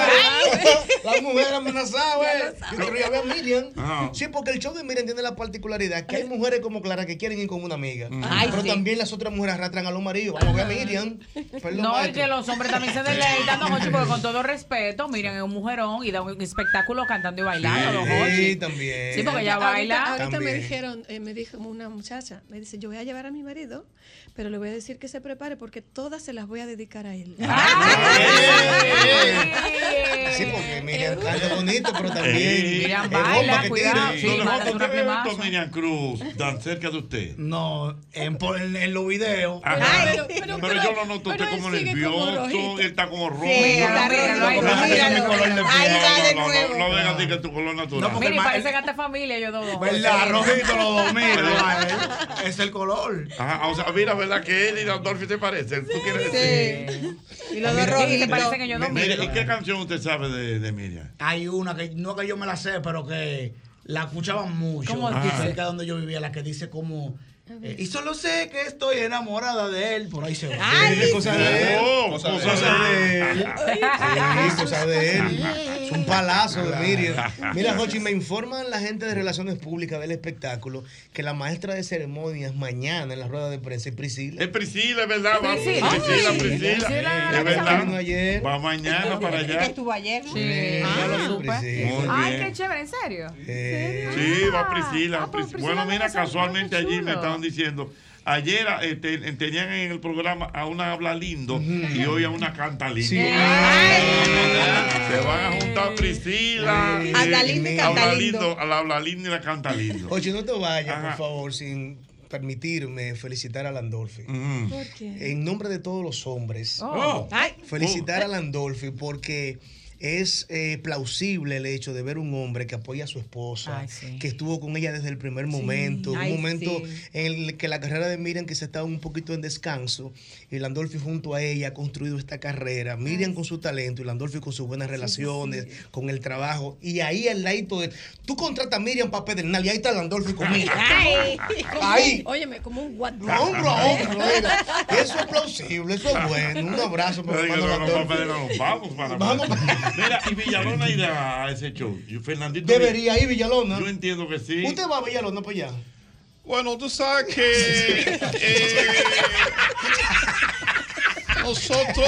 la mujer amenazada, eh. Yo quiero ir a ver a Miriam. Ajá. Sí, porque el show de Miriam tiene la particularidad que hay mujeres como Clara que quieren ir con una amiga. Ay, pero sí. también las otras mujeres arrastran a los maridos. Vamos a ver a Miriam. Perdón, No, y maestro. que los hombres también se deleitan, don Hochi, porque con todo respeto, miren, es un mujerón y da un espectáculo cantando y bailando, don Sí, Hochi. también. Sí, porque ella Ahorita- baila. Ahorita, me dijeron, eh, me dijo una muchacha, me dice, yo voy a llevar a mi marido, pero le voy a decir que se prepare porque todas se las voy a dedicar a él. Sí, porque Miriam canta bonito, pero también. Miriam es baila, cuidado, sí, Don mándate Joto, una ¿qué evento plemazo. Miriam Cruz tan cerca de usted? No, en, por- en, en los videos. Pero- Pero, pero- yo lo noto usted como nervioso, él está como rojo. Sí, está rojo. es no, no, nuevo. no, no vengas a decir que es tu color natural. No, Mire, parece que hasta familia, yo dos. ¿Verdad? Rojito los dos, mira. eh, Es el color. Ajá, o sea, mira, ¿verdad que él y Dolphy se parecen? ¿Tú quieres decir? Sí. Y los dos rojitos. parece que yo miro. ¿y qué canción usted sabe de, de Miriam? Hay una que no que yo me la sé, pero que la escuchaban mucho. ¿Cómo Ah. dice? Cerca de donde yo vivía, la que dice como. Eh, y solo sé que estoy enamorada de él. Por ahí se va. Ay, Sí, cosas de él. Oh, Cosa de cosas Cosas de- él. Sí, cosas de él. Es un palazo de Miriam. Mira, Jochi, me informan la gente de Relaciones Públicas del espectáculo que la maestra de ceremonias mañana en la rueda de prensa es Priscila. Es Priscila, es verdad. Va, Priscila. Priscila, Priscila. Priscila, Es verdad. ayer. Va mañana para Que allá. estuvo ayer. Sí, Ah, Ay, qué chévere, ¿en serio? Sí, va Priscila. Ah, Pris- Priscila bueno, mira, casualmente allí me chulo. Estaban diciendo. Ayer eh, te- tenían en el programa a una habla lindo y hoy a una canta lindo. Sí. Se van a juntar Priscila. Eh, Habla lindo y canta lindo. A la habla lindo y la canta lindo. Oye, no te vayas, Ajá. por favor, sin permitirme felicitar a Landolfi. ¿Por qué? En nombre de todos los hombres, Oh. Ay, felicitar a Landolfi porque es eh, plausible el hecho de ver un hombre que apoya a su esposa, Ay, sí. que estuvo con ella desde el primer momento, Ay, un momento sí. en el que la carrera de Miriam que se estaba un poquito en descanso y Landolfi junto a ella ha construido esta carrera, Miriam con su talento y Landolfi con sus buenas relaciones, con el trabajo y ahí al ladito de tú contratas a Miriam para pedernal y ahí está Landolfi conmigo. ay. Ahí. Óyeme, como un WhatsApp. Hombro a hombro, mira. Eso es plausible, eso es bueno. Un abrazo para no, no, Landolfi. vamos para Mira, y Villalona irá a ese show. Y Fernandito. Debería ir Villalona. Yo entiendo que sí. Usted va a Villalona para allá. Bueno, tú sabes que eh, nosotros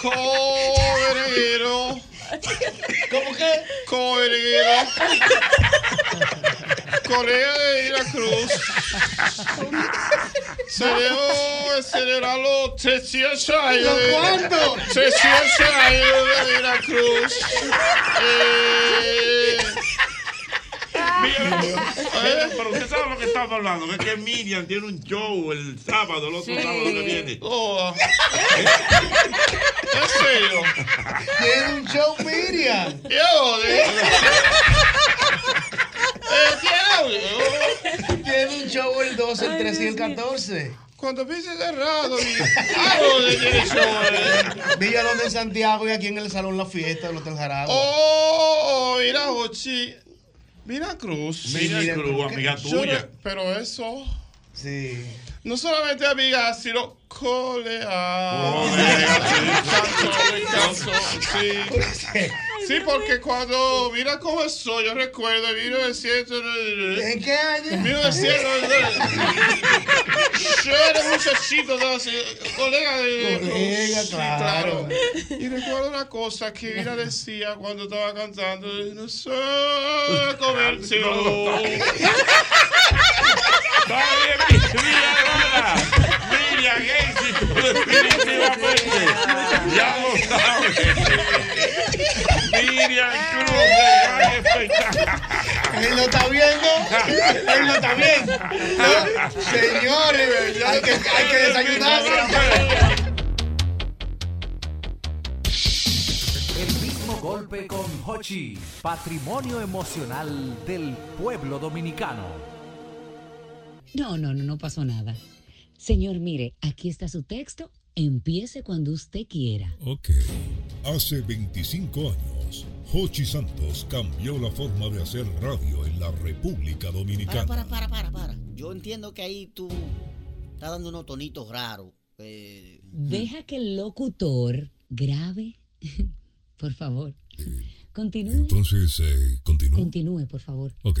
cobrero, ¿Cómo que? cobrero, Corea de Veracruz, celebro celebrar los 300 años ¿Los de- cuánto? 300 años de Veracruz. Eh, Mira, eh, pero usted sabe lo que estamos hablando, que es que Miriam tiene un show el sábado, el otro Sí. sábado que viene. oh, ¿En serio? Tiene un show Miriam. Yo, de- Tiene un show el 12, el 13 y el 14. Cuando pise cerrado, ¿a dónde tiene show? eh? Villalón de Santiago y aquí en el Salón La Fiesta del Hotel Jaragua. Oh, mira, Jochi. Mira Cruz. Mira mira, Cruz, amiga tuya. pero eso. Sí. No solamente amiga, sino colega. Colega, Sí. Porque cuando, mira cómo soy, yo recuerdo en 1900. ¿En qué año? 1900. Yo era muchachito, colega de. Colega, Sí, claro. Y recuerdo una cosa que Vina decía cuando estaba cantando: No. Está bien, Miriam, éxito, definitivamente. Ya lo sabes. Miriam Cruz, de gran espectáculo. Él lo está viendo. Él lo está viendo. No, Señores, hay que, hay que. El mismo golpe con Hochi, patrimonio emocional del pueblo dominicano. No, no, no, no pasó nada. Señor, mire, aquí está su texto. Empiece cuando usted quiera. Ok. Hace 25 años, Hochi Santos cambió la forma de hacer radio en la República Para, Dominicana. para, para, para, para. Yo entiendo que ahí tú estás dando unos tonitos raros. eh, Deja que el locutor grabe. por favor. Continúe. Entonces, eh, continúa. Continúe, por favor. Ok.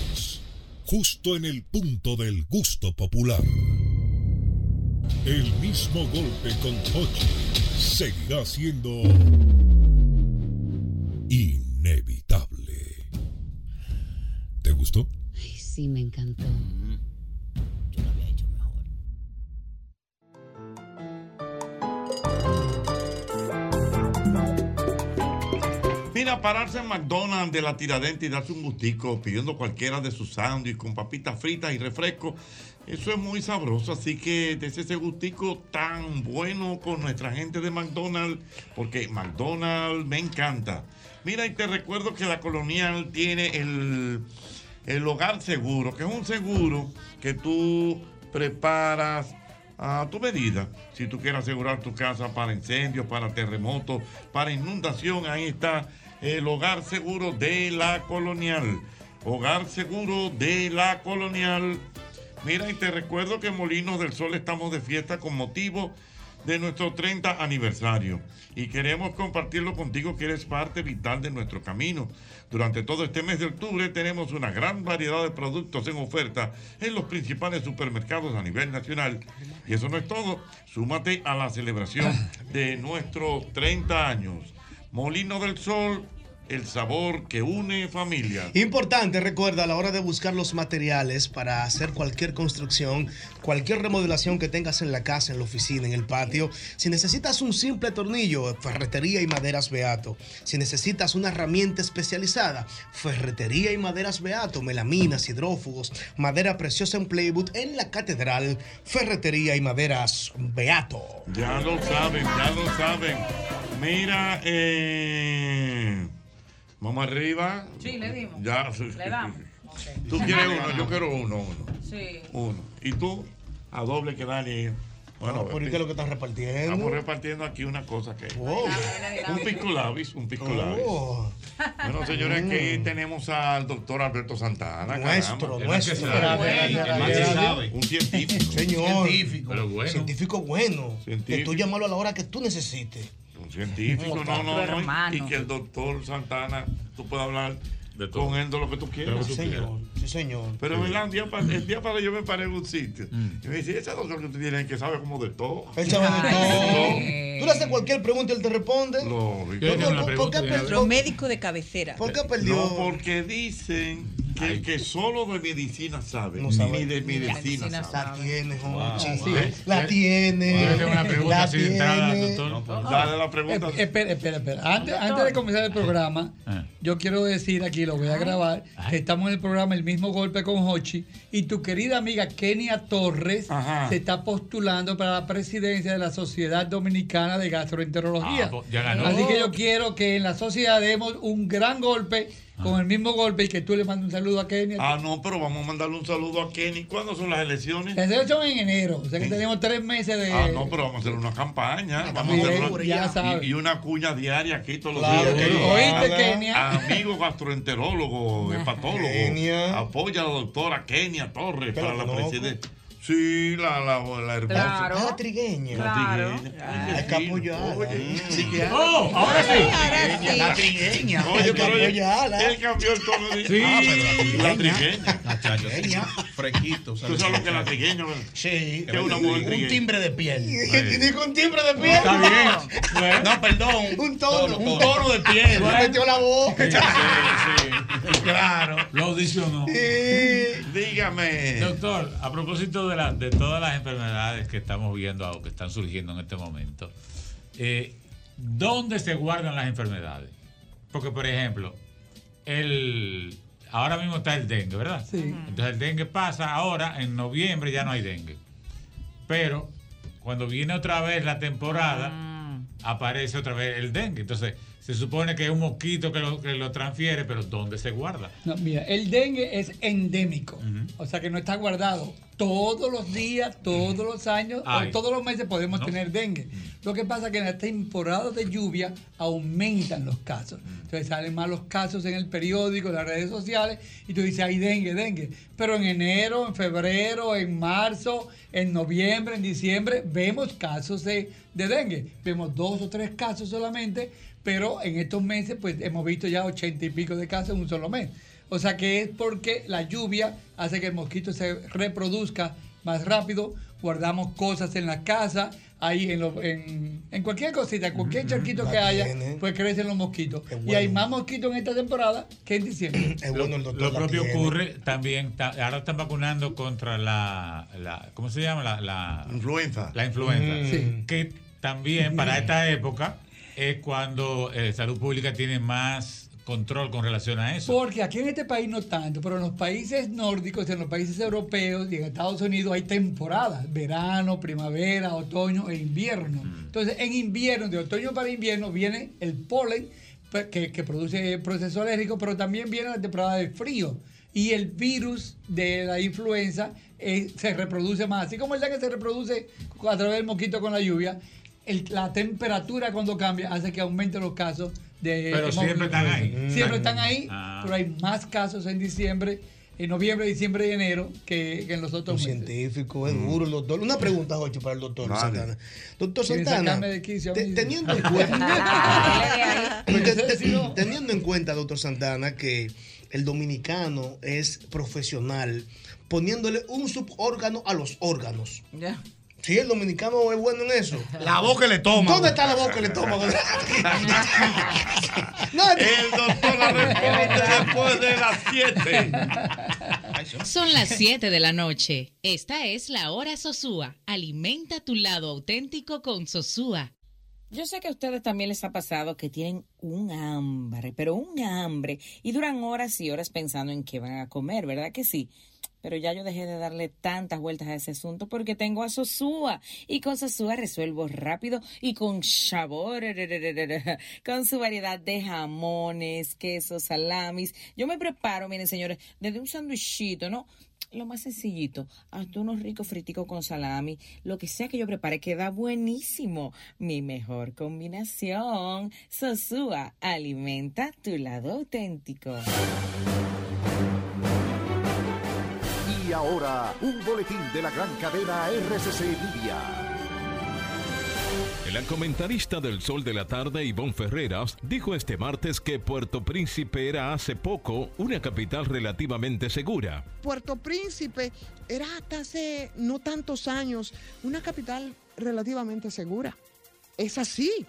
justo en el punto del gusto popular. El mismo golpe con Hochi seguirá siendo inevitable. ¿Te gustó? Ay, sí, me encantó. Mira, pararse en McDonald's de la Tiradentes y darse un gustico pidiendo cualquiera de sus sándwiches con papitas fritas y refresco, eso es muy sabroso. Así que desde ese gustico tan bueno con nuestra gente de McDonald's, porque McDonald's me encanta. Mira, y te recuerdo que la colonial tiene el, el hogar seguro, que es un seguro que tú preparas a tu medida. Si tú quieres asegurar tu casa para incendios, para terremotos, para inundación, ahí está el hogar seguro de la colonial. Hogar seguro de la colonial. Mira, y te recuerdo que en Molinos del Sol estamos de fiesta con motivo de nuestro 30 aniversario y queremos compartirlo contigo que eres parte vital de nuestro camino. Durante todo este mes de octubre tenemos una gran variedad de productos en oferta en los principales supermercados a nivel nacional. Y eso no es todo, súmate a la celebración de nuestros 30 años. Molino del Sol, el sabor que une familias. Importante, recuerda, a la hora de buscar los materiales para hacer cualquier construcción, cualquier remodelación que tengas en la casa, en la oficina, en el patio, si necesitas un simple tornillo, ferretería y maderas Beato. Si necesitas una herramienta especializada, ferretería y maderas Beato, melaminas, hidrófugos, madera preciosa en Playwood, en la catedral, ferretería y maderas Beato. Ya lo saben, ya lo saben. Mira, eh, vamos arriba. Sí, le dimos. Ya, sí. Le damos. Tú quieres uno, yo quiero uno, uno. Sí. Uno. Y tú, a doble que dale. Bueno, ¿por qué es lo que están repartiendo? Estamos repartiendo aquí una cosa que Oh. un pico labis, un pico labis. Oh. Bueno, señores, aquí tenemos al doctor Alberto Santana. Nuestro, caramba. nuestro. El que sabe. Gracias, gracias, gracias. Un científico. Señor. Científico. Pero bueno. Científico bueno. Que Científico. tú llamarlo a la hora que tú necesites. Científico, no, no, no. hermano. Y que el doctor Santana, tú puedes hablar con él de lo que tú quieras. Sí, señor. Sí, señor. Pero ¿verdad? un día, pa- el día para yo me paré en un sitio y me dice, ese doctor que tú tienes que sabe como de todo. Él sabe de todo. Tú le haces cualquier pregunta y él te responde. No, ¿Por qué- por- por qué perdió? Nuestro médico de cabecera. ¿Por qué perdió? No, porque dicen que el que solo de medicina sabe, No sabe. ni de medicina La sabe. tiene, Wow. Sí. La tiene. Yo tengo una pregunta La así de entrada, tiene. doctor. Dale la pregunta. Eh, espera, espera, espera. Antes, antes de comenzar el programa, yo quiero decir aquí, lo voy a grabar, que estamos en el programa El mismo golpe con Hochi y tu querida amiga Kenia Torres se está postulando para la presidencia de la Sociedad Dominicana de Gastroenterología. Ah, pues, ya ganó. Así que yo quiero que en la sociedad demos un gran golpe con el mismo golpe y que tú le mandes un saludo a Kenia. Ah, no, pero vamos a mandarle un saludo a Kenny. ¿Cuándo son las elecciones? Las elecciones son en enero, o sea que tenemos tres meses de... Ah, no, pero vamos a hacer una campaña. Vamos a hacer una, ya y- sabes. y, una cuña diaria aquí todos los Claro días. que. ¿Oíste, Kenia? Amigo gastroenterólogo, hepatólogo. Apoya a la doctora Kenia Torres para la presidencia. Sí, la, la, la hermosa. Claro. Ah, la trigueña. La trigueña. Hay que apoyarla. Sí, que- Oh, ahora sí. Sí. La trigueña. Oye, pero oye, él cambió el tono de... Sí. Ah, pero la trigueña. La trigueña. Fresquito. Tú sabes lo que es la trigueña. Sí. Que una mujer Un timbre de piel. Digo un timbre de piel. Está bien. No, perdón. Un tono. Un tono de piel. Me metió la boca. Claro. Lo audicionó. Dígame. Doctor, a propósito de, la- de todas las enfermedades que estamos viendo o que están surgiendo en este momento, eh, ¿dónde se guardan las enfermedades? Porque, por ejemplo, el, ahora mismo está el dengue, ¿verdad? Sí. Entonces el dengue pasa ahora, en noviembre ya no hay dengue. Pero cuando viene otra vez la temporada, aparece otra vez el dengue. Entonces se supone que es un mosquito que lo, que lo transfiere, pero ¿dónde se guarda? No, mira, el dengue es endémico, o sea que no está guardado. Todos los días, todos los años, Ay. o todos los meses podemos No. tener dengue. Lo que pasa es que en la temporada de lluvia aumentan los casos. Entonces salen más los casos en el periódico, en las redes sociales, y tú dices, hay dengue, dengue. Pero en enero, en febrero, en marzo, en noviembre, en diciembre, vemos casos de, de dengue. Vemos dos o tres casos solamente, pero en estos meses pues hemos visto ya ochenta y pico de casos en un solo mes. O sea que es porque la lluvia hace que el mosquito se reproduzca más rápido, guardamos cosas en la casa, ahí en, lo- en, en cualquier cosita, cualquier charquito que haya, pues crecen los mosquitos. Y hay más mosquitos en esta temporada que en diciembre. Lo, lo propio ocurre también, ta- ahora están vacunando contra la, la- ¿cómo se llama? La, la influenza. La influenza. Mm. Sí. Que también para esta época es cuando eh, Salud Pública tiene más control con relación a eso. Porque aquí en este país no tanto, pero en los países nórdicos, en los países europeos y en Estados Unidos hay temporadas, verano, primavera, otoño e invierno. Entonces, en invierno, de otoño para invierno, viene el polen que, que produce proceso alérgico, pero también viene la temporada de frío. Y el virus de la influenza eh, se reproduce más. Así como el dengue se reproduce a través del mosquito con la lluvia, el- la temperatura cuando cambia hace que aumenten los casos de Pero siempre están ahí. Siempre están ahí, Ah. pero hay más casos en diciembre, en noviembre, diciembre y enero que, que en los otros Un meses. científico, es duro el doctor. Una pregunta, Jocho, para el doctor. Santana. Doctor Santana, de quicio te- teniendo en cuenta, te- te- teniendo en cuenta, doctor Santana, que el dominicano es profesional poniéndole un subórgano a los órganos. Ya. Sí, el dominicano es bueno en eso. La boca y el estómago. ¿Dónde está la boca y el estómago? El doctor la responde después de las 7. Son las 7 de la noche. Esta es la hora Sosúa. Alimenta tu lado auténtico con Sosúa. Yo sé que a ustedes también les ha pasado que tienen un hambre, pero un hambre, y duran horas y horas pensando en qué van a comer, ¿verdad que sí? Pero ya yo dejé de darle tantas vueltas a ese asunto porque tengo a Sosúa. Y con Sosúa resuelvo rápido y con sabor. Con su variedad de jamones, quesos, salamis. Yo me preparo, miren señores, desde un sándwichito, ¿no? lo más sencillito, hasta unos ricos friticos con salami, lo que sea que yo prepare queda buenísimo. Mi mejor combinación. Sosúa, alimenta tu lado auténtico. Y ahora, un boletín de la gran cadena RCC Media. El comentarista del Sol de la Tarde, Ivonne Ferreras, dijo este martes que Puerto Príncipe era hace poco una capital relativamente segura. Puerto Príncipe era hasta hace no tantos años una capital relativamente segura. Es así.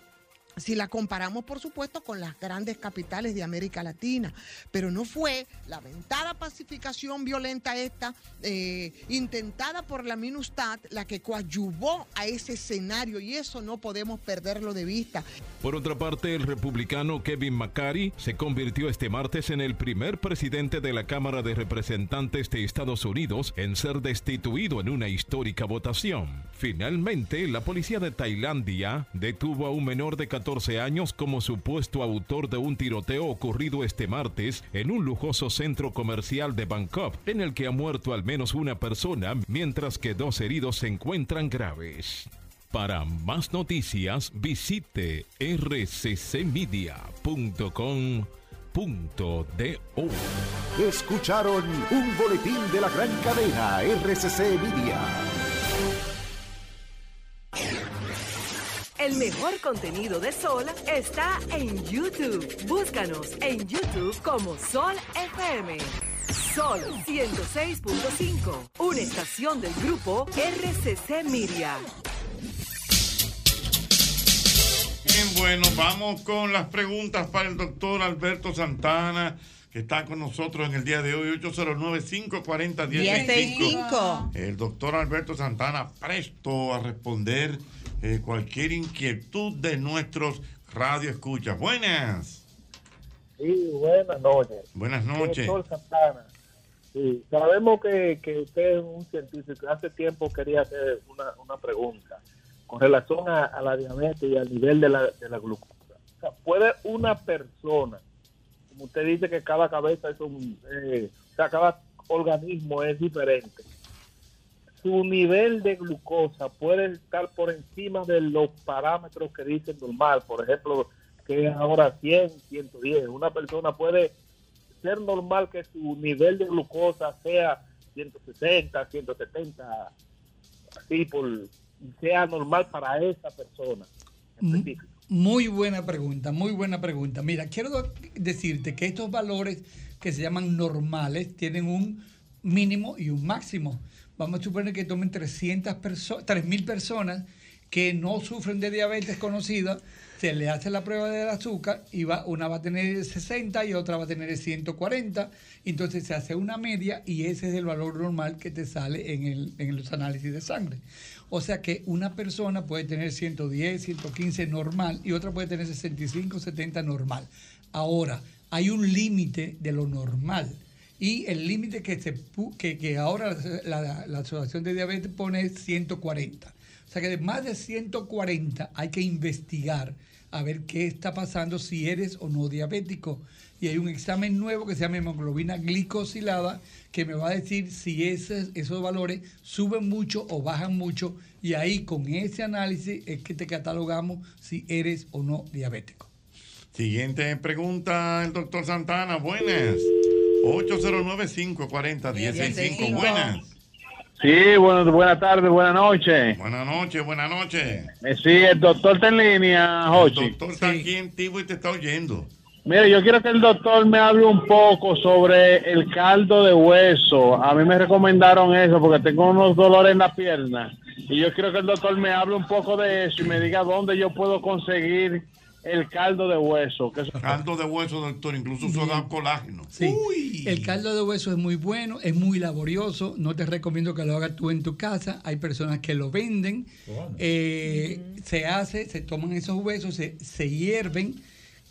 Si la comparamos, por supuesto, con las grandes capitales de América Latina, pero no fue la aventada pacificación violenta esta, eh, intentada por la MINUSTAT, la que coadyuvó a ese escenario y eso no podemos perderlo de vista. Por otra parte, el republicano Kevin McCarthy se convirtió este martes en el primer presidente de la Cámara de Representantes de Estados Unidos en ser destituido en una histórica votación. Finalmente, la policía de Tailandia detuvo a un menor de 14 años como supuesto autor de un tiroteo ocurrido este martes en un lujoso centro comercial de Bangkok, en el que ha muerto al menos una persona, mientras que dos heridos se encuentran graves. Para más noticias, visite rccmedia.com.do. Escucharon un boletín de la gran cadena RCC Media. El mejor contenido de Sol está en YouTube. Búscanos en YouTube como Sol FM. Sol 106.5, una estación del grupo RCC Miria. Bien, bueno, vamos con las preguntas para el doctor Alberto Santana, que está con nosotros en el día de hoy, 809-540-1065. El doctor Alberto Santana presto a responder eh, cualquier inquietud de nuestros radioescuchas. Buenas. Sí, buenas noches. Buenas noches. Doctor Santana. Sí, sabemos que, que usted es un científico. Hace tiempo quería hacer una, una pregunta con relación a, a la diabetes y al nivel de la, de la glucosa. O sea, ¿Puede una persona, como usted dice que cada cabeza es un, eh, o sea, cada organismo es diferente, su nivel de glucosa puede estar por encima de los parámetros que dicen normal, por ejemplo, que es ahora 100, 110. Una persona puede ser normal que su nivel de glucosa sea 160, 170, así por sea normal para esa persona. Muy buena pregunta, muy buena pregunta. Mira, quiero decirte que estos valores que se llaman normales tienen un mínimo y un máximo. Vamos a suponer que tomen 300 perso- 3.000 personas que no sufren de diabetes conocida, se le hace la prueba del azúcar y va, una va a tener 60 y otra va a tener 140, entonces se hace una media y ese es el valor normal que te sale en, el- en los análisis de sangre. O sea que una persona puede tener 110, 115 normal y otra puede tener 65, 70 normal. Ahora, hay un límite de lo normal. Y el límite que, que, ahora la, la Asociación de Diabetes pone es 140. O sea que de más de 140 hay que investigar a ver qué está pasando, si eres o no diabético. Y hay un examen nuevo que se llama hemoglobina glicosilada que me va a decir si ese- esos valores suben mucho o bajan mucho. Y ahí con ese análisis es que te catalogamos si eres o no diabético. Siguiente pregunta, el doctor Santana. Buenas. 809-540-1065. Buenas. Sí, bueno, buenas tardes, buenas noches. Buenas noches, buenas noches. Eh, Sí, el doctor está en línea, El Jochi. doctor está aquí en Tivo y te está oyendo. Mire, yo quiero que el doctor me hable un poco sobre el caldo de hueso. A mí me recomendaron eso porque tengo unos dolores en la pierna. Y yo quiero que el doctor me hable un poco de eso y me diga dónde yo puedo conseguir el caldo de hueso. Que Caldo de hueso, doctor, incluso eso da colágeno. Sí. El caldo de hueso es muy bueno, es muy laborioso. No te recomiendo que lo hagas tú en tu casa. Hay personas que lo venden. Eh, Se hace, se toman esos huesos, se, se hierven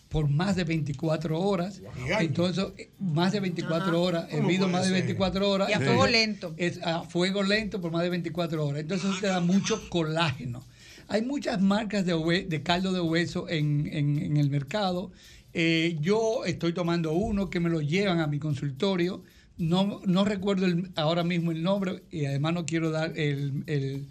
por más de 24 horas. Entonces, eh, más de 24 Ajá. horas, ¿Cómo hervido más de ser? 24 horas. Y a fuego lento. Es a fuego lento por más de 24 horas. Entonces, eso te da mucho colágeno. Hay muchas marcas de, caldo de hueso en, el mercado. Eh, yo estoy tomando uno que me lo llevan a mi consultorio no, recuerdo ahora mismo el nombre y además no quiero dar el...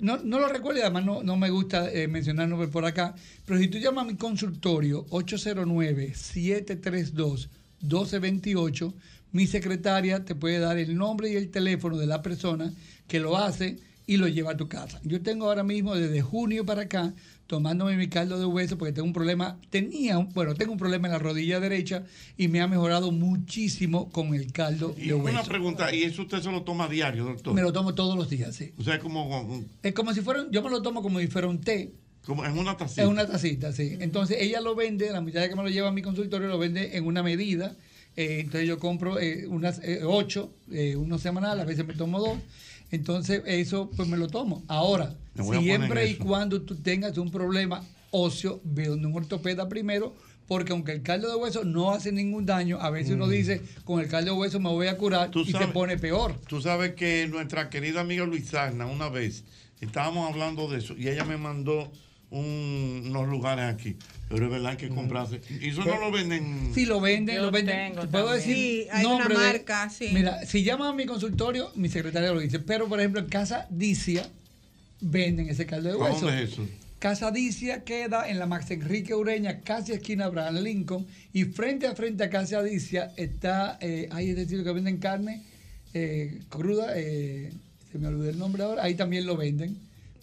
no, lo recuerdo y además no, me gusta eh, mencionar el nombre por acá, pero si tú llamas a mi consultorio 809-732-1228, mi secretaria te puede dar el nombre y el teléfono de la persona que lo hace y lo lleva a tu casa. Yo tengo ahora mismo desde junio para acá tomándome mi caldo de hueso porque tengo un problema, tenía, bueno, tengo un problema en la rodilla derecha y me ha mejorado muchísimo con el caldo Y de una hueso. pregunta, ¿y eso usted se lo toma a diario, doctor? Me lo tomo todos los días, sí. O sea, como, Es como si fuera, yo me lo tomo como si fuera un té. como en una tacita. Es una tacita, sí. Entonces ella lo vende, la muchacha que me lo lleva a mi consultorio lo vende en una medida. Eh, entonces yo compro eh, unas eh, ocho, eh, uno semanal, a veces me tomo dos. Entonces eso pues me lo tomo. Ahora, a siempre y cuando tú tengas un problema óseo, ve donde un ortopeda primero, porque aunque el caldo de hueso no hace ningún daño, a veces uno Mm. dice, con el caldo de hueso me voy a curar y se pone peor. Tú sabes que nuestra querida amiga Luisana, una vez, estábamos hablando de eso y ella me mandó un- unos lugares aquí. Pero es verdad que comprarse. Y eso no lo venden. Sí, lo venden, Yo lo venden. tengo Te puedo también. decir Sí, hay una de- marca, sí. Mira, si llaman a mi consultorio, mi secretaria lo dice. Pero, por ejemplo, en Casa Dicia venden ese caldo de ¿A hueso. dónde es eso? Casa Dicia queda en la Max Enrique Ureña, casi esquina Abraham Lincoln. Y frente a frente a Casa Dicia está, eh, ahí es decir, que venden carne eh, cruda, eh, se me olvidó el nombre ahora, ahí también lo venden.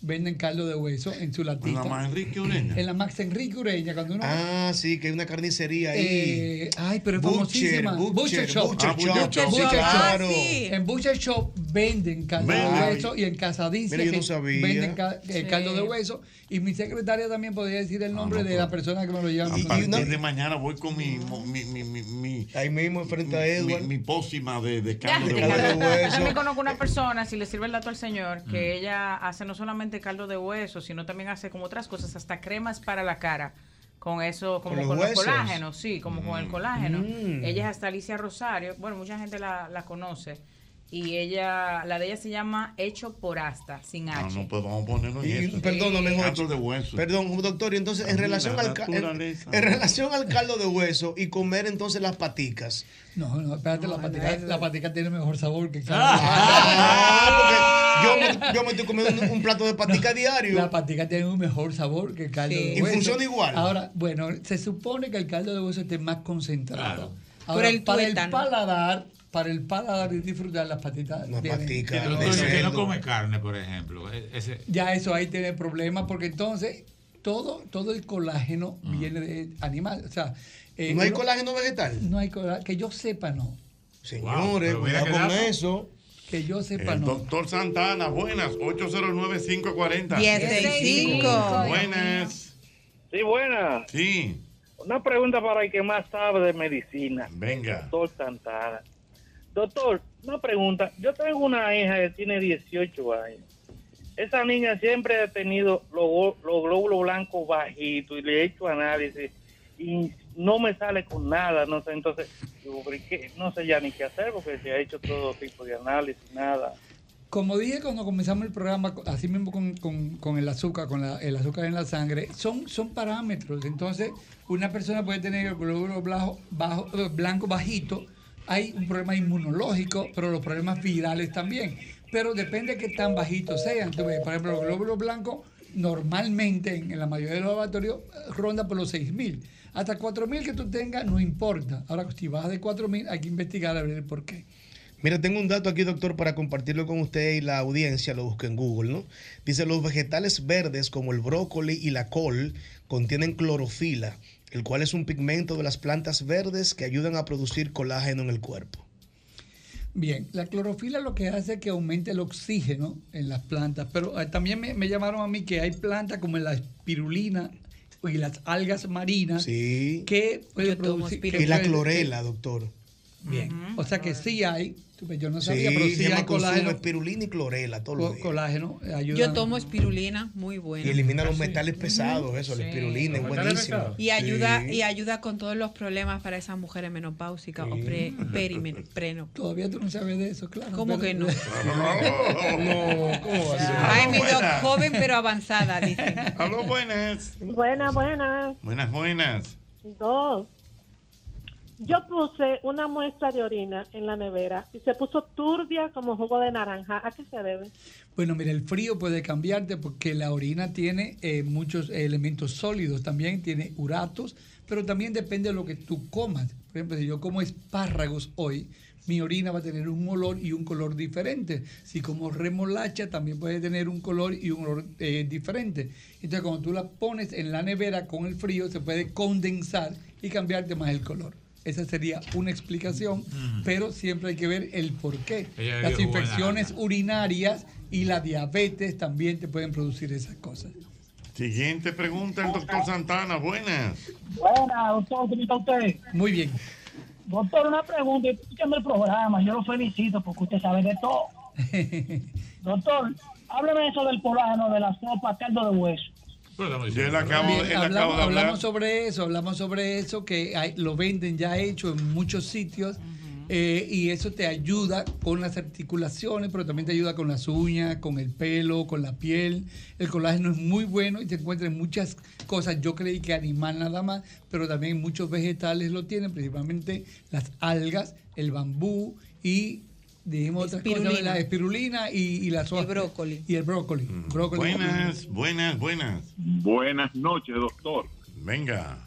Venden caldo de hueso en su latita. la Max Enrique Ureña? En la Max Enrique Ureña, cuando uno... Ah, sí, que hay una carnicería ahí. Eh, ay, pero es Butcher, famosísima. Butcher, Butcher Shop. Butcher Ah, Shop, Butcher sí, Shop. claro. En Butcher Shop venden caldo de hueso y en Casadicia Mira, yo no que sabía. venden ca- eh, Sí. caldo de hueso. Y mi secretaria también podría decir el nombre de la persona que me lo lleva. A partir de mañana voy con mi, mi, mi, mi, mi- Ahí mismo frente a Edward. Mi, mi pócima de, caldo de yo hueso. también conozco una persona, si le sirve el dato al señor, que ella hace no solamente caldo de hueso, sino también hace como otras cosas, hasta cremas para la cara. Con eso, como ¿Con con, los los huesos? colágenos, sí, como con el colágeno. Mm. Ella es hasta Alicia Rosario. Bueno, mucha gente la, la conoce. Y ella, la de ella se llama Hecho por Asta, sin Ah, H. no, pues vamos a ponerlo en Y- eso. perdóname, Jorge. Caldo de hueso. Perdón, doctor, y entonces en relación, al en, relación al caldo de hueso y comer entonces las paticas. No, no, espérate, la, patica, la patica tiene mejor sabor que el caldo. Ah, porque yo me, yo me estoy comiendo un, un plato de patica diario. La patica tiene un mejor sabor que el caldo Sí. de ¿Y hueso. funciona igual? Ahora, bueno, se supone que el caldo de hueso esté más concentrado. Por Ahora, el para el paladar, para el paladar y disfrutar las patitas. tienen- no, que no come carne, por ejemplo. e- Ese, Ya eso ahí tiene problemas porque entonces todo, todo el colágeno viene de animal. O sea, eh, ¿No hay uno- colágeno vegetal? No hay colágeno. Que yo sepa, no. Señores, cuidado qué con eso. Que yo sepa, El no. doctor Santana, buenas, 809-540. 1065. Buenas. Sí, buenas. Sí. Una pregunta para el que más sabe de medicina. Venga. Doctor Santana. Doctor, una pregunta. Yo tengo una hija que tiene 18 años. Esa niña siempre ha tenido los, glóbulos blancos bajitos y le he hecho análisis y no me sale con nada. No sé, entonces, no sé ya ni qué hacer porque se ha hecho todo tipo de análisis, nada. Como dije cuando comenzamos el programa, así mismo con, el azúcar, con la- el azúcar en la sangre, son, son parámetros. Entonces, una persona puede tener el glóbulo eh, blanco bajito, hay un problema inmunológico, pero los problemas virales también. Pero depende de qué tan bajitos sean. Por ejemplo, los glóbulos blancos normalmente en, en la mayoría de los laboratorios eh, ronda por los 6.000. Hasta 4.000 que tú tengas no importa. Ahora, si bajas de 4.000 hay que investigar a ver el por qué. Mira, tengo un dato aquí, doctor, para compartirlo con usted y la audiencia, lo busqué en Google, ¿no? Dice, los vegetales verdes como el brócoli y la col contienen clorofila, el cual es un pigmento de las plantas verdes que ayudan a producir colágeno en el cuerpo. Bien, la clorofila lo que hace es que aumente el oxígeno en las plantas, pero eh, también me, me llamaron a mí que hay plantas como la espirulina y las algas marinas que pueden producir... que Y la clorela, doctor. Bien, o sea que sí hay, yo no sabía, Sí, pero sí hay colágeno. espirulina y clorela todos los co- días. Colágeno, eh, ayuda. Yo tomo espirulina, muy buena. Y elimina los metales pesados, eso, la espirulina, es buenísimo. Y ayuda, Sí. y ayuda con todos los problemas para esas mujeres menopáusicas o pre, perimen- preno. Todavía tú no sabes de eso, claro. ¿Cómo que no? No, ¿cómo va a ser? Ay, mi doc, joven pero avanzada, dicen. Aló, buenas. Buenas, buenas. Buenas, buenas. Dos. Yo puse una muestra de orina en la nevera y se puso turbia como jugo de naranja. ¿A qué se debe? Bueno, mira, el frío puede cambiarte porque la orina tiene eh, muchos elementos sólidos, también tiene uratos, pero también depende de lo que tú comas. Por ejemplo, si yo como espárragos hoy, mi orina va a tener un olor y un color diferente. Si como remolacha, también puede tener un color y un olor eh, diferente. Entonces, cuando tú la pones en la nevera con el frío, se puede condensar y cambiarte más el color. Esa sería una explicación, pero siempre hay que ver el por qué. Ella Las buena infecciones urinarias y la diabetes también te pueden producir esas cosas. Siguiente pregunta, el doctor Santana. Buenas. Buena, doctor, ¿cómo está usted? Muy bien. Doctor, una pregunta, estoy escuchando el programa, yo lo felicito porque usted sabe de todo. Doctor, hábleme eso del colágeno, de la sopa, caldo de hueso. Yo le acabo, Bien, él hablamos, de hablar. hablamos sobre eso, hablamos sobre eso, que hay- lo venden ya hecho en muchos sitios eh, y eso te ayuda con las articulaciones, pero también te ayuda con las uñas, con el pelo, con la piel. El colágeno es muy bueno y se encuentra en muchas cosas. Yo creí que animal nada más, pero también muchos vegetales lo tienen, principalmente las algas, el bambú y dijimos otras cosas, Espirulina. la espirulina y, y la soja. brócoli. Y el brócoli. Brócoli. Buenas, buenas, buenas. Buenas noches, doctor. Venga.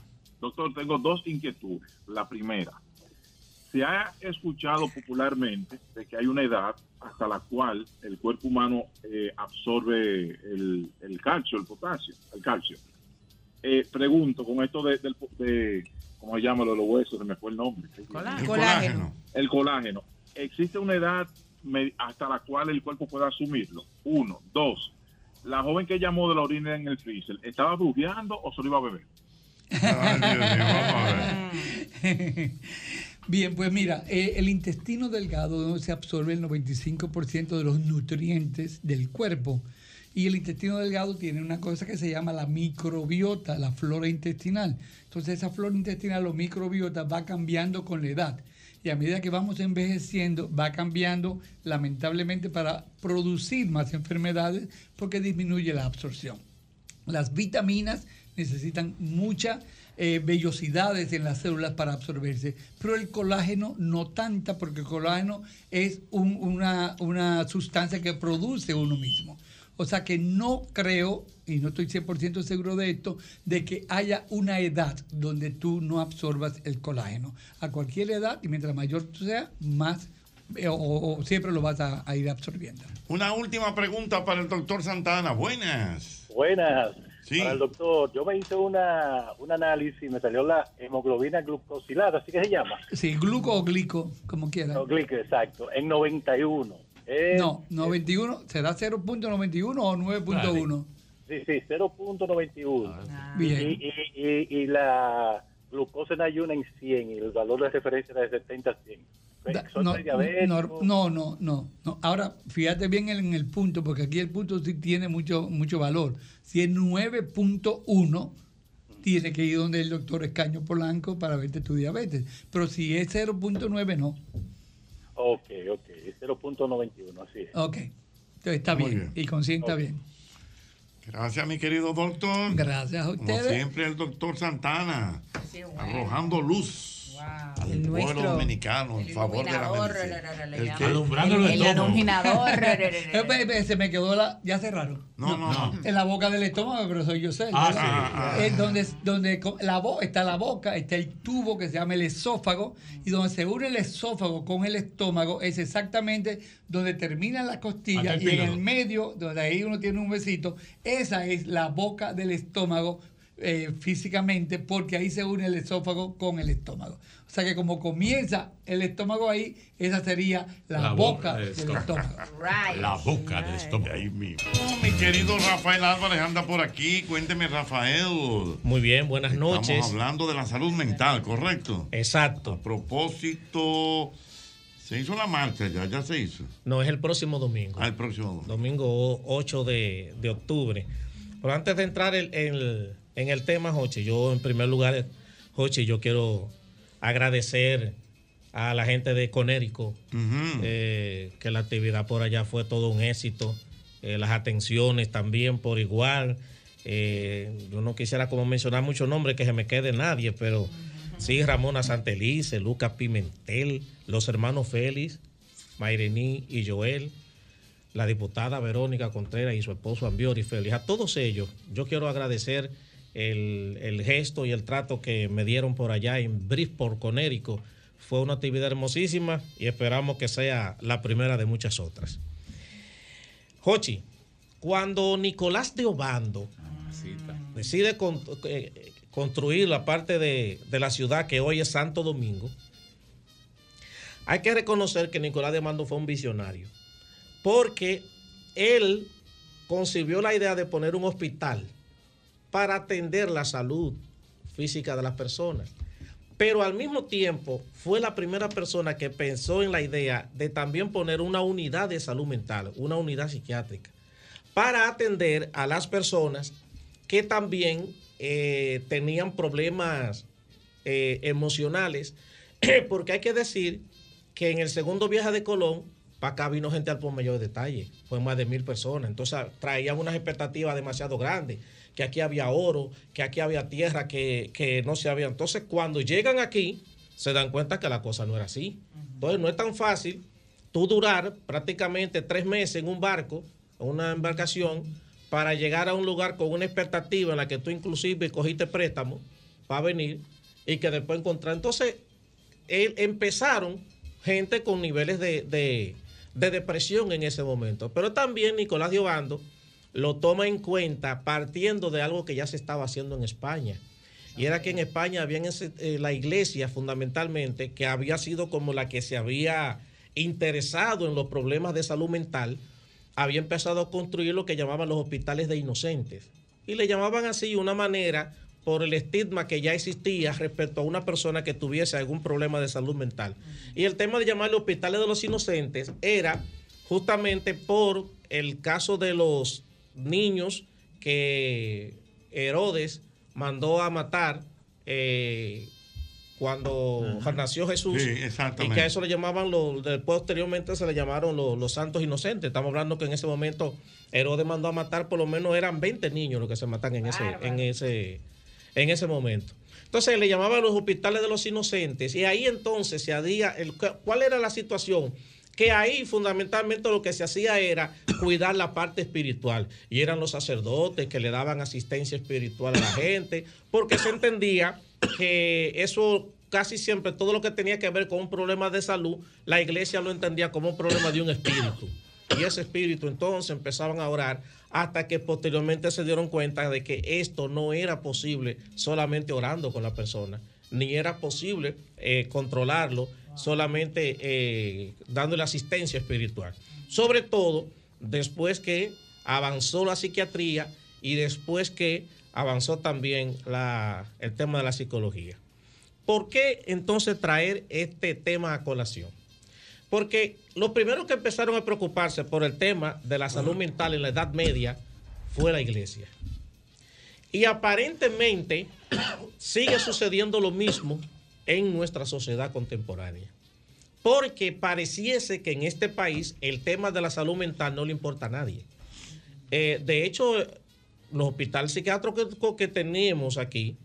Doctor, tengo dos inquietudes. La primera, se ha escuchado popularmente de que hay una edad hasta la cual el cuerpo humano eh, absorbe el, el calcio, el potasio, el calcio. Eh, pregunto, con esto de, del, de, ¿cómo se llama lo de los huesos? Se me fue el nombre. Colágeno. El colágeno. El colágeno. ¿Existe una edad hasta la cual el cuerpo pueda asumirlo? Uno. Dos. La joven que llamó de la orina en el freezer, ¿estaba brujeando o solo iba a beber? Bien, pues mira, eh, el intestino delgado donde se absorbe el 95% de los nutrientes del cuerpo. Y el intestino delgado tiene una cosa que se llama la microbiota, la flora intestinal. Entonces esa flora intestinal o microbiota va cambiando con la edad. Y a medida que vamos envejeciendo, va cambiando lamentablemente para producir más enfermedades porque disminuye la absorción. Las vitaminas necesitan mucha eh, vellosidades en las células para absorberse, pero el colágeno no tanta, porque el colágeno es un- una, una sustancia que produce uno mismo. O sea que no creo, y no estoy 100% seguro de esto, de que haya una edad donde tú no absorbas el colágeno. A cualquier edad, y mientras mayor tú seas, más eh, o, o siempre lo vas a, a ir absorbiendo. Una última pregunta para el doctor Santana. Buenas. Buenas. Sí. Para el doctor, yo me hice una, un análisis y me salió la hemoglobina glucosilada, así que se llama. Sí, gluco o glico, como quieras. No, glico, exacto, en 91. Es- No, 91, ¿será 0.91 o 9.1? Sí, sí, 0.91. Bien. Y, y, y, y la glucosa en ayuna en 100 y el valor de referencia era de 70 a 100. Da- Soy No, no, no, no, no, no. Ahora, fíjate bien en el punto, porque aquí el punto sí tiene mucho, mucho valor. Si es 9.1, tiene que ir donde el doctor Escaño Polanco para verte tu diabetes. Pero si es 0.9, no. Ok, ok, 0.91, así es. Ok. Entonces está bien. bien. Y consienta bien. Gracias, mi querido doctor. Gracias a Como ustedes. siempre, el doctor Santana, arrojando luz al El pueblo nuestro- dominicano en favor de la medicina. El que- Alumbrándolo El iluminador. ve, Se me quedó la. Ya cerraron. No, no, no. En la boca del estómago, pero soy yo sé. Ah, sí. Ah, ah. Es donde, donde la bo- está la boca, está el tubo que se llama el esófago, y donde se une el esófago con el estómago es exactamente donde termina la costilla Hasta el y en el medio, donde ahí uno tiene un besito, esa es la boca del estómago eh, físicamente, porque ahí se une el esófago con el estómago. O sea que como comienza el estómago ahí, esa sería la, La boca, boca del estómago. estómago. La boca del estómago. Ahí mismo. Mi querido Rafael Álvarez anda por aquí. Cuénteme, Rafael. Muy bien, buenas noches. Estamos hablando de la salud mental, ¿correcto? Exacto. A propósito, se hizo la marcha ya, ya se hizo. No, es el próximo domingo. Ah, el próximo domingo. Domingo 8 de, de octubre. Pero antes de entrar en el, en el tema, Jochi, yo en primer lugar, Jochi, yo quiero agradecer a la gente de Conérico, eh, que la actividad por allá fue todo un éxito. Eh, las atenciones también por igual. Eh, yo no quisiera como mencionar muchos nombres que se me quede nadie, pero Sí, Ramona Santelice, Lucas Pimentel, los hermanos Félix, Mairení y Joel, la diputada Verónica Contreras y su esposo Ambiori Félix. A todos ellos, yo quiero agradecer el, el gesto y el trato que me dieron por allá en Bridgeport, Conérico. Fue una actividad hermosísima y esperamos que sea la primera de muchas otras. Jochi, cuando Nicolás de Obando decide con- eh, construir la parte de, de la ciudad que hoy es Santo Domingo, hay que reconocer que Nicolás de Obando fue un visionario, porque él concibió la idea de poner un hospital para atender la salud física de las personas. Pero al mismo tiempo fue la primera persona que pensó en la idea de también poner una unidad de salud mental, una unidad psiquiátrica, para atender a las personas que también eh, tenían problemas eh, emocionales, porque hay que decir que en el segundo viaje de Colón, para acá vino gente al por mayor detalle, fue más de mil personas, entonces traían unas expectativas demasiado grandes, que aquí había oro, que aquí había tierra, que, que no se había. Entonces cuando llegan aquí, se dan cuenta que la cosa no era así. Entonces no es tan fácil tú durar prácticamente tres meses en un barco, en una embarcación, para llegar a un lugar con una expectativa en la que tú inclusive cogiste préstamo para venir y que después encontrar. Entonces, él- empezaron gente con niveles de, de- de depresión en ese momento. Pero también Nicolás de Obando lo toma en cuenta partiendo de algo que ya se estaba haciendo en España. Y era que en España había la iglesia fundamentalmente, que había sido como la que se había interesado en los problemas de salud mental, había empezado a construir lo que llamaban los hospitales de inocentes. Y le llamaban así una manera por el estigma que ya existía respecto a una persona que tuviese algún problema de salud mental. Y el tema de llamarle hospitales de los inocentes era justamente por el caso de los niños que Herodes mandó a matar eh, cuando nació Jesús. Sí, y que a eso le llamaban, los, después posteriormente se le llamaron los, los santos inocentes. Estamos hablando que en ese momento Herodes mandó a matar, por lo menos eran 20 niños los que se matan en ese, en ese, en ese momento. Entonces le llamaban los hospitales de los inocentes y ahí entonces se hacía, el, ¿cuál era la situación? Que ahí fundamentalmente lo que se hacía era cuidar la parte espiritual y eran los sacerdotes que le daban asistencia espiritual a la gente porque se entendía que eso casi siempre, todo lo que tenía que ver con un problema de salud, la iglesia lo entendía como un problema de un espíritu. Y ese espíritu entonces empezaban a orar hasta que posteriormente se dieron cuenta de que esto no era posible solamente orando con la persona, ni era posible eh, controlarlo solamente eh, dándole asistencia espiritual. Sobre todo después que avanzó la psiquiatría y después que avanzó también el tema de la psicología. ¿Por qué entonces traer este tema a colación? Porque los primeros que empezaron a preocuparse por el tema de la salud mental en la Edad Media fue la iglesia. Y aparentemente sigue sucediendo lo mismo en nuestra sociedad contemporánea. Porque pareciese que en este país el tema de la salud mental no le importa a nadie. Eh, de hecho, los hospitales psiquiátricos que tenemos aquí,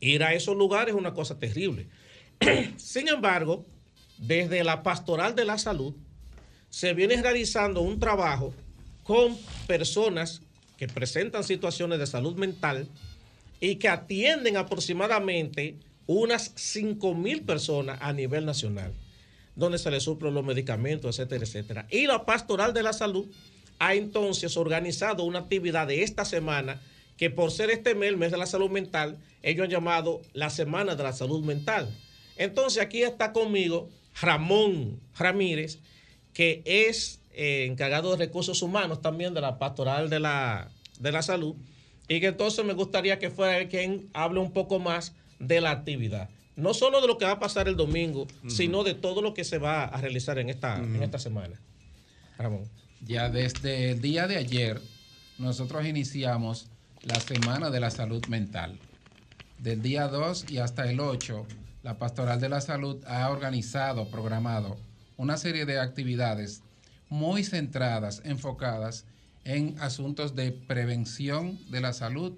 ir a esos lugares es una cosa terrible. Sin embargo, desde la pastoral de la salud, se viene realizando un trabajo con personas que presentan situaciones de salud mental y que atienden aproximadamente unas 5 mil personas a nivel nacional, donde se les suplen los medicamentos, etcétera, etcétera. Y la pastoral de la salud ha entonces organizado una actividad de esta semana que por ser este mes, el mes de la salud mental, ellos han llamado la Semana de la Salud Mental. Entonces aquí está conmigo Ramón Ramírez, que es eh, encargado de recursos humanos también de la pastoral de la, de la salud, y que entonces me gustaría que fuera él quien hable un poco más de la actividad. No solo de lo que va a pasar el domingo, sino de todo lo que se va a realizar en esta, en esta semana. Ramón. Ya desde el día de ayer, nosotros iniciamos la Semana de la Salud Mental. Del día 2 y hasta el 8, la Pastoral de la Salud ha organizado, programado una serie de actividades muy centradas, enfocadas en asuntos de prevención de la salud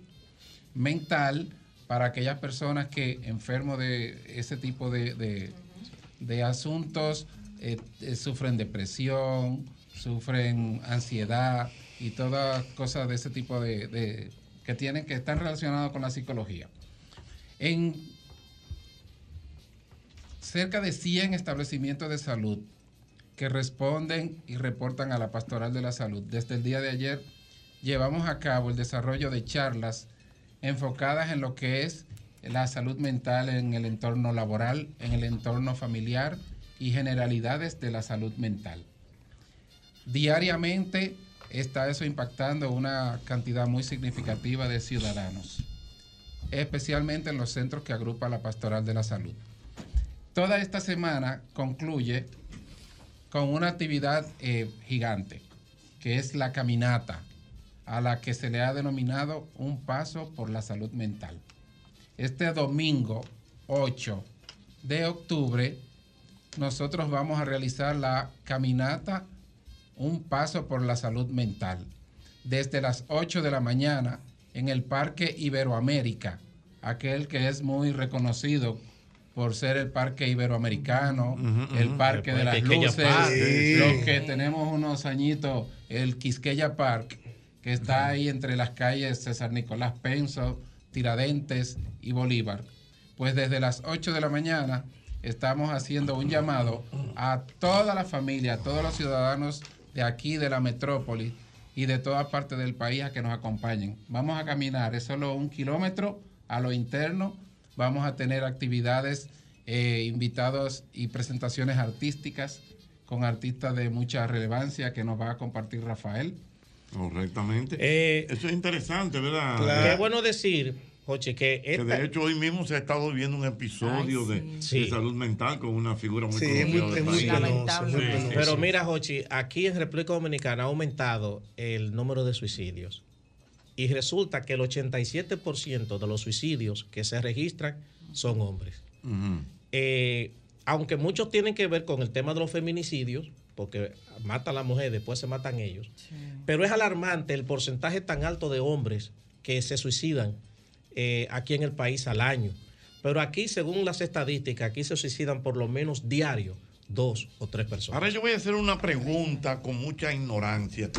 mental para aquellas personas que enfermos de ese tipo de, de- asuntos eh, eh, sufren depresión, sufren ansiedad y todas cosas de ese tipo de, de- que tienen que están relacionadas con la psicología. En cerca de 100 establecimientos de salud que responden y reportan a la Pastoral de la Salud. Desde el día de ayer llevamos a cabo el desarrollo de charlas enfocadas en lo que es la salud mental en el entorno laboral, en el entorno familiar y generalidades de la salud mental. Diariamente está eso impactando una cantidad muy significativa de ciudadanos, especialmente en los centros que agrupa la Pastoral de la Salud. Toda esta semana concluye con una actividad eh, gigante, que es la caminata, a la que se le ha denominado un paso por la salud mental. Este domingo 8 de octubre, nosotros vamos a realizar la caminata Un paso por la salud mental, desde las 8 de la mañana en el Parque Iberoamérica, aquel que es muy reconocido por ser el Parque Iberoamericano, el. Parque El de las Luces, los que tenemos unos añitos, el Quisqueya Park, que está ahí entre las calles César Nicolás Penso, Tiradentes y Bolívar. Pues desde las 8 de la mañana estamos haciendo un llamado a toda la familia, a todos los ciudadanos de aquí, de la metrópoli y de toda parte del país a que nos acompañen. Vamos a caminar, es solo un kilómetro a lo interno. Vamos a tener actividades, eh, invitados y presentaciones artísticas con artistas de mucha relevancia que nos va a compartir Rafael. Correctamente. Eh, Eso es interesante, ¿verdad? Qué bueno decir, Joche, que, Que de hecho hoy mismo se ha estado viendo un episodio de, Sí. de salud mental con una figura muy Sí, conocida muy- del es muy Sí, sí, Pero mira, Jochi, aquí en República Dominicana ha aumentado el número de suicidios. Y resulta que el 87% de los suicidios que se registran son hombres. Eh, aunque muchos tienen que ver con el tema de los feminicidios, porque mata a la mujer, después se matan ellos. Pero es alarmante el porcentaje tan alto de hombres que se suicidan eh, aquí en el país al año. Pero aquí, según las estadísticas, aquí se suicidan por lo menos diario dos o tres personas. Ahora yo voy a hacer una pregunta con mucha ignorancia.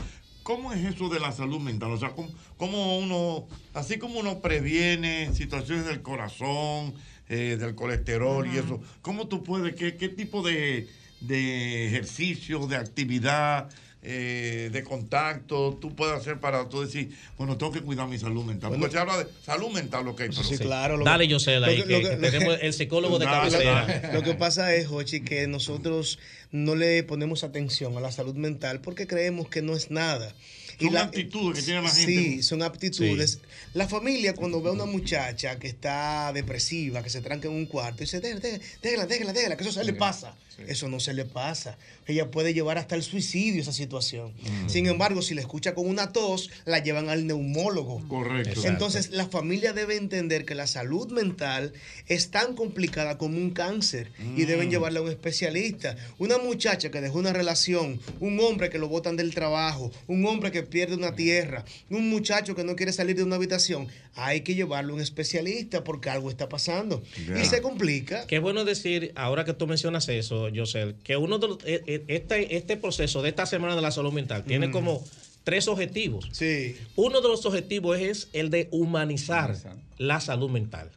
¿Cómo es eso de la salud mental? O sea, ¿cómo, cómo uno, así como uno previene situaciones del corazón, eh, del colesterol y eso, ¿cómo tú puedes, qué, qué tipo de, de ejercicio, de actividad, eh, de contacto tú puedes hacer para tú decir, bueno, tengo que cuidar mi salud mental? Porque Bueno. se habla de salud mental, ok, pero Sí, claro. Dale, Yosel, ahí, que- que tenemos el psicólogo de Dale, cabecera. dale. Lo que pasa es, Jochi, que nosotros no le ponemos atención a la salud mental porque creemos que no es nada. Son aptitudes que tiene la gente. Sí, son aptitudes. La familia cuando ve a una muchacha que está depresiva, que se tranca en un cuarto, dice, déjala, déjala, déjala, déjala, déjala, que eso se le pasa. Eso no se le pasa. Ella puede llevar hasta el suicidio esa situación. Mm. Sin embargo, si la escucha con una tos, la llevan al neumólogo. Correcto. Entonces, la familia debe entender que la salud mental es tan complicada como un cáncer y Mm. deben llevarla a un especialista. Una muchacha que dejó una relación, un hombre que lo botan del trabajo, un hombre que pierde una tierra, un muchacho que no quiere salir de una habitación, hay que llevarlo a un especialista porque algo está pasando. Y se complica. Qué bueno decir, ahora que tú mencionas eso, José, que uno de los- este, este proceso de esta semana de la salud mental tiene Mm. como tres objetivos. Sí. Uno de los objetivos es el de humanizar la salud mental.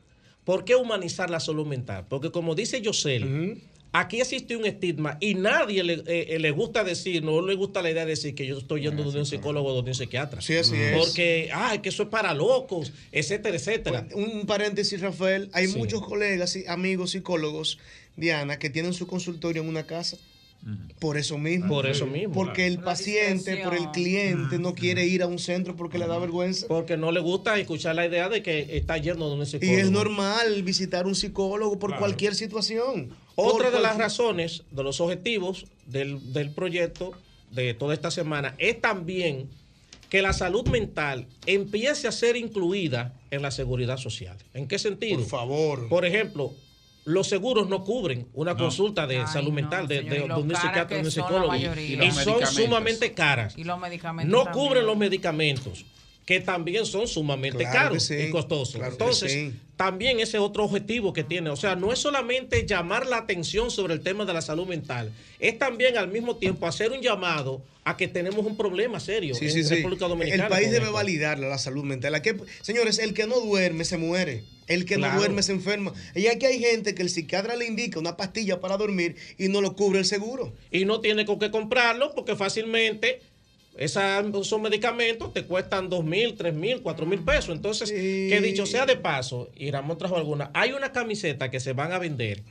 ¿Por qué humanizar la salud mental? Porque como dice Yosel, aquí existe un estigma y nadie le, eh, le gusta decir, no le gusta la idea de decir que yo estoy yendo donde un psicólogo o donde un psiquiatra. Sí, así es. Porque, ah, que eso es para locos, etcétera, etcétera. Un paréntesis, Rafael. Hay Sí. muchos colegas y amigos psicólogos, Diana, que tienen su consultorio en una casa. Por eso mismo. Por eso mismo. Porque el paciente, por el cliente, no quiere ir a un centro porque le da vergüenza. Porque no le gusta escuchar la idea de que está yendo donde un Y psicólogo. es normal visitar un psicólogo por Claro. cualquier situación. Otra de las razones, de los objetivos del, del proyecto de toda esta semana es también que la salud mental empiece a ser incluida en la seguridad social. ¿En qué sentido? Por favor. Por ejemplo, los seguros no cubren una No. consulta de Ay, salud no, mental de, un psiquiatra, de un psicólogo. Y, son medicamentos. sumamente caras. Y los medicamentos No también. cubren los medicamentos. que también son sumamente Claro caros sí, y costosos. claro Entonces, sí. también ese otro objetivo que tiene, o sea, no es solamente llamar la atención sobre el tema de la salud mental, es también al mismo tiempo hacer un llamado a que tenemos un problema serio Sí, en sí, sí. República Dominicana. El país debe esto. validar la salud mental. ¿A qué- Señores, el que no duerme se muere. El que Claro. no duerme se enferma. Y aquí hay gente que el psiquiatra le indica una pastilla para dormir y no lo cubre el seguro. y no tiene con qué comprarlo porque fácilmente esa- esos medicamentos te cuestan dos mil, tres mil, cuatro mil pesos. Entonces, que dicho sea de paso, y Ramón trajo alguna, hay una camiseta que se van a vender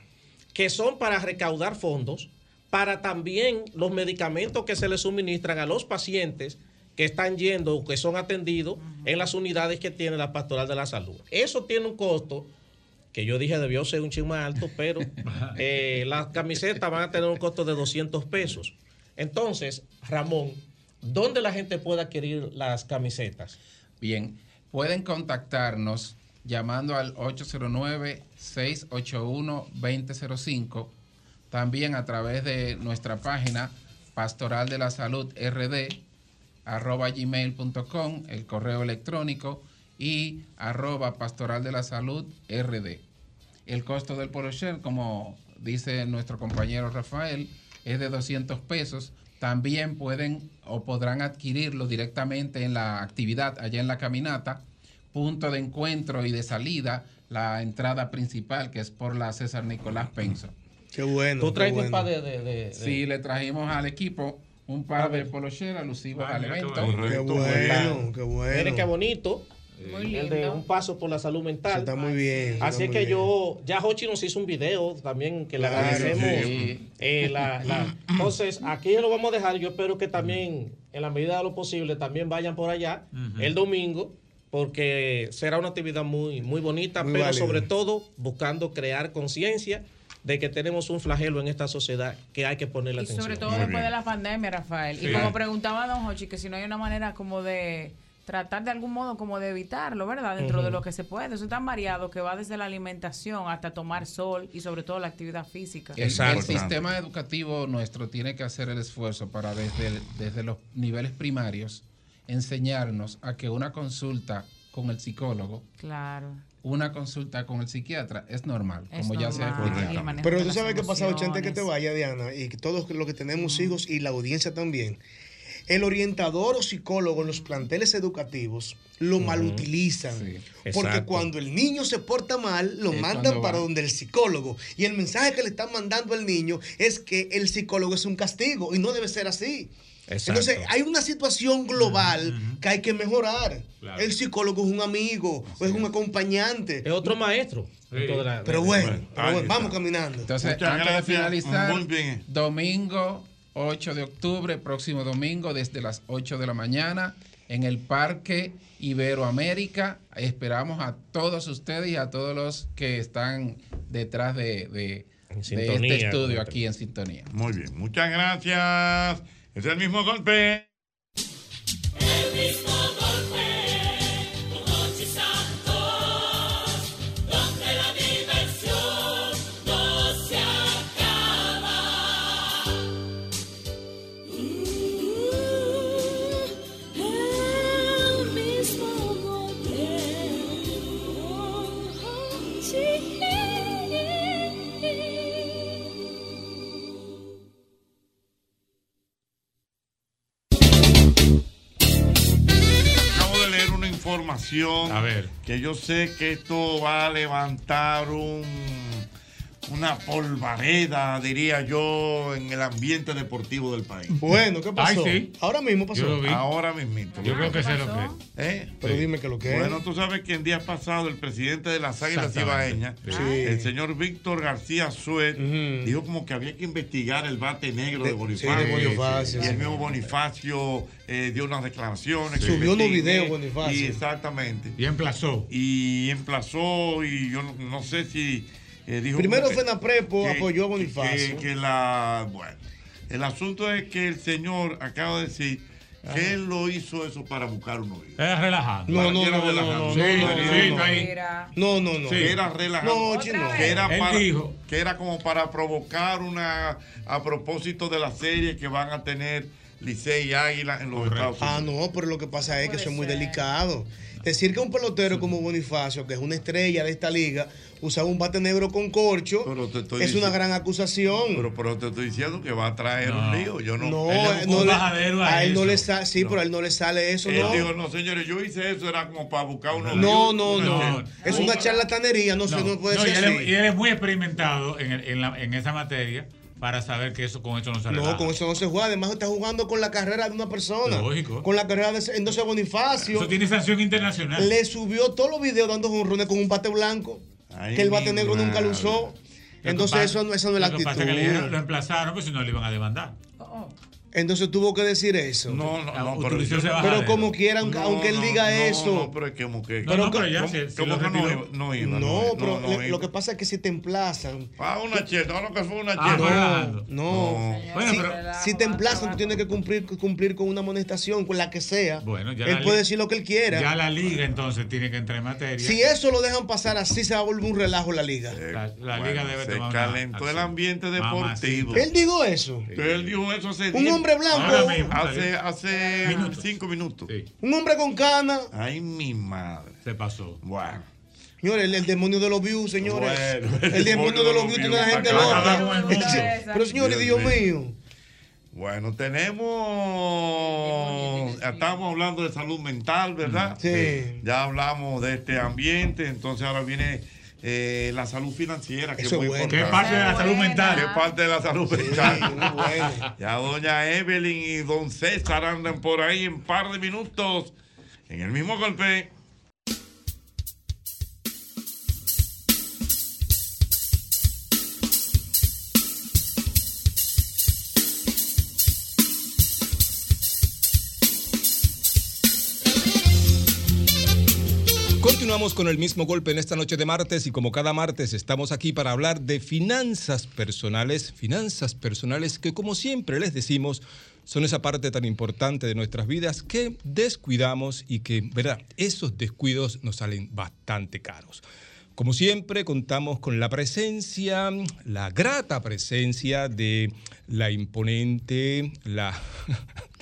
que son para recaudar fondos para también los medicamentos que se le suministran a los pacientes que están yendo o que son atendidos en las unidades que tiene la Pastoral de la Salud. Eso tiene un costo que yo dije debió ser un chin más alto, pero eh, las camisetas van a tener un costo de 200 pesos. Entonces, Ramón, ¿dónde la gente puede adquirir las camisetas? Bien, pueden contactarnos llamando al 809-681-2005, también a través de nuestra página pastoral de la salud rd arroba gmail.com, el correo electrónico y arroba pastoral de la salud rd. El costo del polo share, como dice nuestro compañero Rafael, es de 200 pesos. También pueden o podrán adquirirlo directamente en la actividad allá en la caminata, punto de encuentro y de salida, la entrada principal que es por la César Nicolás Penso. Qué bueno. Tú traes un bueno. par de, de- de- de- Sí, le trajimos al equipo un par de polo share alusivos Ah, al evento. bueno. Qué bueno, qué bueno. Miren qué bonito. Muy El de un paso por la salud mental. Eso está muy bien, Así muy que bien. yo, ya Hochi nos hizo un video también que le Claro, agradecemos. sí. eh, la- la- entonces, aquí lo vamos a dejar. Yo espero que también, en la medida de lo posible, también vayan por allá el domingo, porque será una actividad muy, muy bonita, Muy pero válida. sobre todo buscando crear conciencia de que tenemos un flagelo en esta sociedad que hay que ponerle Y atención. sobre todo después de la pandemia, Rafael. Sí. Y como preguntaba Don Hochi, que si no hay una manera como de tratar de algún modo como de evitarlo, ¿verdad? Dentro de lo que se puede. Eso es tan variado que va desde la alimentación hasta tomar sol y sobre todo la actividad física. El, el sistema educativo nuestro tiene que hacer el esfuerzo para desde, el- desde los niveles primarios enseñarnos a que una consulta con el psicólogo, Claro. Una consulta con el psiquiatra es normal, Es como ya se ha Pero tú sabes qué pasa, antes que te vaya, Diana, y que todos los que tenemos hijos y la audiencia también. El orientador o psicólogo en los planteles educativos lo malutilizan. Porque Exacto. cuando el niño se porta mal, lo Es mandan para va. donde el psicólogo. Y el mensaje que le están mandando al niño es que el psicólogo es un castigo y no debe ser así. Exacto. Entonces, hay una situación global que hay que mejorar. Claro. El psicólogo es un amigo o es un acompañante. Es otro maestro. La- Pero bueno, bueno, pero ahí bueno, está. vamos caminando. Entonces, Muchas antes gracias. de finalizar, Muy bien. domingo 8 de octubre, próximo domingo, desde las 8 de la mañana, en el Parque Iberoamérica. Esperamos a todos ustedes y a todos los que están detrás de, de- de sintonía, este estudio aquí en sintonía. Muy bien, muchas gracias. Es el mismo golpe. Información. A ver. Que yo sé que esto va a levantar un, una polvareda, diría yo, en el ambiente deportivo del país. Bueno, ¿qué pasó? Ahora mismo pasó. Yo lo vi. Ahora mismito. Yo creo que sé lo que es. ¿Eh? Pero dime que lo que es. Bueno, tú sabes que en días pasados el presidente de las Águilas. Ibaeñas, Sí. el señor Víctor García Suet, dijo como que había que investigar el bate negro de, De- Bonifacio. sí, de Bonifacio, y sí. el mismo Bonifacio eh, dio unas declaraciones. Subió unos investigue. videos, Bonifacio. Y exactamente. Y emplazó. Y emplazó, y yo no, no sé si eh, dijo. Primero Fenaprepo que- apoyó a Bonifacio. Que, que la. Bueno, el asunto es que el señor acaba de decir que él lo hizo eso para buscar un oído. Era relajando. No, no, no, no, no, no, no, sí, no, ahí. no, no, no. Que era relajando. No, chino. Que era, Él para, dijo. que era como para provocar una. A propósito de la serie que van a tener Licey y Águila en los Estados Unidos. Ah, no, pero lo que pasa es que eso es muy delicado. Decir que un pelotero como Bonifacio, que es una estrella de esta liga, usaba un bate negro con corcho, te estoy es una gran acusación. Pero, pero te estoy diciendo que va a traer un lío. Yo no. No, Él eh, no le- a él no le sale, sí, pero a él no le sale eso, Él no. dijo, no, señores, yo hice eso, era como para buscar unos No, no, no. Es una charlatanería, no, se no puede No, y, ser él, así. es- y él es muy experimentado en, el- en la- en esa materia para saber que eso con eso no se No, relaja. con eso no se juega. Además, está jugando con la carrera de una persona. Lógico. Con la carrera de ese- entonces Bonifacio. Eso tiene sanción internacional. Le subió todos los videos dando jonrones con un bate blanco. Ay, que el bate negro nunca lo madre. usó. Lo que Entonces, pasa- eso, no- eso no es la lo que actitud. pasa es que le lo emplazaron, pues si no le iban a demandar. Entonces tuvo que decir eso. No, no, no, pero, como quiera, aunque, No, aunque él diga no, eso. No, pero es que como que. Pero No, no, pero ya, ¿cómo- si- si cómo lo que no iba? No iba. No, iba, pero no le- iba. lo que pasa es que si te emplazan. Ah, una cheta, todo lo que fue una Ah, cheta. no, no. Bueno, si, pero- si te emplazan, tú tienes que cumplir, cumplir con una amonestación, con la que sea. Bueno, ya él la puede decir lo que él quiera. Ya la liga entonces tiene que entrar en materia. Si eso lo dejan pasar así, se va a volver un relajo la liga. la, la Bueno, liga debe se tomar calentó el ambiente deportivo. Él dijo eso. Él dijo eso hace hombre blanco. Ahora mismo, hace, hace cinco minutos. Un hombre con cana. Ay, mi madre. Se pasó. Bueno. Señores, el, el demonio de los views, señores. Bueno, el, demonio de los views tiene la gente loca. Pero señores, Dios mío. Bueno, tenemos, estamos hablando de salud mental, ¿verdad? Sí. Ya hablamos de este ambiente, entonces ahora viene eh, la salud financiera, que Eso es muy es bueno. importante. ¿Qué parte de la salud mental? ¿Qué parte de la salud mental? muy bueno. Ya doña Evelyn y don César andan por ahí en par de minutos en el mismo golpe. Continuamos con el mismo golpe en esta noche de martes y como cada martes estamos aquí para hablar de finanzas personales, finanzas personales que como siempre les decimos son esa parte tan importante de nuestras vidas que descuidamos y que, verdad, esos descuidos nos salen bastante caros. Como siempre, contamos con la presencia, la grata presencia de la imponente, la...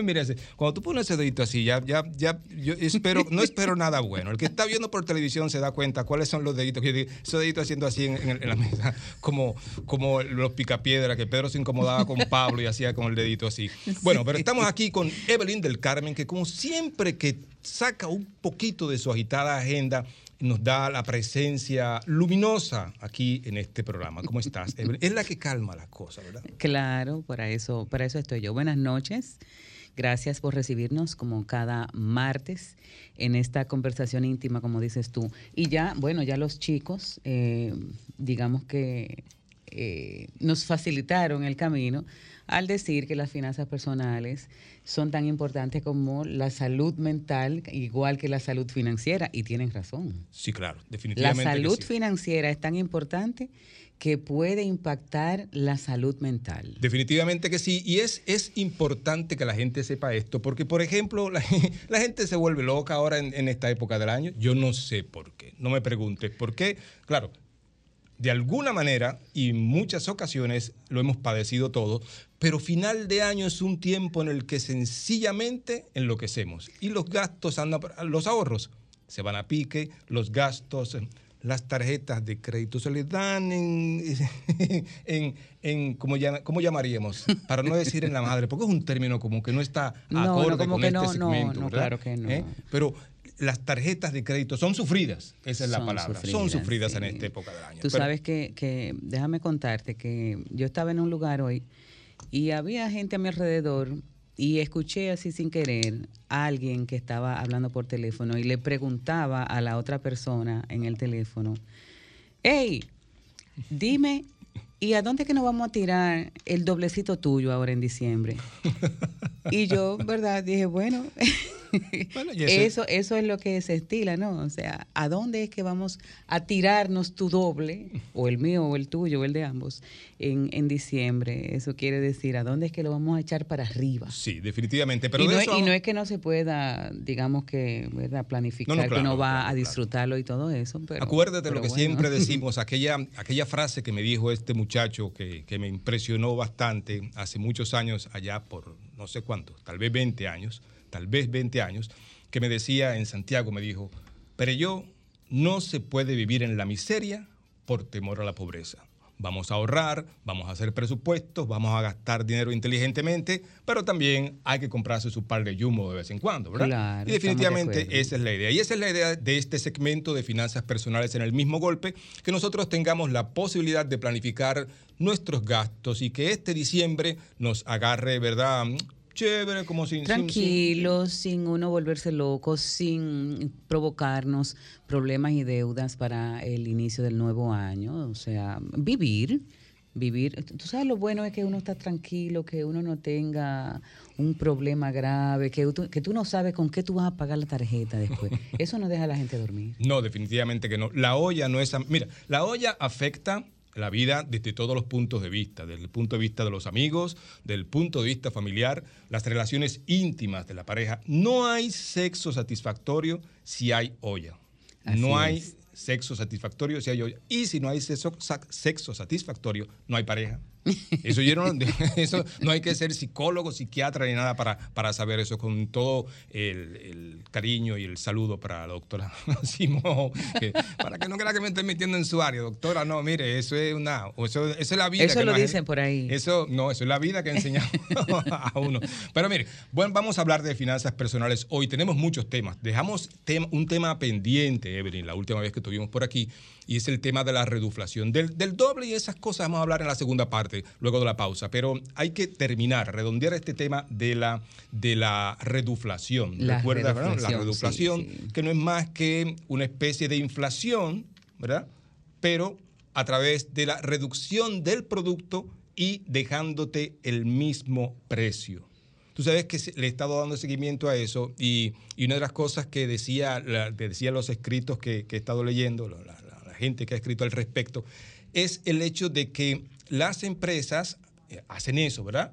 No, cuando tú pones ese dedito así, ya, ya, ya, yo espero, no espero nada bueno. El que está viendo por televisión se da cuenta cuáles son los deditos. que yo haciendo así en la mesa, como, como los picapiedra, que Pedro se incomodaba con Pablo y hacía con el dedito así. Bueno, pero estamos aquí con Evelyn del Carmen, que como siempre que saca un poquito de su agitada agenda, nos da la presencia luminosa aquí en este programa. ¿Cómo estás, Evelyn? Es la que calma las cosas, ¿verdad? Claro, para eso, para eso estoy yo. Buenas noches. Gracias por recibirnos como cada martes en esta conversación íntima, como dices tú. Y ya, bueno, ya los chicos, eh, digamos que eh, nos facilitaron el camino al decir que las finanzas personales son tan importantes como la salud mental, igual que la salud financiera, y tienen razón. Sí, claro, La definitivamente. que salud sí. financiera es tan importante que puede impactar la salud mental. Definitivamente que sí, y es, es importante que la gente sepa esto, porque por ejemplo, la, gente se vuelve loca ahora en, esta época del año, yo no sé por qué, no me preguntes por qué, claro, de alguna manera y en muchas ocasiones lo hemos padecido todo, pero final de año es un tiempo en el que sencillamente enloquecemos y los gastos andan, los ahorros se van a pique, los gastos, las tarjetas de crédito se les dan en, en, en ¿cómo, llama- cómo llamaríamos? Para no decir en la madre, porque es un término como que no está No, no, acorde como con que este no, segmento, no, claro que no. ¿Eh? Pero las tarjetas de crédito son sufridas, esa es la palabra, son sufridas, en esta época del año. Tú Pero- sabes que, que, déjame contarte que yo estaba en un lugar hoy y había gente a mi alrededor y escuché así sin querer a alguien que estaba hablando por teléfono y le preguntaba a la otra persona en el teléfono, hey, dime, ¿y a dónde es que nos vamos a tirar el doblecito tuyo ahora en diciembre? Y yo, ¿verdad? Dije, bueno, ese- eso, eso es lo que se estila, ¿no? O sea, ¿a dónde es que vamos a tirarnos tu doble, o el mío, o el tuyo, o el de ambos, en, en diciembre? Eso quiere decir, ¿a dónde es que lo vamos a echar para arriba? Sí, definitivamente. Pero y, de no, eso y no es que no se pueda, digamos que, ¿verdad? planificar, No, no, que uno va claro, a disfrutarlo y todo eso. Pero, Acuérdate pero lo que bueno. siempre decimos, aquella, aquella frase que me dijo este muchacho que, que me impresionó bastante hace muchos años, allá por no sé cuánto, tal vez 20 años, tal vez 20 años, que me decía en Santiago, me dijo, pero yo no se puede vivir en la miseria por temor a la pobreza. Vamos a ahorrar, vamos a hacer presupuestos, vamos a gastar dinero inteligentemente, pero también hay que comprarse su par de yumo de vez en cuando, ¿verdad? Claro, y definitivamente de esa es la idea. Y esa es la idea de este segmento de finanzas personales en el mismo golpe, que nosotros tengamos la posibilidad de planificar nuestros gastos y que este diciembre nos agarre, ¿verdad? Chévere, como sin... sin- sin- Tranquilo, sin uno volverse loco, sin provocarnos problemas y deudas para el inicio del nuevo año. O sea, vivir, vivir. Tú sabes lo bueno es que uno está tranquilo, que uno no tenga un problema grave, que tú, que tú no sabes con qué tú vas a pagar la tarjeta después. Eso no deja a la gente dormir. No, definitivamente que no. La olla no es... Mira, la olla afecta la vida desde todos los puntos de vista, desde el punto de vista de los amigos, del punto de vista familiar, las relaciones íntimas de la pareja. No hay sexo satisfactorio si hay olla. Así no hay es. sexo satisfactorio si hay olla. Y si no hay sexo, sexo satisfactorio, no hay pareja. Eso, yo no, eso no hay que ser psicólogo, psiquiatra ni nada para, para saber eso, con todo el, el cariño y el saludo para la doctora Simón, que- para que no crea que me estoy metiendo en su área, doctora, no, mire, eso es una, eso, eso es la vida. Eso que lo dicen por ahí. Eso, no, eso es la vida que enseñamos a uno. Pero mire, bueno, vamos a hablar de finanzas personales hoy. Tenemos muchos temas. Dejamos tem- un tema pendiente, Evelyn, la última vez que estuvimos por aquí, y es el tema de la reduflación. Del, del doble y esas cosas vamos a hablar en la segunda parte, luego de la pausa. Pero hay que terminar, redondear este tema de la, de la reduflación. La Recuerda, ¿verdad? La reduflación, reduflación, sí, que no es más que una especie de inflación, ¿verdad? Pero a través de la reducción del producto y dejándote el mismo precio. Tú sabes que le he estado dando seguimiento a eso y, y una de las cosas que decía, la- que decía los escritos que, que he estado leyendo, la, la- la gente que ha escrito al respecto, es el hecho de que las empresas eh, hacen eso, ¿verdad?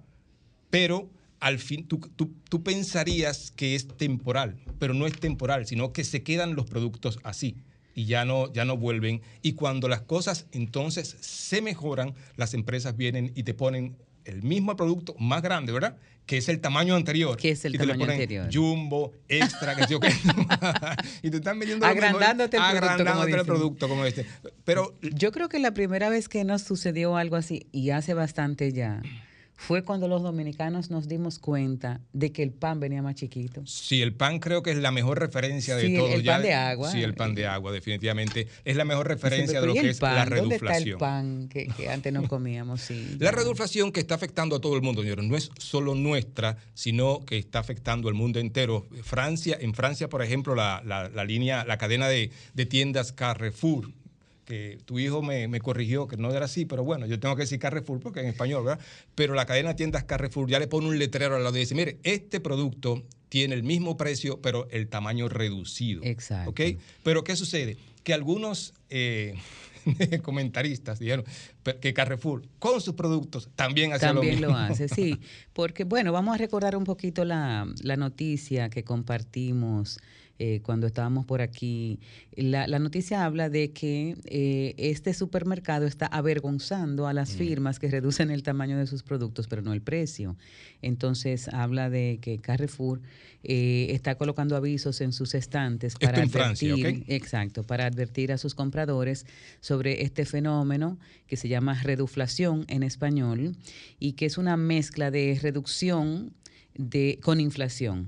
Pero al fin tú, tú- tú pensarías que es temporal, pero no es temporal, sino que se quedan los productos así y ya no, ya no vuelven. Y cuando las cosas entonces se mejoran, las empresas vienen y te ponen el mismo producto más grande, ¿verdad? Que es el tamaño anterior. Que es el y te le tamaño ponen anterior. Jumbo, extra, que sé yo qué. y te están vendiendo Agrandándote el producto, como agrandándote el dicen. producto, como este. Pero Yo creo que la primera vez que nos sucedió algo así, y hace bastante ya, fue cuando los dominicanos nos dimos cuenta de que el pan venía más chiquito. Sí, el pan creo que es la mejor referencia de Sí, todo. el ya. pan de agua. Sí, el pan de agua, definitivamente. Es la mejor referencia de lo ¿Y el que es pan? la ¿Dónde está el reduflación. pan que, que antes no comíamos? Sí, La reduflación que está afectando a todo el mundo, señores, no es solo nuestra, sino que está afectando al mundo entero. Francia, en Francia, por ejemplo, la, la- la línea, la cadena de, de tiendas Carrefour, que tu hijo me, me corrigió que no era así, pero bueno, yo tengo que decir Carrefour porque en español, ¿verdad? Pero la cadena de tiendas Carrefour ya le pone un letrero al lado y dice, mire, este producto tiene el mismo precio, pero el tamaño reducido. Exacto. ¿Ok? Pero ¿qué sucede? Que algunos eh, comentaristas dijeron que Carrefour con sus productos también hace lo También mismo. lo hace, sí. Porque, bueno, vamos a recordar un poquito la, la noticia que compartimos eh, cuando estábamos por aquí. La, la noticia habla de que eh, este supermercado está avergonzando a Mm. las firmas que reducen el tamaño de sus productos, pero no el precio. Entonces, habla de que Carrefour eh, está colocando avisos en sus estantes Esto para en Francia, advertir, ¿ok? exacto, para advertir a sus compradores sobre este fenómeno que se llama reduflación en español y que es una mezcla de reducción de, con inflación.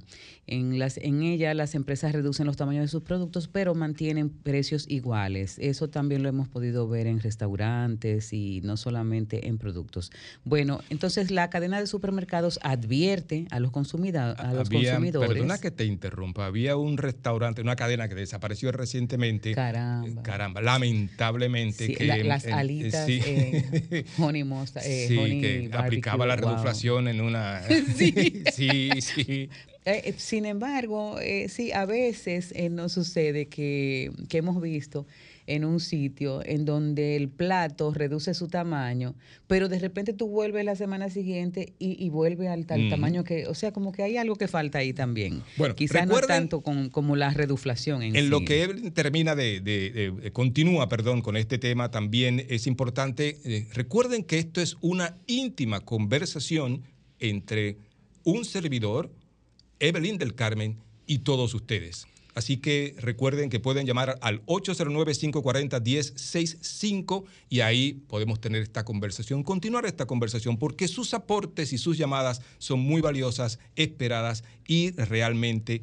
En, las, en ella las empresas reducen los tamaños de sus productos, pero mantienen precios iguales. Eso también lo hemos podido ver en restaurantes y no solamente en productos. Bueno, entonces la cadena de supermercados advierte a los, consumida- a los Había- consumidores. Perdona que te interrumpa. Había un restaurante, una cadena que desapareció recientemente. Caramba. Caramba, lamentablemente. Sí, que, la- las en- alitas, sí. eh, honey mosta- eh, Sí, honey que barbecue, aplicaba la wow. reduflación en una. Sí. sí, sí. Eh, eh, sin embargo, eh, sí, a veces eh, nos sucede que, que hemos visto en un sitio en donde el plato reduce su tamaño, pero de repente tú vuelves la semana siguiente y, y vuelve al tal Mm. tamaño que, o sea, como que hay algo que falta ahí también. Bueno, Quizás no tanto con- como la reduflación en, En sí. lo que termina de, de- de- de- continúa, perdón, con este tema, también es importante, eh, recuerden que esto es una íntima conversación entre un servidor, Evelyn del Carmen y todos ustedes. Así que recuerden que pueden llamar al 809-540-1065 y ahí podemos tener esta conversación, continuar esta conversación, porque sus aportes y sus llamadas son muy valiosas, esperadas y realmente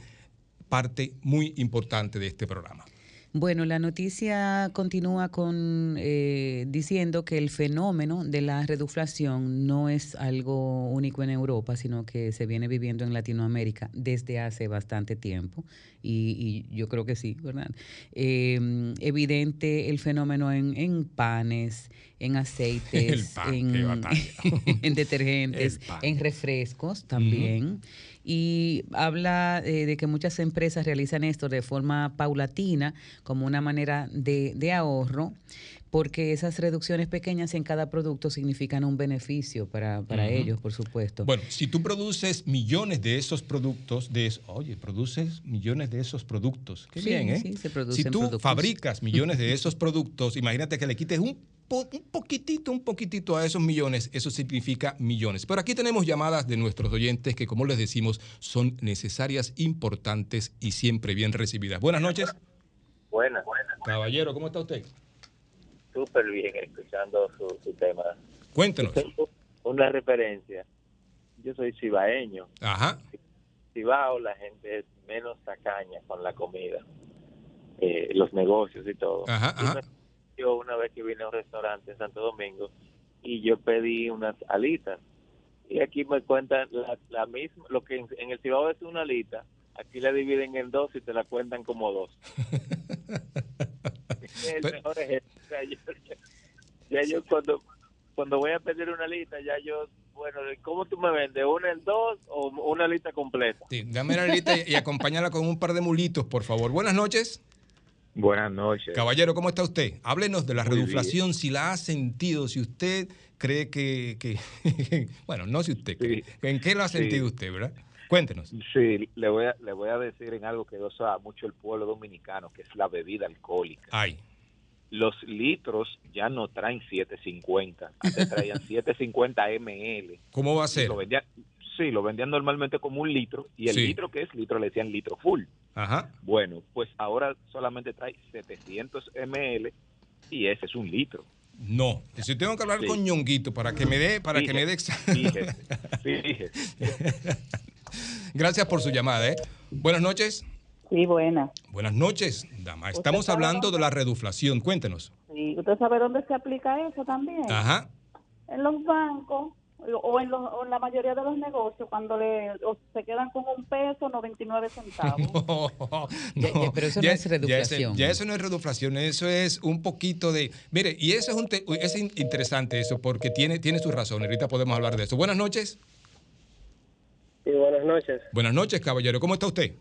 parte muy importante de este programa. Bueno, la noticia continúa con eh, diciendo que el fenómeno de la reduflación no es algo único en Europa, sino que se viene viviendo en Latinoamérica desde hace bastante tiempo. Y, y yo creo que sí, ¿verdad? Eh, evidente el fenómeno en, en panes, en aceites, pan, en, detergentes, en refrescos también. Y habla eh, de que muchas empresas realizan esto de forma paulatina, como una manera de, de ahorro, porque esas reducciones pequeñas en cada producto significan un beneficio para, para ellos, por supuesto. Bueno, si tú produces millones de esos productos, de es- oye, produces millones de esos productos, qué Sí, bien, ¿eh? sí, se si producen tú productos. fabricas millones de esos productos, imagínate que le quites un, un poquitito, un poquitito a esos millones, eso significa millones. Pero aquí tenemos llamadas de nuestros oyentes que, como les decimos, son necesarias, importantes y siempre bien recibidas. Buenas noches. Buenas. Caballero, ¿cómo está usted? Súper bien escuchando su, su tema. Cuéntenos. Una referencia. Yo soy cibaeño. Ajá. Cibao, la gente es menos tacaña con la comida, eh, los negocios y todo. Ajá, ajá. Yo una vez que vine a un restaurante en Santo Domingo y yo pedí unas alitas. Y aquí me cuentan la, la misma, lo que en, en el Cibao es una alita, aquí la dividen en dos y te la cuentan como dos. El mejor ejemplo. O sea, yo- ya yo cuando, cuando voy a pedir una alita, ya yo, bueno, ¿cómo tú me vendes? ¿Una en dos o una alita completa? Sí, dame la lista y, y acompáñala con un par de mulitos, por favor. Buenas noches. Buenas noches. Caballero, ¿cómo está usted? Háblenos de la Muy reduflación, si la ha sentido, si usted cree que... que- bueno, no si usted cree. ¿En qué lo ha Sí. sentido usted, verdad? Cuéntenos. Sí, le voy a, le voy a decir en algo que usa mucho el pueblo dominicano, que es la bebida alcohólica. Ay. Los litros ya no traen 750, antes traían 750 ml. ¿Cómo va a ser? Lo vendían, sí, lo vendían normalmente como un litro, y el Sí. litro que es litro le decían litro full. Ajá. Bueno, pues ahora solamente trae 700 ml y ese es un litro. No. Si tengo que hablar Sí. con Ñonguito para que me dé, para que me dé Fíjese, fíjese. Gracias por su llamada, ¿eh? Buenas noches. Sí, buena. Buenas noches, dama. Estamos hablando de la reduflación. Cuéntenos. Sí, ¿Usted sabe dónde se aplica eso también? Ajá. En los bancos o en, los, o en la mayoría de los negocios, cuando le, o se quedan con un peso, 99 centavos. Ya- ya, pero eso no es reduflación. Ya, eso no es reduflación, eso es un poquito de... Mire, y eso es, un te- es in- interesante eso, porque tiene, tiene su razón. Ahorita podemos hablar de eso. Buenas noches. Sí, buenas noches. Buenas noches, caballero. ¿Cómo está usted?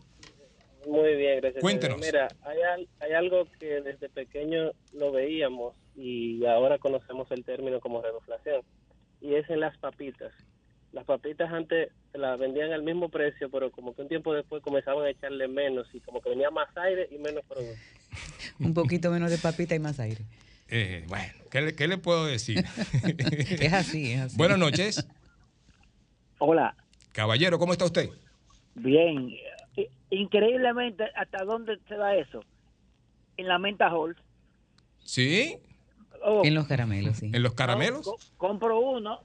Muy bien, gracias. Cuéntenos. Mira, hay, al- hay algo que desde pequeño lo veíamos y ahora conocemos el término como reduflación y es en las papitas. Las papitas antes se las vendían al mismo precio, pero como que un tiempo después comenzaban a echarle menos y como que venía más aire y menos producto. Un poquito menos de papita y más aire. Eh, bueno, ¿qué le, qué le puedo decir? Es así, es así. Buenas noches. Hola, Caballero, ¿cómo está usted? bien. Increíblemente, ¿hasta dónde se da eso? En la menta Hall. ¿Sí? Oh, En los caramelos, sí. ¿En los caramelos? co- compro uno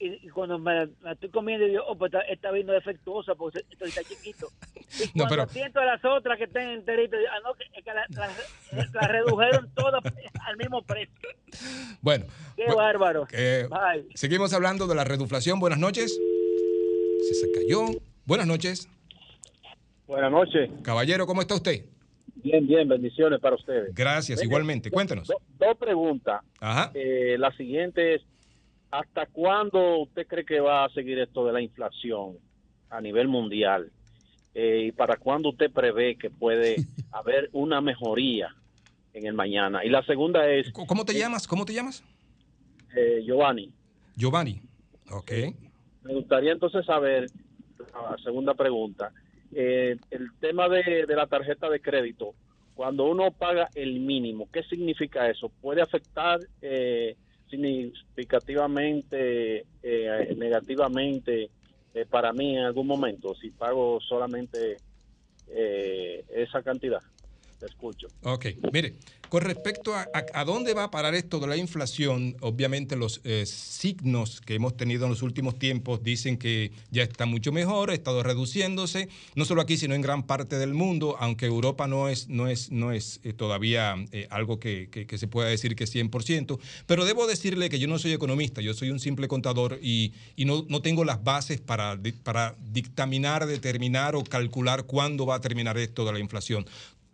y, y cuando me la estoy comiendo digo, oh, pues está, está viendo defectuosa porque esto está chiquito. Y No, cuando pero- siento a las otras que están enteritas, digo, ah, no, que, es que la- la- las redujeron todas al mismo precio. Bueno. Qué bárbaro. eh, Bye. seguimos hablando de la reduflación. Buenas noches. Se, se cayó. Buenas noches. Buenas noches. Caballero, ¿cómo está usted? Bien, bien, bendiciones para ustedes. Gracias, igualmente. Cuéntanos. do- dos preguntas. Ajá. Eh, la siguiente es, ¿hasta cuándo usted cree que va a seguir esto de la inflación a nivel mundial? eh, y para cuándo usted prevé que puede haber una mejoría en el mañana. Y la segunda es... ¿Cómo te llamas? ¿Cómo te llamas? eh, Giovanni. Giovanni. Ok. Me gustaría entonces saber, la segunda pregunta, eh, el tema de, la tarjeta de crédito, cuando uno paga el mínimo, ¿qué significa eso? ¿Puede afectar eh, significativamente, eh, negativamente eh, para mí en algún momento si pago solamente eh, esa cantidad? Te escucho. Ok, mire, con respecto a, dónde va a parar esto de la inflación, obviamente los eh, signos que hemos tenido en los últimos tiempos dicen que ya está mucho mejor, ha estado reduciéndose, no solo aquí, sino en gran parte del mundo, aunque Europa no es, no es, no es eh, todavía eh, algo que, se pueda decir que es 100%, pero debo decirle que yo no soy economista, yo soy un simple contador y, no, tengo las bases para, para dictaminar, determinar o calcular cuándo va a terminar esto de la inflación.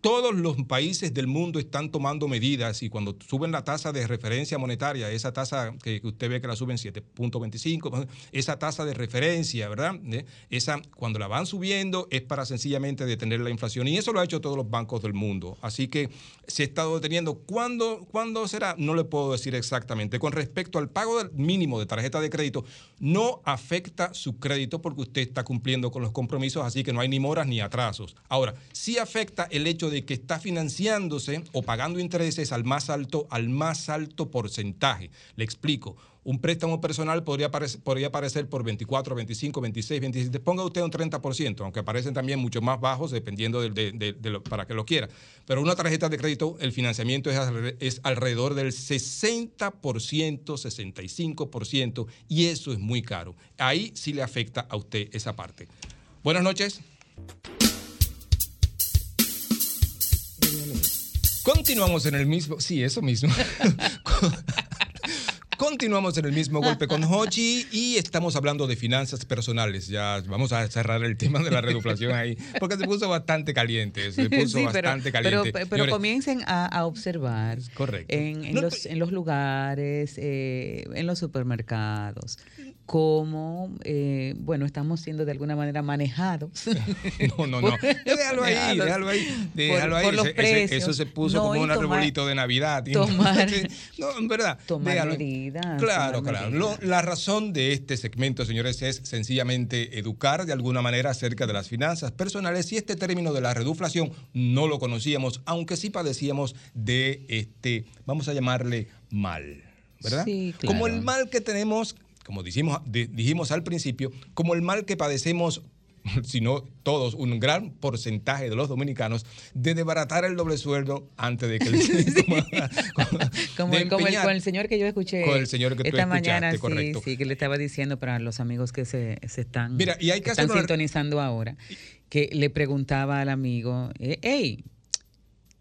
Todos los países del mundo están tomando medidas y cuando suben la tasa de referencia monetaria, esa tasa que usted ve que la suben 7.25, esa tasa de referencia, ¿verdad? ¿Eh? Esa, cuando la van subiendo es para sencillamente detener la inflación y eso lo ha hecho todos los bancos del mundo. Así que se ha estado deteniendo. ¿Cuándo, ¿Cuándo será? No le puedo decir exactamente. Con respecto al pago del mínimo de tarjeta de crédito, no afecta su crédito porque usted está cumpliendo con los compromisos, así que no hay ni moras ni atrasos. Ahora, sí afecta el hecho de que está financiándose o pagando intereses al más alto, al más alto porcentaje. Le explico. Un préstamo personal podría, aparecer, podría por 24, 25, 26, 27. Ponga usted un 30%, aunque aparecen también mucho más bajos dependiendo de, de- de para que lo quiera. Pero una tarjeta de crédito, el financiamiento es, es alrededor del 60%, 65%, y eso es muy caro. Ahí sí le afecta a usted esa parte. Buenas noches. Continuamos en el mismo, sí, eso mismo. Continuamos en el mismo golpe con Hochi y estamos hablando de finanzas personales. Ya vamos a cerrar el tema de la reduflación ahí, porque se puso bastante caliente. Se puso Sí, pero, bastante pero- caliente. pero Señores, comiencen a, a observar Correcto. en, en No, los, en los lugares, eh, en los supermercados, cómo, eh, bueno, estamos siendo de alguna manera manejados. No, no, no. Déjalo ahí, déjalo ahí. Déjalo ahí. Por los ese- precios. eso se puso No, como un tomar- arbolito de Navidad. tomar- no, en verdad. tomar ahí. medidas, Claro, tomar claro. Lo- la razón de este segmento, señores, es sencillamente educar de alguna manera acerca de las finanzas personales y este término de la reduflación no lo conocíamos, aunque sí padecíamos de este, vamos a llamarle mal, ¿verdad? Sí, claro. Como el mal que tenemos, como dijimos, di- dijimos al principio, como el mal que padecemos sino todos, un gran porcentaje de los dominicanos, de desbaratar el doble sueldo antes de que el, Como, el, como el- con el señor que yo escuché Con el señor que tú esta escuchaste, mañana, sí, correcto. sí, que le estaba diciendo para los amigos que se, se están, Mira, y hay que están sintonizando ahora, que le preguntaba al amigo, eh, hey,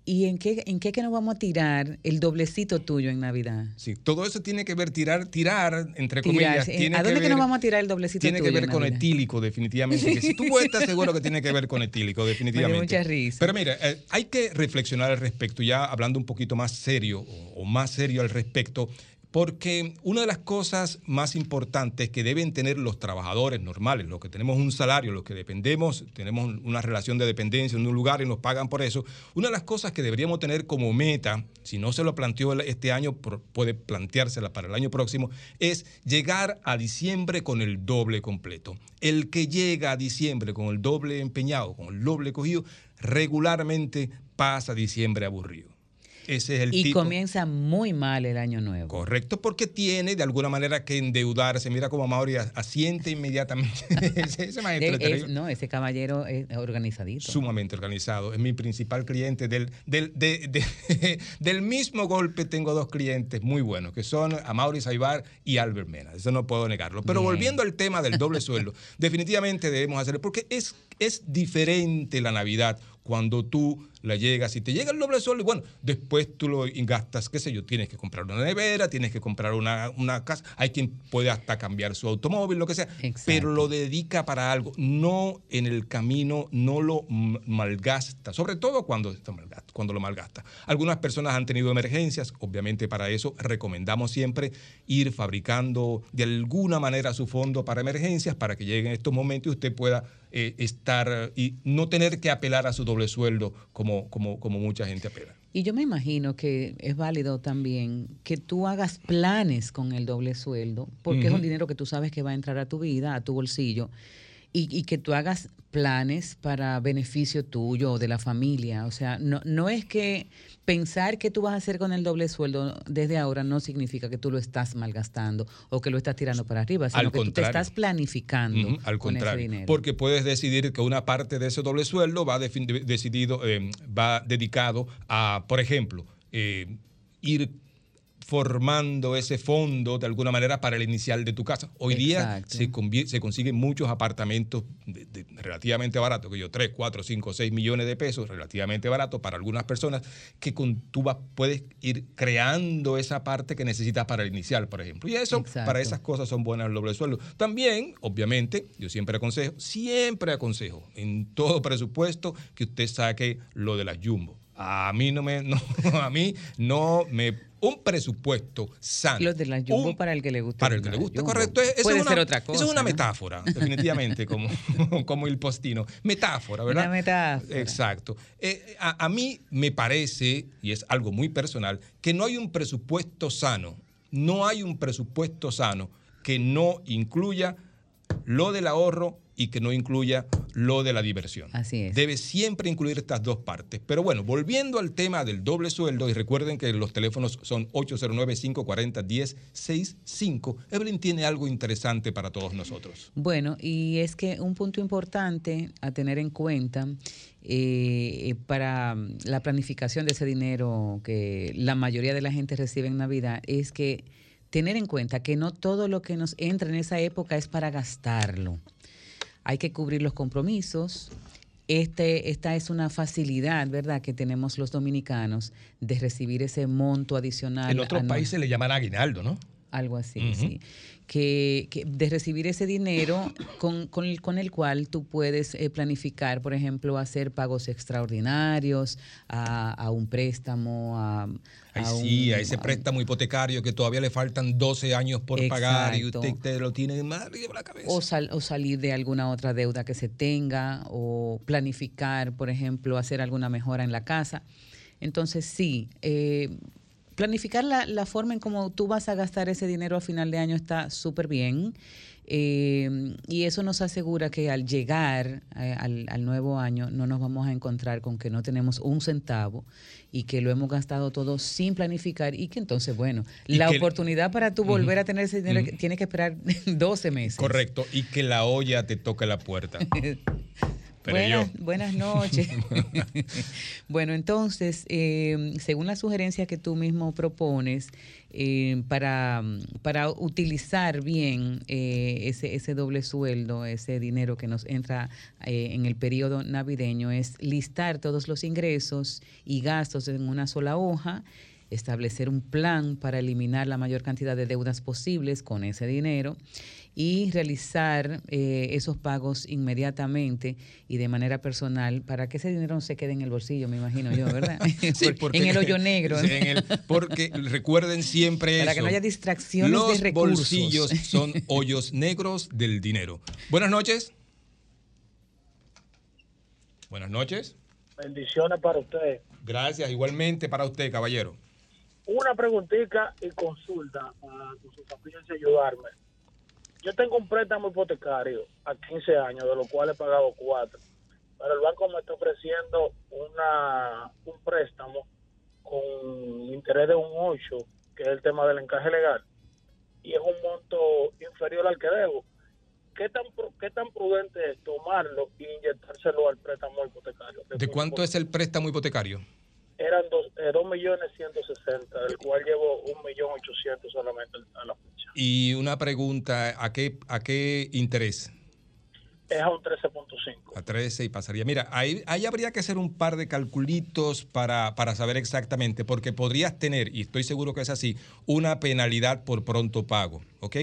¿y en qué, en qué que nos vamos a tirar el doblecito tuyo en Navidad? Sí, todo eso tiene que ver, tirar, tirar, entre comillas. tiene ¿A dónde que, ver- nos vamos a tirar el doblecito Tiene tuyo que ver con etílico, definitivamente. que si tú estás seguro que tiene que ver con etílico, definitivamente. mucha risa. Pero mira, eh, hay que reflexionar al respecto, ya hablando un poquito más serio o, o más serio al respecto, porque una de las cosas más importantes que deben tener los trabajadores normales, los que tenemos un salario, los que dependemos, tenemos una relación de dependencia en un lugar y nos pagan por eso, una de las cosas que deberíamos tener como meta, si no se lo planteó este año, puede planteársela para el año próximo, es llegar a diciembre con el doble completo. El que llega a diciembre con el doble empeñado, con el doble cogido, regularmente pasa diciembre aburrido. Ese es el Y tipo. comienza muy mal el año nuevo. Correcto, porque tiene de alguna manera que endeudarse. Mira cómo Mauri asiente inmediatamente. ese, ese maestro es no, ese caballero es organizadito. sumamente organizado. Es mi principal cliente. Del, del, de- de- del mismo golpe tengo dos clientes muy buenos, que son Amaury Saibar y Albert Mena. Eso no puedo negarlo. Pero Bien. volviendo al tema del doble sueldo, definitivamente debemos hacerlo, porque es, es diferente la Navidad cuando tú la llegas y te llega el doble sueldo bueno, después tú lo gastas, qué sé yo, tienes que comprar una nevera, tienes que comprar una, una casa, hay quien puede hasta cambiar su automóvil, lo que sea, pero lo dedica para algo, no en el camino, no lo malgasta, sobre todo cuando cuando lo malgasta. Algunas personas han tenido emergencias, obviamente para eso recomendamos siempre ir fabricando de alguna manera su fondo para emergencias para que lleguen estos momentos y usted pueda eh, estar y no tener que apelar a su doble sueldo como, como, como mucha gente apela. Y yo me imagino que es válido también que tú hagas planes con el doble sueldo, porque es un dinero que tú sabes que va a entrar a tu vida, a tu bolsillo, y, y que tú hagas planes para beneficio tuyo o de la familia. O sea, no, no es que pensar que tú vas a hacer con el doble sueldo desde ahora no significa que tú lo estás malgastando o que lo estás tirando para arriba, sino Al que tú te contrario. estás planificando al con ese contrario, dinero. porque puedes decidir que una parte de ese doble sueldo va decidido, eh, va dedicado a, por ejemplo, eh, ir formando ese fondo de alguna manera para el inicial de tu casa. Hoy día se, se consiguen muchos apartamentos de- de- relativamente baratos, que yo 3, 4, 5, 6 millones de pesos, relativamente barato para algunas personas, que con, tú vas- puedes ir creando esa parte que necesitas para el inicial, por ejemplo. Y eso, Exacto. para esas cosas son buenas el doble sueldo. También, obviamente, yo siempre aconsejo, siempre aconsejo en todo presupuesto que usted saque lo de las jumbo. A mí no me, no, a mí no me, un presupuesto sano. Los de la Jumbo un- para el que le guste. para el que le guste, correcto. Es- Puede es una, ser otra cosa. Eso es una ¿no? metáfora, definitivamente, como, como el postino. Metáfora, ¿verdad? Una metáfora. Exacto. Eh, a, a mí me parece, y es algo muy personal, que no hay un presupuesto sano, no hay un presupuesto sano que no incluya lo del ahorro y que no incluya lo de la diversión. Así es. Debe siempre incluir estas dos partes. Pero bueno, volviendo al tema del doble sueldo, y recuerden que los teléfonos son 809-540-1065, Evelyn tiene algo interesante para todos nosotros. Bueno, y es que un punto importante a tener en cuenta eh, para la planificación de ese dinero que la mayoría de la gente recibe en Navidad es que tener en cuenta que no todo lo que nos entra en esa época es para gastarlo. Hay que cubrir los compromisos. Este, esta es una facilidad, ¿verdad?, que tenemos los dominicanos de recibir ese monto adicional. En otros países le llaman aguinaldo, ¿no? Algo así, sí. Que, que de recibir ese dinero con, con el, con el cual tú puedes eh, planificar, por ejemplo, hacer pagos extraordinarios a, a un préstamo, a, Ay, a sí, un- a ese préstamo hipotecario que todavía le faltan 12 años por pagar y usted te lo tiene la cabeza. o, sal- o salir de alguna otra deuda que se tenga, o planificar, por ejemplo, hacer alguna mejora en la casa. Entonces, sí, eh, planificar la, la forma en cómo tú vas a gastar ese dinero a final de año está súper bien. eh, y eso nos asegura que al llegar eh, al, al nuevo año no nos vamos a encontrar con que no tenemos un centavo y que lo hemos gastado todo sin planificar y que entonces, bueno, la que- oportunidad para tú volver a tener ese dinero Ujú. tiene que esperar 12 meses. Correcto, y que la olla te toque la puerta. Pero buenas, yo. buenas noches. bueno, entonces, eh, según la sugerencia que tú mismo propones, eh, para, para utilizar bien eh, ese, ese doble sueldo, ese dinero que nos entra eh, en el periodo navideño, es listar todos los ingresos y gastos en una sola hoja establecer un plan para eliminar la mayor cantidad de deudas posibles con ese dinero y realizar eh, esos pagos inmediatamente y de manera personal para que ese dinero no se quede en el bolsillo, me imagino yo, ¿verdad? Sí, en el hoyo negro. Sí, en el- porque recuerden siempre Para que no haya distracciones de Los recursos. bolsillos son hoyos negros del dinero. Buenas noches. Buenas noches. Bendiciones para usted. Gracias, igualmente para usted, caballero. Una preguntita y consulta para que su sapiencia ayudarme. Yo tengo un préstamo hipotecario a 15 años, de los cuales he pagado 4. Pero el banco me está ofreciendo una un préstamo con interés de un 8, que es el tema del encaje legal. Y es un monto inferior al que debo. ¿Qué tan, qué tan prudente es tomarlo y inyectárselo al préstamo hipotecario? ¿De cuánto es el préstamo hipotecario? eran dos, eh, dos millones ciento sesenta, del cual llevo un millón ochocientos solamente a la fecha. Y una pregunta, ¿a qué, a qué interés? Es a un 13.5. A 13 y pasaría. Mira, ahí, ahí habría que hacer un par de calculitos para, para saber exactamente, porque podrías tener, y estoy seguro que es así, una penalidad por pronto pago, ¿ok?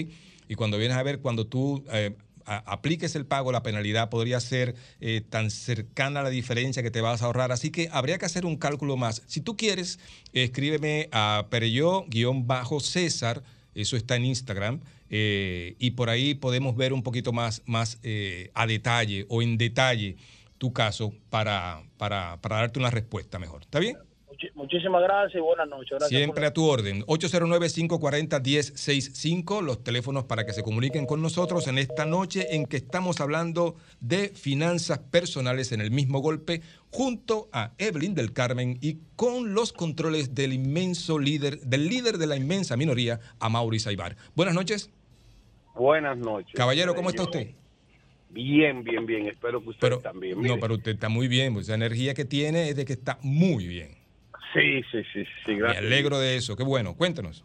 Y cuando vienes a ver, cuando tú eh, apliques el pago, la penalidad podría ser eh, tan cercana a la diferencia que te vas a ahorrar. Así que habría que hacer un cálculo más. Si tú quieres, escríbeme a Pereyó-César, eso está en Instagram, eh, y por ahí podemos ver un poquito más, más eh, a detalle o en detalle tu caso para, para, para darte una respuesta mejor. ¿Está bien? Muchi- muchísimas gracias y buenas noches. Gracias Siempre a tu orden. 809-540-1065, los teléfonos para que se comuniquen con nosotros en esta noche en que estamos hablando de finanzas personales en el mismo golpe, junto a Evelyn del Carmen y con los controles del inmenso líder, del líder de la inmensa minoría, a Maurice Aibar. Buenas noches. Buenas noches. Caballero, ¿cómo está usted? Bien, bien, bien. Espero que usted Pero, también. no, pero usted está muy bien, pues, la energía que tiene es de que está muy bien. Sí, sí, sí, sí. Me Gracias. alegro de eso, qué bueno, cuéntanos.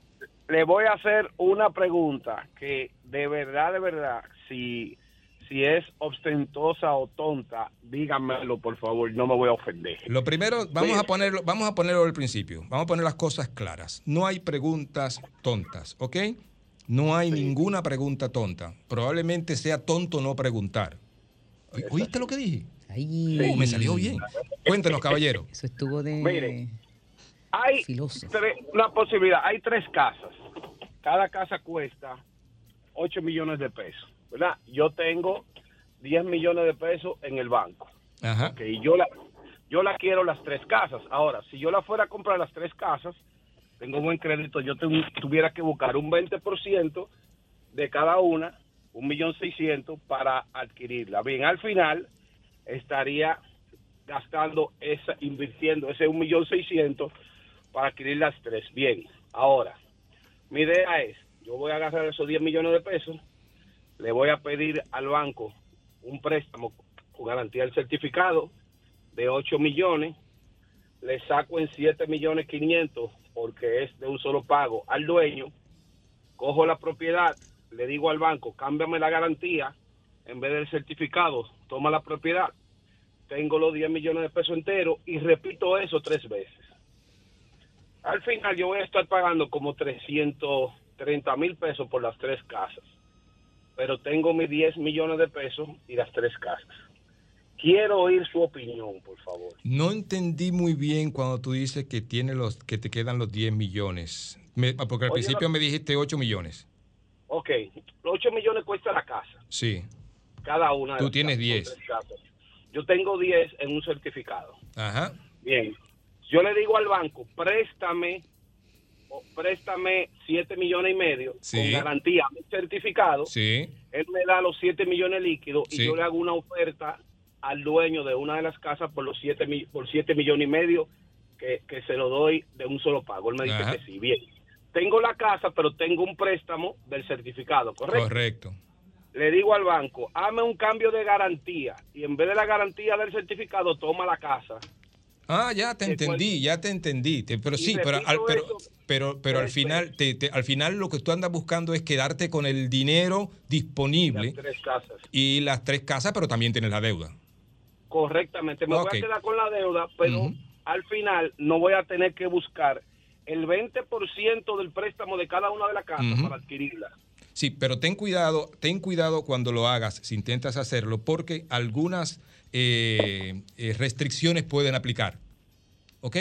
Le voy a hacer una pregunta que de verdad, de verdad, si, si es ostentosa o tonta, díganmelo, por favor. No me voy a ofender. Lo primero, vamos a ponerlo, vamos a ponerlo al principio. Vamos a poner las cosas claras. No hay preguntas tontas, ¿ok? No hay ninguna pregunta tonta. Probablemente sea tonto no preguntar. ¿Oí- ¿Oíste lo que dije? Oh, me salió bien. Cuéntenos, caballero. Eso estuvo de. Mire, Hay una posibilidad. Hay tres casas. Cada casa cuesta 8 millones de pesos, ¿verdad? Yo tengo 10 millones de pesos en el banco. Ajá. Ok, yo la, yo la quiero las tres casas. Ahora, si yo la fuera a comprar las tres casas, tengo buen crédito, yo tu- tuviera que buscar un 20% de cada una, un millón seiscientos para adquirirla. Bien, al final estaría gastando esa, invirtiendo ese un millón seiscientos para adquirir las tres. Bien, ahora, mi idea es, yo voy a agarrar esos 10 millones de pesos, le voy a pedir al banco un préstamo con garantía del certificado de 8 millones, le saco en 7 millones 500 porque es de un solo pago al dueño, cojo la propiedad, le digo al banco, cámbiame la garantía, en vez del certificado, toma la propiedad, tengo los 10 millones de pesos enteros y repito eso tres veces. Al final yo voy a estar pagando como 330 mil pesos por las tres casas, pero tengo mis 10 millones de pesos y las tres casas. Quiero oír su opinión, por favor. No entendí muy bien cuando tú dices que tiene los, que te quedan los 10 millones. Me- porque al Oye, principio me dijiste 8 millones. Ok, los 8 millones cuesta la casa, Sí. cada una. de Tú las tienes casas, 10. son tres casas. Yo tengo 10 en un certificado. Ajá. Bien, yo le digo al banco, préstame, o préstame 7 millones y medio Sí. con garantía, certificado. Sí. Él me da los 7 millones líquidos y yo le hago una oferta al dueño de una de las casas por los 7 mi- por siete millones y medio que, que se lo doy de un solo pago. Él me dice Ajá. que sí, bien. Tengo la casa, pero tengo un préstamo del certificado, ¿correcto? Correcto. Le digo al banco, hazme un cambio de garantía y en vez de la garantía del certificado, toma la casa. Ah, ya te entendí, ya te entendí. Te- pero Y sí, pero al, pero, eso pero, pero al final, te- te- al final lo que tú andas buscando es quedarte con el dinero disponible Tres casas. y las tres casas, pero también tienes la deuda. Correctamente. Me voy a quedar con la deuda, pero al final no voy a tener que buscar el 20% del préstamo de cada una de las casas para adquirirla. Sí, pero ten cuidado, ten cuidado cuando lo hagas, si intentas hacerlo, porque algunas eh, eh, restricciones pueden aplicar. ¿Ok?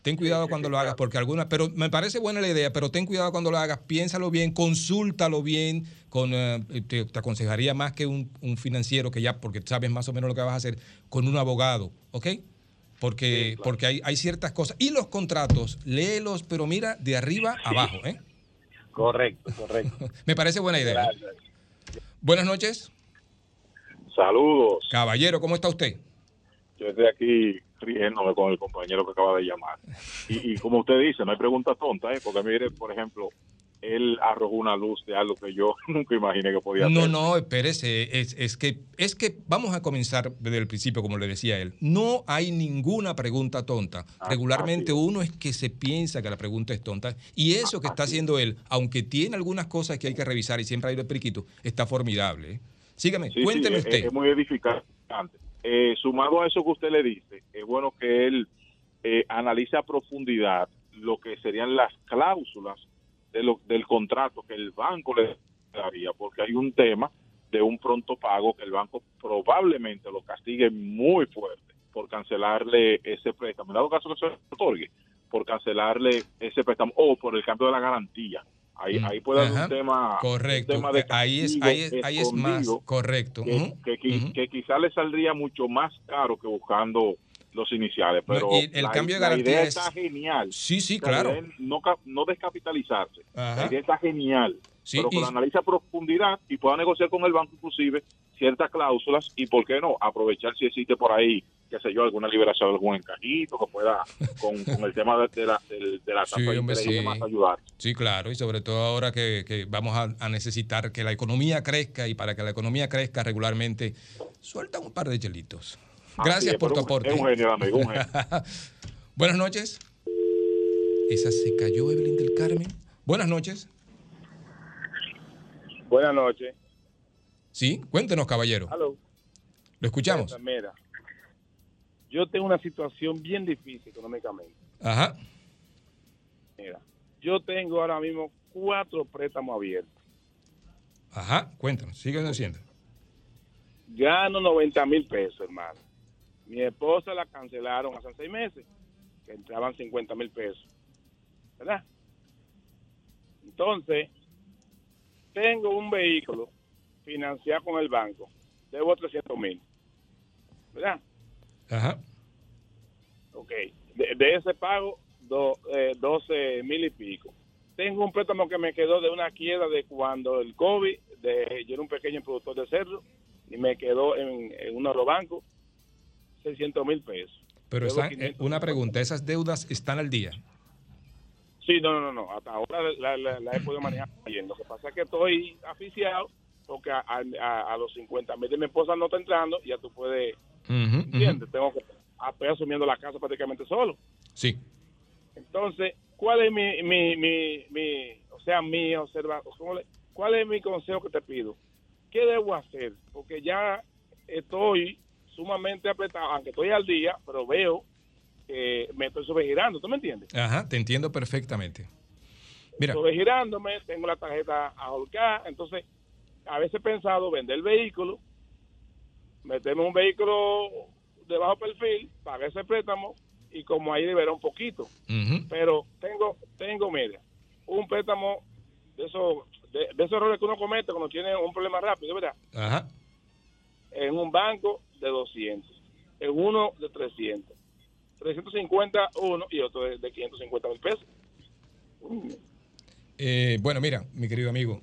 Ten cuidado cuando lo hagas, porque algunas, pero me parece buena la idea, pero ten cuidado cuando lo hagas, piénsalo bien, consúltalo bien, con, eh, te, te aconsejaría más que un, un financiero que ya, porque sabes más o menos lo que vas a hacer, con un abogado, ¿ok? Porque, porque hay, hay ciertas cosas. Y los contratos, léelos, pero mira, de arriba abajo, ¿eh? Correcto, correcto. Me parece buena idea. Buenas noches. Saludos. Caballero, ¿cómo está usted? Yo estoy aquí riéndome con el compañero que acaba de llamar. Y, y como usted dice, no hay pregunta tonta, ¿eh? porque mire, por ejemplo, él arrojó una luz de algo que yo nunca imaginé que podía No, hacer. no, espérese. Es, es que, es que vamos a comenzar desde el principio, como le decía él. No hay ninguna pregunta tonta. Regularmente uno es que se piensa que la pregunta es tonta. Y eso que está haciendo él, aunque tiene algunas cosas que hay que revisar y siempre hay el periquito, está formidable. ¿eh? Sígame, Sí, cuénteme es- usted. Es, muy edificante. Eh, sumado a eso que usted le dice, es bueno que él eh, analice a profundidad lo que serían las cláusulas de lo- del contrato que el banco le daría, porque hay un tema de un pronto pago que el banco probablemente lo castigue muy fuerte por cancelarle ese préstamo. En dado caso que se otorgue, por cancelarle ese préstamo o por el cambio de la garantía. Ahí, ahí puede haber un tema, Correcto. un tema de ahí es, ahí es, ahí es más correcto. que, Ujú. que, qui- que quizá le saldría mucho más caro que buscando los iniciales. Pero el la, cambio de la garantía idea es- está genial. Sí, sí, claro. No, ca- no descapitalizarse. Ajá. La idea está genial. Sí, pero que y- analice a profundidad y pueda negociar con el banco inclusive ciertas cláusulas y, ¿por qué no?, aprovechar si existe por ahí, qué sé yo, alguna liberación de algún encajito que pueda, con, con el tema de, de la, del- de la Sí, de hombre, ayudar. Sí, claro, y sobre todo ahora que, que vamos a, a necesitar que la economía crezca y para que la economía crezca regularmente, suelta un par de chelitos. Gracias es, por tu aporte. es un genio, amigo, un genio. Buenas noches. Esa se cayó Evelyn del Carmen. Buenas noches. Buenas noches. Sí, cuéntenos, caballero. Aló. Lo escuchamos. Mira, yo tengo una situación bien difícil económicamente. Ajá. Mira, yo tengo ahora mismo cuatro préstamos abiertos. Ajá, cuéntanos, sigue diciendo. Gano 90 mil pesos, hermano. Mi esposa la cancelaron hace seis meses, que entraban 50 mil pesos. ¿Verdad? Entonces, tengo un vehículo financiado con el banco. Debo 300 mil. ¿Verdad? Ajá. Ok. De, de ese pago, do- eh, 12 mil y pico. Tengo un préstamo que me quedó de una quiebra de cuando el COVID, de, yo era un pequeño productor de cerdo, y me quedó en, en uno de los bancos 600 mil pesos. Pero están- eh, 500. una pregunta, ¿esas deudas están al día? Sí, no, no, no, hasta ahora la, la- la he podido manejar bien. Lo que pasa es que estoy aficiado porque a, a- a los 50 mil de mi esposa no está entrando y ya tú puedes, ¿entiendes? Tengo que estoy asumiendo la casa prácticamente solo. Sí. Entonces, ¿cuál es mi, mi, mi, mi o sea, mi observación? ¿Cuál es mi consejo que te pido? ¿Qué debo hacer? Porque ya estoy sumamente apretado, aunque estoy al día, pero veo que me estoy sobregirando, ¿tú me entiendes? Ajá, te entiendo perfectamente. Mira. Sobregirándome, tengo la tarjeta ahorcada, entonces a veces he pensado vender el vehículo, meterme un vehículo de bajo perfil, pagar ese préstamo y como ahí liberar un poquito. Pero tengo, tengo, mira, un préstamo de esos, de, de esos errores que uno comete cuando tiene un problema rápido, ¿verdad? Ajá. En un banco de 200, en uno de 300, 350 uno y otro de, de 550 mil pesos. Eh, bueno, mira, mi querido amigo.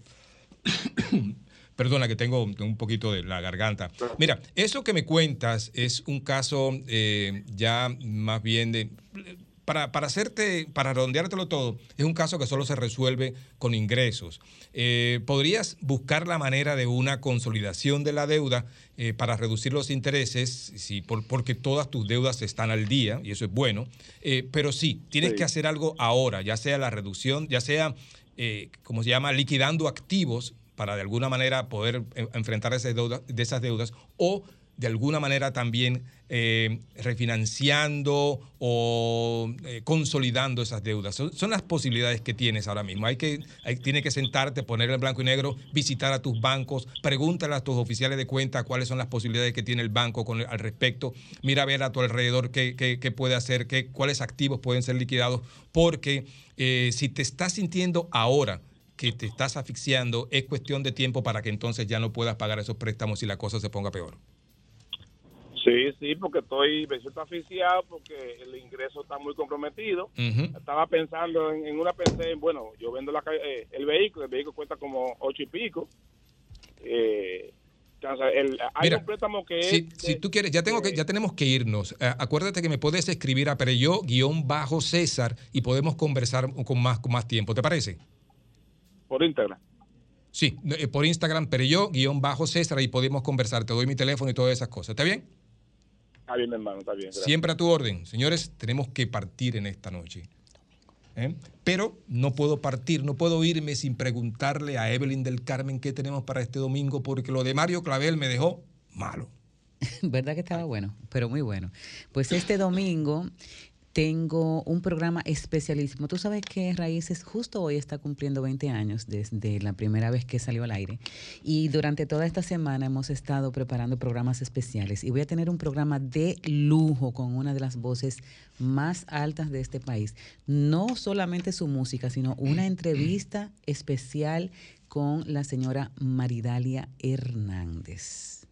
Perdona que tengo un poquito de la garganta. Mira, eso que me cuentas es un caso eh, ya más bien de... Para, para hacerte, para redondeártelo todo, es un caso que solo se resuelve con ingresos. Eh, ¿Podrías buscar la manera de una consolidación de la deuda eh, para reducir los intereses? Sí, por- porque todas tus deudas están al día, y eso es bueno. Eh, pero sí, tienes Sí. que hacer algo ahora, ya sea la reducción, ya sea como se llama, liquidando activos para de alguna manera poder enfrentar esas deudas, de esas deudas o de alguna manera también eh, refinanciando o eh, consolidando esas deudas. Son, son las posibilidades que tienes ahora mismo. Hay que, tiene que sentarte, poner en blanco y negro, visitar a tus bancos, pregúntale a tus oficiales de cuenta cuáles son las posibilidades que tiene el banco con, al respecto. Mira a ver a tu alrededor qué, qué- qué puede hacer, qué, cuáles activos pueden ser liquidados, porque eh, si te estás sintiendo ahora que te estás asfixiando, es cuestión de tiempo para que entonces ya no puedas pagar esos préstamos y la cosa se ponga peor. Sí, sí, porque estoy, me siento asfixiado porque el ingreso está muy comprometido. Estaba pensando en, en una, pensé en, bueno, yo vendo la, eh, el vehículo, el vehículo cuesta como ocho y pico. Eh, el- hay Mira, un préstamo que Si, es... si tú quieres, ya, tengo que, ya tenemos que irnos. Eh, acuérdate que me puedes escribir a Pereyó guion bajo César y podemos conversar con más, con más tiempo. ¿Te parece? Por Instagram. Sí, eh, por Instagram, Pereyó guion bajo César y podemos conversar. Te doy mi teléfono y todas esas cosas. ¿Está bien? Está bien, hermano, está bien. gracias. Siempre a tu orden. Señores, tenemos que partir en esta noche. ¿Eh? Pero no puedo partir, no puedo irme sin preguntarle a Evelyn del Carmen qué tenemos para este domingo, porque lo de Mario Clavel me dejó malo. ¿Verdad que estaba bueno? Pero muy bueno. Pues este domingo tengo un programa especialísimo. Tú sabes que Raíces justo hoy está cumpliendo 20 años desde la primera vez que salió al aire. Y durante toda esta semana hemos estado preparando programas especiales. Y voy a tener un programa de lujo con una de las voces más altas de este país. No solamente su música, sino una entrevista especial con la señora Maridalia Hernández.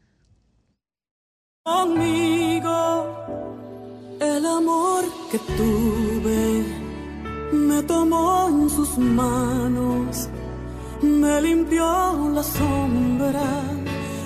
Conmigo, el amor que tuve me tomó en sus manos, me limpió la sombra,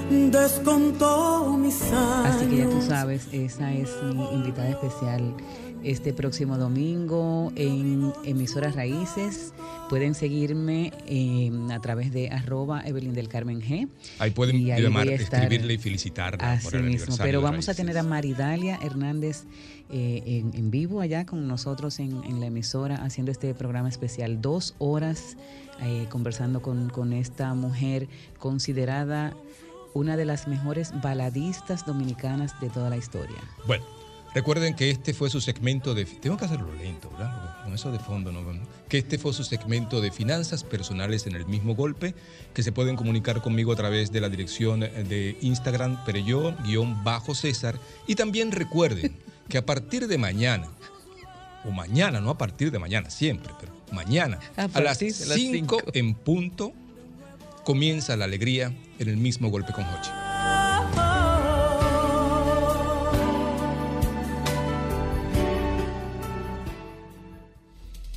descontó mis años. Así que ya tú sabes, esa es mi invitada especial este próximo domingo en Emisoras Raíces. Pueden seguirme eh, a través de arroba Evelyn del Carmen G. Ahí pueden Y ahí llamar, estar- escribirle y felicitarla Así por el mismo, aniversario pero vamos a tener a Maridalia Hernández eh, en, en vivo allá con nosotros en, en la emisora haciendo este programa especial. Dos horas eh, conversando con, con esta mujer considerada una de las mejores baladistas dominicanas de toda la historia. Bueno, recuerden que este fue su segmento de... Tengo que hacerlo lento, ¿verdad? Con eso de fondo no... Que este fue su segmento de finanzas personales en el mismo golpe, que se pueden comunicar conmigo a través de la dirección de Instagram Pereyó-César. Y también recuerden que a partir de mañana, o mañana, no a partir de mañana, siempre, pero mañana, A las 5 en punto, comienza la alegría en el mismo golpe con Hochi.